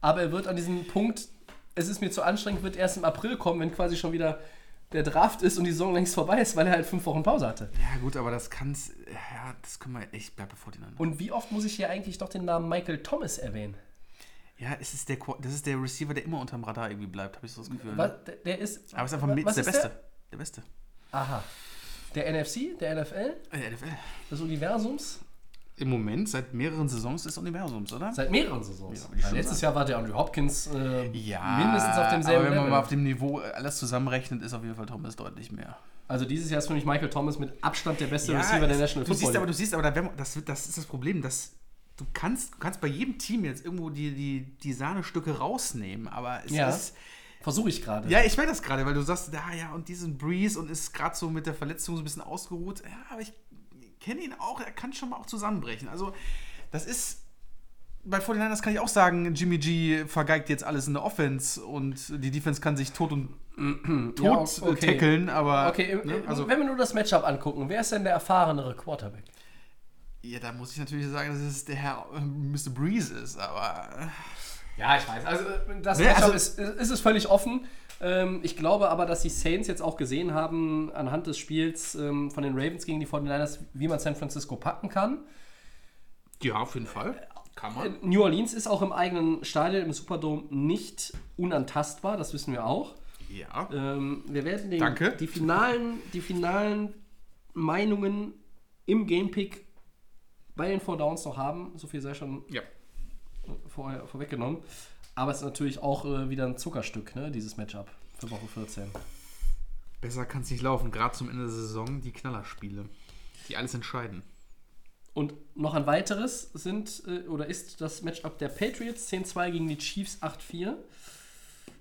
Aber er wird an diesem Punkt, es ist mir zu anstrengend, wird erst im April kommen, wenn quasi schon wieder der Draft ist und die Saison längst vorbei ist, weil er halt fünf Wochen Pause hatte. Ja, gut, aber das kann's. Ja, das können wir. Ich bleibe bei 49ers. Und wie oft muss ich hier eigentlich doch den Namen Michael Thomas erwähnen? Ja, es ist der, das ist der Receiver, der immer unterm Radar irgendwie bleibt, habe ich so das Gefühl. Was, Ne? der, der ist. Aber es ist einfach was der ist Beste. Der, Beste. Aha. Der NFC, der NFL, Äh, NFL. des Universums. im Moment seit mehreren Saisons des Universums, oder? Seit mehreren Saisons. Ja, letztes Jahr war der Andrew Hopkins äh, ja, mindestens auf demselben aber wenn man Level. mal auf dem Niveau alles zusammenrechnet, ist auf jeden Fall Thomas deutlich mehr. Also dieses Jahr ist für mich Michael Thomas mit Abstand der beste Receiver der National du Football siehst aber, du siehst aber, das, das ist das Problem, dass du kannst, du kannst bei jedem Team jetzt irgendwo die, die, die Sahnestücke rausnehmen, aber es Ja. ist... Versuche ich gerade. Ja, ich merke das gerade, weil du sagst, ja, ja, und diesen Breeze und ist gerade so mit der Verletzung so ein bisschen ausgeruht. Ja, aber ich kenne ihn auch, er kann schon mal auch zusammenbrechen. Also, das ist. Bei 49ers kann ich auch sagen, Jimmy G vergeigt jetzt alles in der Offense und die Defense kann sich tot und Ja, tot okay. äh, tackeln, aber. Okay, ne, äh, also, wenn wir nur das Matchup angucken, wer ist denn der erfahrenere Quarterback? Ja, da muss ich natürlich sagen, dass es der Herr äh, Mr. Breeze ist, aber. äh, Ja, ich weiß. Also äh, das Nee, also- ist, ist es völlig offen. Ähm, ich glaube aber, dass die Saints jetzt auch gesehen haben, anhand des Spiels ähm, von den Ravens gegen die 49ers, wie man San Francisco packen kann. Ja, auf jeden Fall. Kann man. New Orleans ist auch im eigenen Stadion, im Superdome, nicht unantastbar, das wissen wir auch. Ja. Ähm, wir werden den, Danke. Die, finalen, die finalen Meinungen im Gamepick bei den Four Downs noch haben. So viel sei schon Ja. vorher, vorweggenommen. Aber es ist natürlich auch äh, wieder ein Zuckerstück, ne, dieses Matchup für Woche 14. Besser kann es nicht laufen, gerade zum Ende der Saison, die Knallerspiele, die alles entscheiden. Und noch ein weiteres sind äh, oder ist das Matchup der Patriots 10-2 gegen die Chiefs 8-4.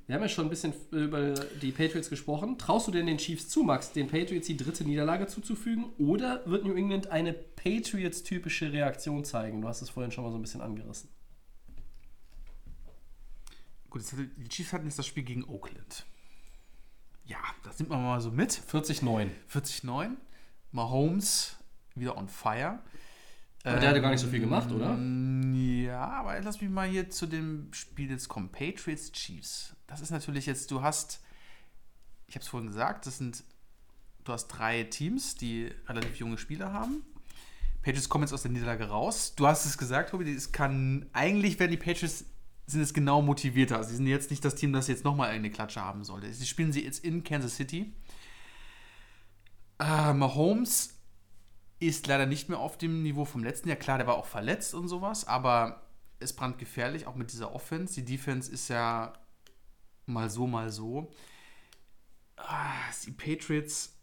Wir haben ja schon ein bisschen über die Patriots gesprochen. Traust du denn den Chiefs zu, Max, den Patriots die dritte Niederlage zuzufügen? Oder wird New England eine Patriots-typische Reaktion zeigen? Du hast es vorhin schon mal so ein bisschen angerissen. Gut, hatte, die Chiefs hatten jetzt das Spiel gegen Oakland. Ja, das nimmt man mal so mit. 40-9. 49. Mahomes wieder on fire. Aber der hatte gar nicht so viel gemacht, oder? Ähm, Ja, aber lass mich mal hier zu dem Spiel jetzt kommen. Patriots Chiefs. Das ist natürlich jetzt, du hast, ich habe es vorhin gesagt, das sind, du hast drei Teams, die relativ junge Spieler haben. Patriots kommen jetzt aus der Niederlage raus. Du hast es gesagt, Tobi, es kann, eigentlich werden die Patriots sind jetzt genau motivierter. Sie sind jetzt nicht das Team, das jetzt nochmal eine Klatsche haben sollte. Sie spielen sie jetzt in Kansas City. Äh, Mahomes ist leider nicht mehr auf dem Niveau vom letzten Jahr. Klar, der war auch verletzt und sowas, aber es brandgefährlich, auch mit dieser Offense. Die Defense ist ja mal so, mal so. Ah, die Patriots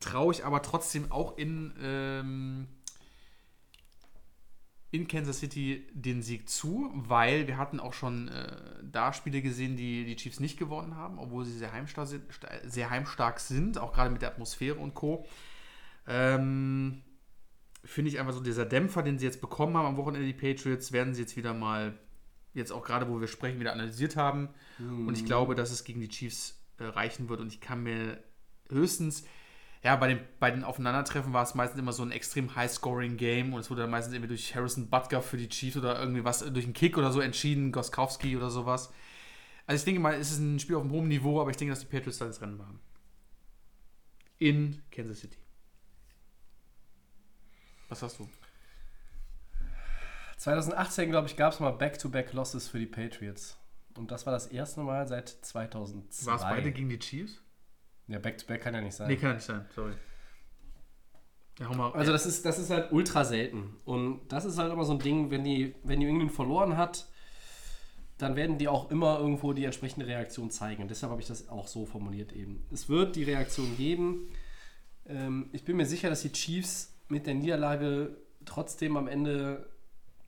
traue ich aber trotzdem auch in, ähm, in Kansas City den Sieg zu, weil wir hatten auch schon äh, da Spiele gesehen, die die Chiefs nicht gewonnen haben, obwohl sie sehr heimstark sind, sehr heimstark sind auch gerade mit der Atmosphäre und Co. Ähm, Finde ich einfach so dieser Dämpfer, den sie jetzt bekommen haben am Wochenende, die Patriots, werden sie jetzt wieder mal, jetzt auch gerade, wo wir sprechen, wieder analysiert haben. Und ich glaube, dass es gegen die Chiefs äh, reichen wird. Und ich kann mir höchstens, ja, bei den, bei den Aufeinandertreffen war es meistens immer so ein extrem High-Scoring-Game und es wurde dann meistens irgendwie durch Harrison Butker für die Chiefs oder irgendwie was, durch einen Kick oder so entschieden, Goskowski oder sowas. Also ich denke mal, es ist ein Spiel auf einem hohen Niveau, aber ich denke, dass die Patriots da das Rennen machen. In Kansas City. Was hast du? 2018, glaube ich, gab es mal Back-to-Back-Losses für die Patriots. Und das war das erste Mal seit 2002. War es beide gegen die Chiefs? Ja, Back-to-Back kann ja nicht sein. Nee, kann ja nicht sein, sorry. Ja, hau mal. Also das ist, das ist halt ultra selten. Und das ist halt immer so ein Ding, wenn die, wenn die England verloren hat, dann werden die auch immer irgendwo die entsprechende Reaktion zeigen. Und deshalb habe ich das auch so formuliert eben. Es wird die Reaktion geben. Ähm, ich bin mir sicher, dass die Chiefs mit der Niederlage trotzdem am Ende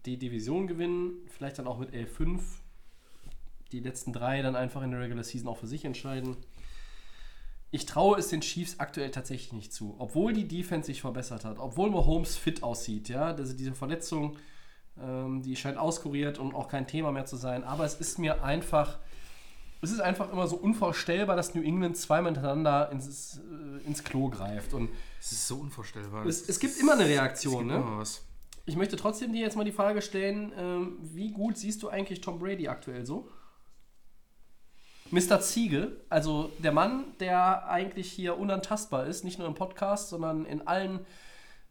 die Division gewinnen. Vielleicht dann auch mit L5. Die letzten drei dann einfach in der Regular Season auch für sich entscheiden. Ich traue es den Chiefs aktuell tatsächlich nicht zu. Obwohl die Defense sich verbessert hat, obwohl Mahomes fit aussieht, ja, also diese Verletzung, ähm, die scheint auskuriert und auch kein Thema mehr zu sein. Aber es ist mir einfach, es ist einfach immer so unvorstellbar, dass New England zweimal hintereinander ins, äh, ins Klo greift. Und Es ist so unvorstellbar. es, es gibt immer eine Es Reaktion, gibt ne? was. Ich möchte trotzdem dir jetzt mal die Frage stellen, ähm, wie gut siehst du eigentlich Tom Brady aktuell so? Mr. Ziege, also der Mann, der eigentlich hier unantastbar ist, nicht nur im Podcast, sondern in allen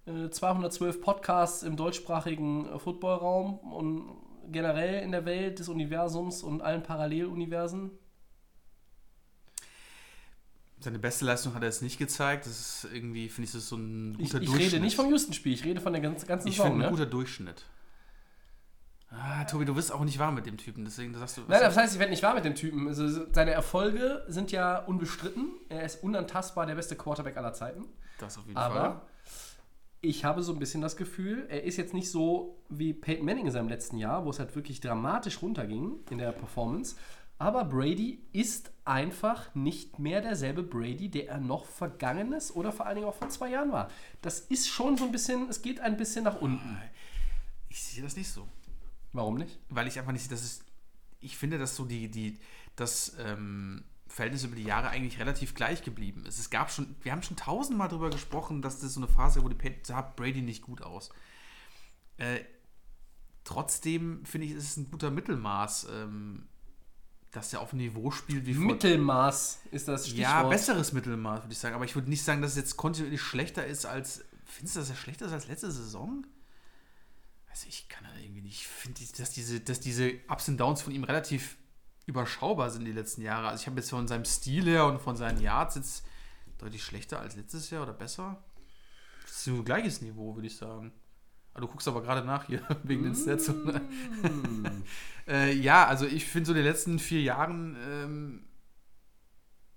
äh, 212 Podcasts im deutschsprachigen äh, Footballraum und generell in der Welt des Universums und allen Paralleluniversen. Seine beste Leistung hat er jetzt nicht gezeigt. Das ist irgendwie, finde ich, das ist so ein Ich, guter ich Durchschnitt. rede nicht vom Houston-Spiel, ich rede von der ganzen, ganzen Ich Saison. finde, ein Ne? guter Durchschnitt. Ah, Tobi, du bist auch nicht warm mit dem Typen, deswegen sagst du. Nein, das heißt, ich werde nicht wahr mit dem Typen. Also, seine Erfolge sind ja unbestritten. Er ist unantastbar der beste Quarterback aller Zeiten. das auf jeden Fall. Aber ich habe so ein bisschen das Gefühl, er ist jetzt nicht so wie Peyton Manning in seinem letzten Jahr, wo es halt wirklich dramatisch runterging in der Performance. Aber Brady ist einfach nicht mehr derselbe Brady, der er noch vergangenes oder vor allen Dingen auch vor zwei Jahren war. Das ist schon so ein bisschen, es geht ein bisschen nach unten. Ich sehe das nicht so. Warum nicht? Weil ich einfach nicht sehe, dass es. Ich finde, dass so die, die, das ähm, Verhältnis über die Jahre eigentlich relativ gleich geblieben ist. Es gab schon, wir haben schon tausendmal darüber gesprochen, dass das so eine Phase, wo die Pat- sah Brady nicht gut aus. Äh, trotzdem finde ich, ist es ein guter Mittelmaß, ähm, dass er auf einem Niveau spielt wie vor Mittelmaß ist das Stichwort. Ja, besseres Mittelmaß, würde ich sagen. Aber ich würde nicht sagen, dass es jetzt kontinuierlich schlechter ist als. Findest du, dass er schlechter ist als letzte Saison? Also ich kann da irgendwie nicht. Ich finde, dass diese, dass diese Ups und Downs von ihm relativ überschaubar sind die letzten Jahre. Also ich habe jetzt von seinem Stil her und von seinen Yards jetzt deutlich schlechter als letztes Jahr oder besser. Das ist so ein gleiches Niveau, würde ich sagen. Ah, du guckst aber gerade nach hier wegen den Stats. äh, ja, also ich finde so in den letzten vier Jahren ähm,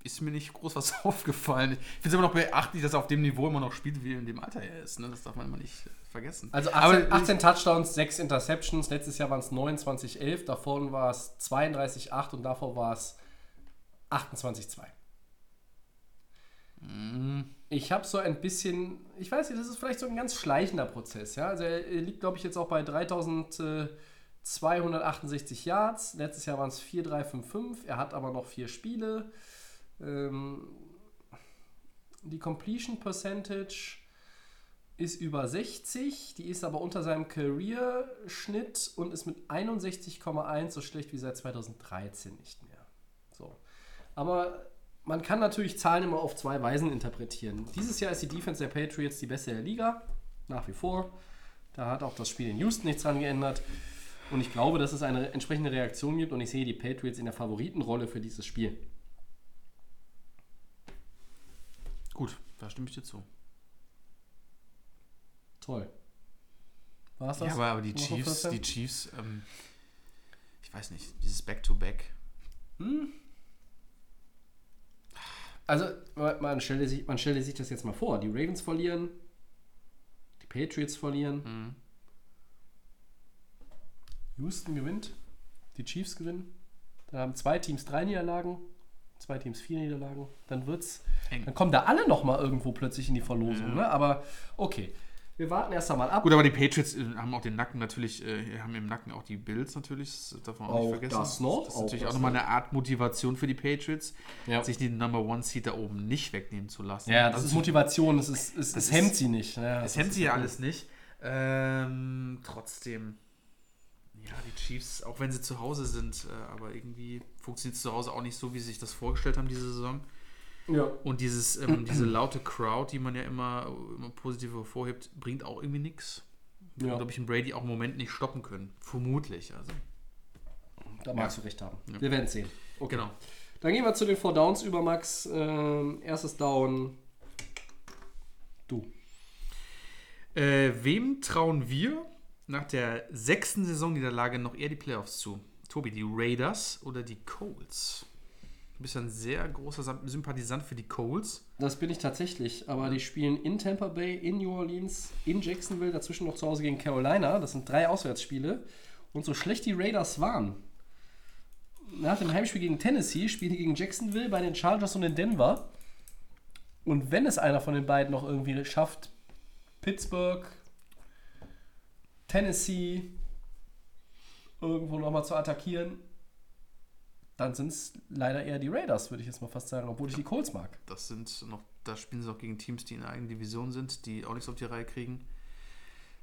ist mir nicht groß was aufgefallen. Ich finde es immer noch beachtlich, dass er auf dem Niveau immer noch spielt, wie in dem Alter er ist. Ne? Das darf man immer nicht vergessen. Also Aber 18, 18 Touchdowns, 6 Interceptions. Letztes Jahr waren es 29-11, davor war es 32-8 und davor war es 28-2. Ich habe so ein bisschen, ich weiß nicht, das ist vielleicht so ein ganz schleichender Prozess. Ja? Also er liegt, glaube ich, jetzt auch bei 3268 Yards. Letztes Jahr waren es 4-3-5-5. Er hat aber noch vier Spiele. Ähm, die Completion Percentage ist über 60, die ist aber unter seinem Career-Schnitt und ist mit 61,1 so schlecht wie seit 2013 nicht mehr. So. Aber man kann natürlich Zahlen immer auf zwei Weisen interpretieren. Dieses Jahr ist die Defense der Patriots die beste der Liga, nach wie vor. Da hat auch das Spiel in Houston nichts dran geändert. Und ich glaube, dass es eine entsprechende Reaktion gibt und ich sehe die Patriots in der Favoritenrolle für dieses Spiel. Gut, da stimme ich dir zu. Toll. War's das? Ja, aber, aber die Chiefs, die Chiefs, ähm, ich weiß nicht, dieses Back-to-Back. Also, man stelle, sich, man stelle sich das jetzt mal vor. Die Ravens verlieren, die Patriots verlieren, Houston gewinnt, die Chiefs gewinnen. Dann haben zwei Teams drei Niederlagen, zwei Teams vier Niederlagen. Dann wird's, Eng. dann kommen da alle noch mal irgendwo plötzlich in die Verlosung. Ne? Aber okay, wir warten erst einmal ab. Gut, aber die Patriots äh, haben auch den Nacken natürlich, äh, haben im Nacken auch die Bills natürlich, das darf man auch, Auch nicht vergessen. das noch, Das ist auch natürlich das auch nochmal eine Art Motivation für die Patriots, Ja. sich den Number One Seed da oben nicht wegnehmen zu lassen. ja, das Also ist Motivation, das ist, ist- hemmt sie nicht. Ja, Das das hemmt sie ja alles nicht. Ähm, trotzdem, ja, die Chiefs, auch wenn sie zu Hause sind, äh, aber irgendwie funktioniert es zu Hause auch nicht so, wie sie sich das vorgestellt haben diese Saison. Ja. Und dieses, ähm, diese laute Crowd, die man ja immer, immer positiv hervorhebt, bringt auch irgendwie nichts. Ja. Glaube ich, einen Brady auch im Moment nicht stoppen können. Vermutlich. Also. Da magst du recht haben. Wir werden sehen. Okay. Genau. Dann gehen wir zu den Four Downs über, Max. Ähm, erstes Down. Du. Äh, wem trauen wir nach der sechsten Saisonniederlage noch eher die Playoffs zu? Tobi, die Raiders oder die Colts? Du bist ja ein sehr großer Sympathisant für die Colts. Das bin ich tatsächlich. Aber die spielen in Tampa Bay, in New Orleans, in Jacksonville, dazwischen noch zu Hause gegen Carolina. Das sind drei Auswärtsspiele. Und so schlecht die Raiders waren, nach dem Heimspiel gegen Tennessee spielen die gegen Jacksonville, bei den Chargers und in Denver. Und wenn es einer von den beiden noch irgendwie schafft, Pittsburgh, Tennessee irgendwo nochmal zu attackieren, dann sind es leider eher die Raiders, würde ich jetzt mal fast sagen, obwohl ich die Colts mag. Das sind noch, da spielen sie auch gegen Teams, die in der eigenen Division sind, die auch nichts auf die Reihe kriegen.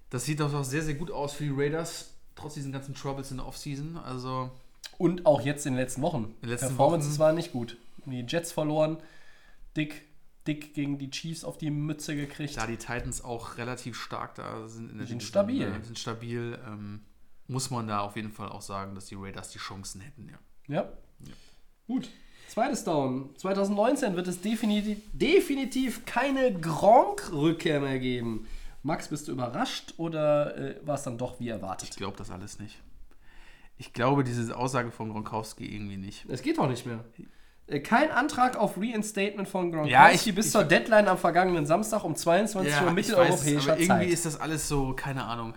Das sieht doch auch sehr, sehr gut aus für die Raiders, trotz diesen ganzen Troubles in der Offseason. Also, Und auch jetzt in den letzten Wochen. den letzten Performances Wochen. waren nicht gut. Die Jets verloren, dick, dick gegen die Chiefs auf die Mütze gekriegt. da die Titans auch relativ stark da sind. In der Sind Division, stabil. äh, Sind stabil. Ähm, muss man da auf jeden Fall auch sagen, dass die Raiders die Chancen hätten, ja. Ja. Gut. Zweites Down. 2019 wird es definitiv, definitiv keine Gronk-Rückkehr mehr geben. Max, bist du überrascht oder äh, war es dann doch wie erwartet? Ich glaube das alles nicht. Ich glaube diese Aussage von Gronkowski irgendwie nicht. Es geht doch nicht mehr. Äh, Kein Antrag auf Reinstatement von Gronkowski Ja, ich- bis ich- zur Deadline am vergangenen Samstag um 22 Uhr ich mitteleuropäischer aber irgendwie Zeit. ist das alles so, keine Ahnung.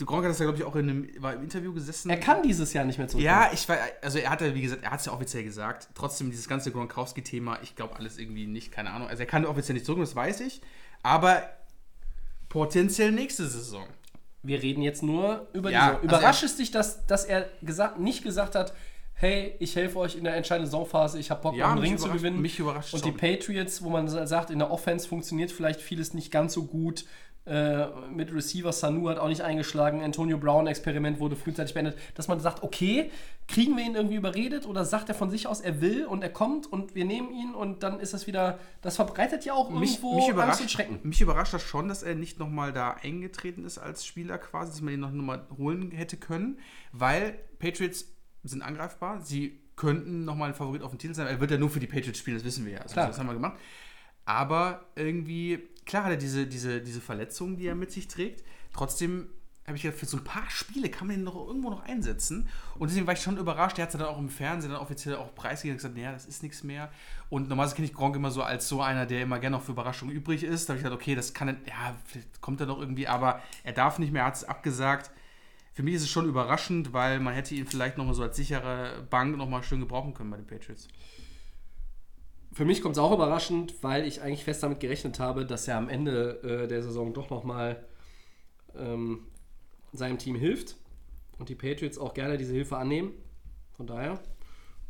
Der Gronk hat das ja, glaube ich, auch in einem war im Interview gesessen. er kann dieses Jahr nicht mehr zurück. Ja, ich weiß, also er hat ja, wie gesagt, er hat es ja offiziell gesagt. Trotzdem, dieses ganze Gronkowski-Thema, ich glaube alles irgendwie nicht, keine Ahnung. Also er kann offiziell nicht zurück, das weiß ich. Aber potenziell nächste Saison. Wir reden jetzt nur über Ja, die Saison. also Überrascht er- es dich, dass, dass er gesagt, nicht gesagt hat, hey, ich helfe euch in der entscheidenden Saisonphase, ich habe Bock, Ja, einen Ring zu gewinnen. mich überrascht Und die. Patriots, wo man sa- sagt, in der Offense funktioniert vielleicht vieles nicht ganz so gut. Äh, mit Receiver Sanu hat auch nicht eingeschlagen. Antonio Brown Experiment wurde frühzeitig beendet. Dass man sagt, okay, kriegen wir ihn irgendwie überredet oder sagt er von sich aus, er will und er kommt und wir nehmen ihn und dann ist das wieder, das verbreitet ja auch Mich, irgendwo mich, Angst und Schrecken. mich überrascht das schon, dass er nicht nochmal da eingetreten ist als Spieler quasi, dass man ihn noch mal holen hätte können, weil Patriots sind angreifbar. Sie könnten nochmal ein Favorit auf den Titel sein. Er wird ja nur für die Patriots spielen, das wissen wir ja. Also. Das haben wir gemacht. Aber irgendwie, klar hat er diese, diese, diese Verletzungen, die er mit sich trägt. Trotzdem habe ich gedacht, für so ein paar Spiele kann man ihn noch irgendwo noch einsetzen. Und deswegen war ich schon überrascht. Er hat es dann auch im Fernsehen dann offiziell auch preisgegeben und gesagt, naja, das ist nichts mehr. Und normalerweise kenne ich Gronk immer so als so einer, der immer gerne noch für Überraschungen übrig ist. Da habe ich gedacht, okay, das kann er, ja, vielleicht kommt er noch irgendwie, aber er darf nicht mehr, er hat es abgesagt. Für mich ist es schon überraschend, weil man hätte ihn vielleicht nochmal so als sichere Bank nochmal schön gebrauchen können bei den Patriots. Für mich kommt es auch überraschend, weil ich eigentlich fest damit gerechnet habe, dass er am Ende äh, der Saison doch nochmal ähm, seinem Team hilft und die Patriots auch gerne diese Hilfe annehmen. Von daher,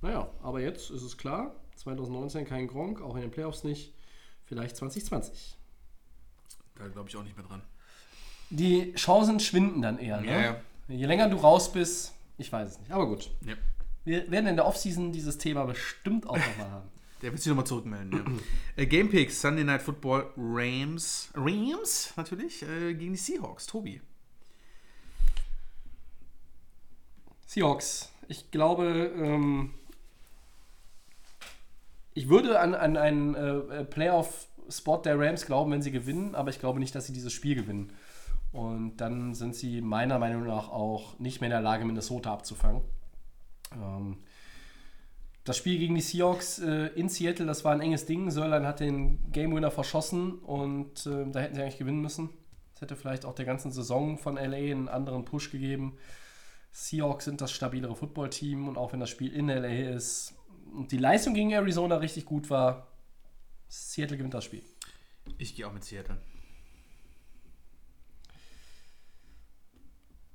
naja, aber jetzt ist es klar, 2019 kein Gronk, auch in den Playoffs nicht, vielleicht 2020. Da glaube ich auch nicht mehr dran. Die Chancen schwinden dann eher. Ne? Ja, ja. Je länger du raus bist, ich weiß es nicht, aber gut. Ja. Wir werden in der Offseason dieses Thema bestimmt auch nochmal haben. Der wird sich nochmal zurückmelden. Ja. äh, Game Picks, Sunday Night Football, Rams. Rams, natürlich, äh, gegen die Seahawks. Tobi. Seahawks. Ich glaube, ähm, ich würde an, an einen äh, Playoff-Spot der Rams glauben, wenn sie gewinnen, aber ich glaube nicht, dass sie dieses Spiel gewinnen. Und dann sind sie meiner Meinung nach auch nicht mehr in der Lage, Minnesota abzufangen. Ähm, das Spiel gegen die Seahawks äh, in Seattle, das war ein enges Ding. Sörlein hat den Game Winner verschossen und äh, da hätten sie eigentlich gewinnen müssen. Das hätte vielleicht auch der ganzen Saison von LA einen anderen Push gegeben. Seahawks sind das stabilere Footballteam und auch wenn das Spiel in LA ist und die Leistung gegen Arizona richtig gut war, Seattle gewinnt das Spiel. Ich gehe auch mit Seattle.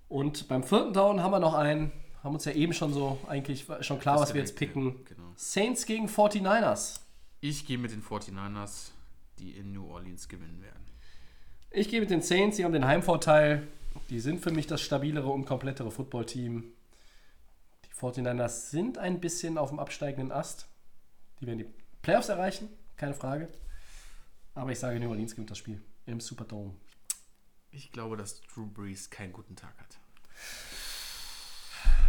Und beim vierten Down haben wir noch einen, haben uns ja eben schon so eigentlich schon klar, was wir jetzt picken. Genau. Saints gegen 49ers. Ich gehe mit den 49ers, die in New Orleans gewinnen werden. Ich gehe mit den Saints, die haben den Heimvorteil. Die sind für mich das stabilere und komplettere Footballteam. Die 49ers sind ein bisschen auf dem absteigenden Ast. Die werden die Playoffs erreichen, keine Frage. Aber ich sage, New Orleans gewinnt das Spiel im Superdome. Ich glaube, dass Drew Brees keinen guten Tag hat.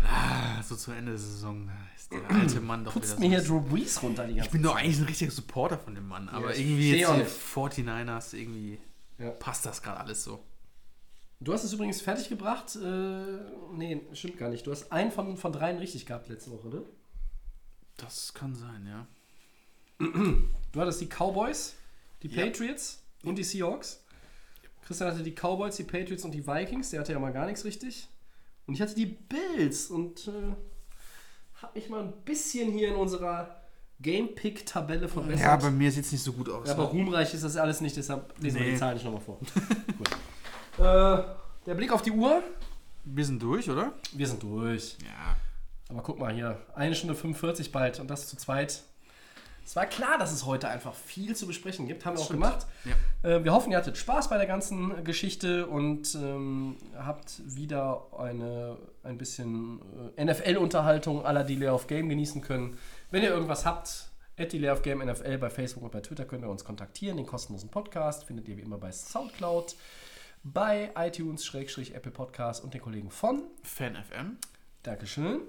Ah, so zu Ende der Saison da ist der alte Mann doch Putzt wieder mir hier so. Drew Brees runter die ganze Ich bin doch eigentlich ein richtiger Supporter von dem Mann, aber ich irgendwie jetzt auch die nicht. 49ers, irgendwie Ja. passt das gerade alles so. Du hast es übrigens fertiggebracht. Äh, nee, stimmt gar nicht. Du hast einen von, von dreien richtig gehabt letzte Woche, ne? Das kann sein, ja. Du hattest die Cowboys, die Ja. Patriots und die Seahawks. Christian hatte die Cowboys, die Patriots und die Vikings. Der hatte ja mal gar nichts richtig. Und ich hatte die Bills und äh, habe mich mal ein bisschen hier in unserer Game-Pick-Tabelle verbessert. Ja, bei mir sieht es nicht so gut aus. Ja, aber ne? ruhmreich ist das alles nicht, deshalb lesen wir Nee. die Zahlen nicht nochmal vor. Gut. Äh, der Blick auf die Uhr. Wir sind durch, oder? Wir sind durch. Ja. Aber guck mal hier, eine Stunde 45 bald und das zu zweit. Es war klar, dass es heute einfach viel zu besprechen gibt. Haben wir auch stimmt. gemacht. Ja. Äh, wir hoffen, ihr hattet Spaß bei der ganzen Geschichte und ähm, habt wieder eine, ein bisschen äh, NFL-Unterhaltung aller Delay of Game genießen können. Wenn ihr irgendwas habt, at Delay of Game NFL bei Facebook und bei Twitter könnt ihr uns kontaktieren. Den kostenlosen Podcast findet ihr wie immer bei Soundcloud, bei iTunes, Schrägstrich, Apple Podcast und den Kollegen von Fan FM. Dankeschön.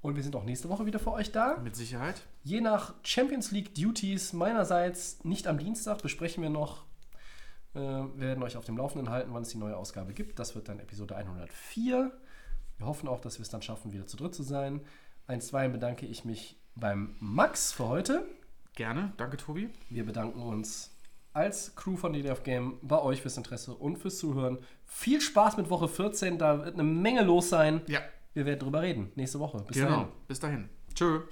Und wir sind auch nächste Woche wieder für euch da. Mit Sicherheit. Je nach Champions League Duties meinerseits nicht am Dienstag besprechen wir noch. Äh, wir werden euch auf dem Laufenden halten, wann es die neue Ausgabe gibt. Das wird dann Episode 104. Wir hoffen auch, dass wir es dann schaffen, wieder zu dritt zu sein. Einstweilen bedanke ich mich beim Max für heute. Gerne. Danke, Tobi. Wir bedanken uns als Crew von DDF Game bei euch fürs Interesse und fürs Zuhören. Viel Spaß mit Woche 14, da wird eine Menge los sein. Ja. Wir werden drüber reden nächste Woche. Bis Genau. dahin. Bis dahin. Tschö.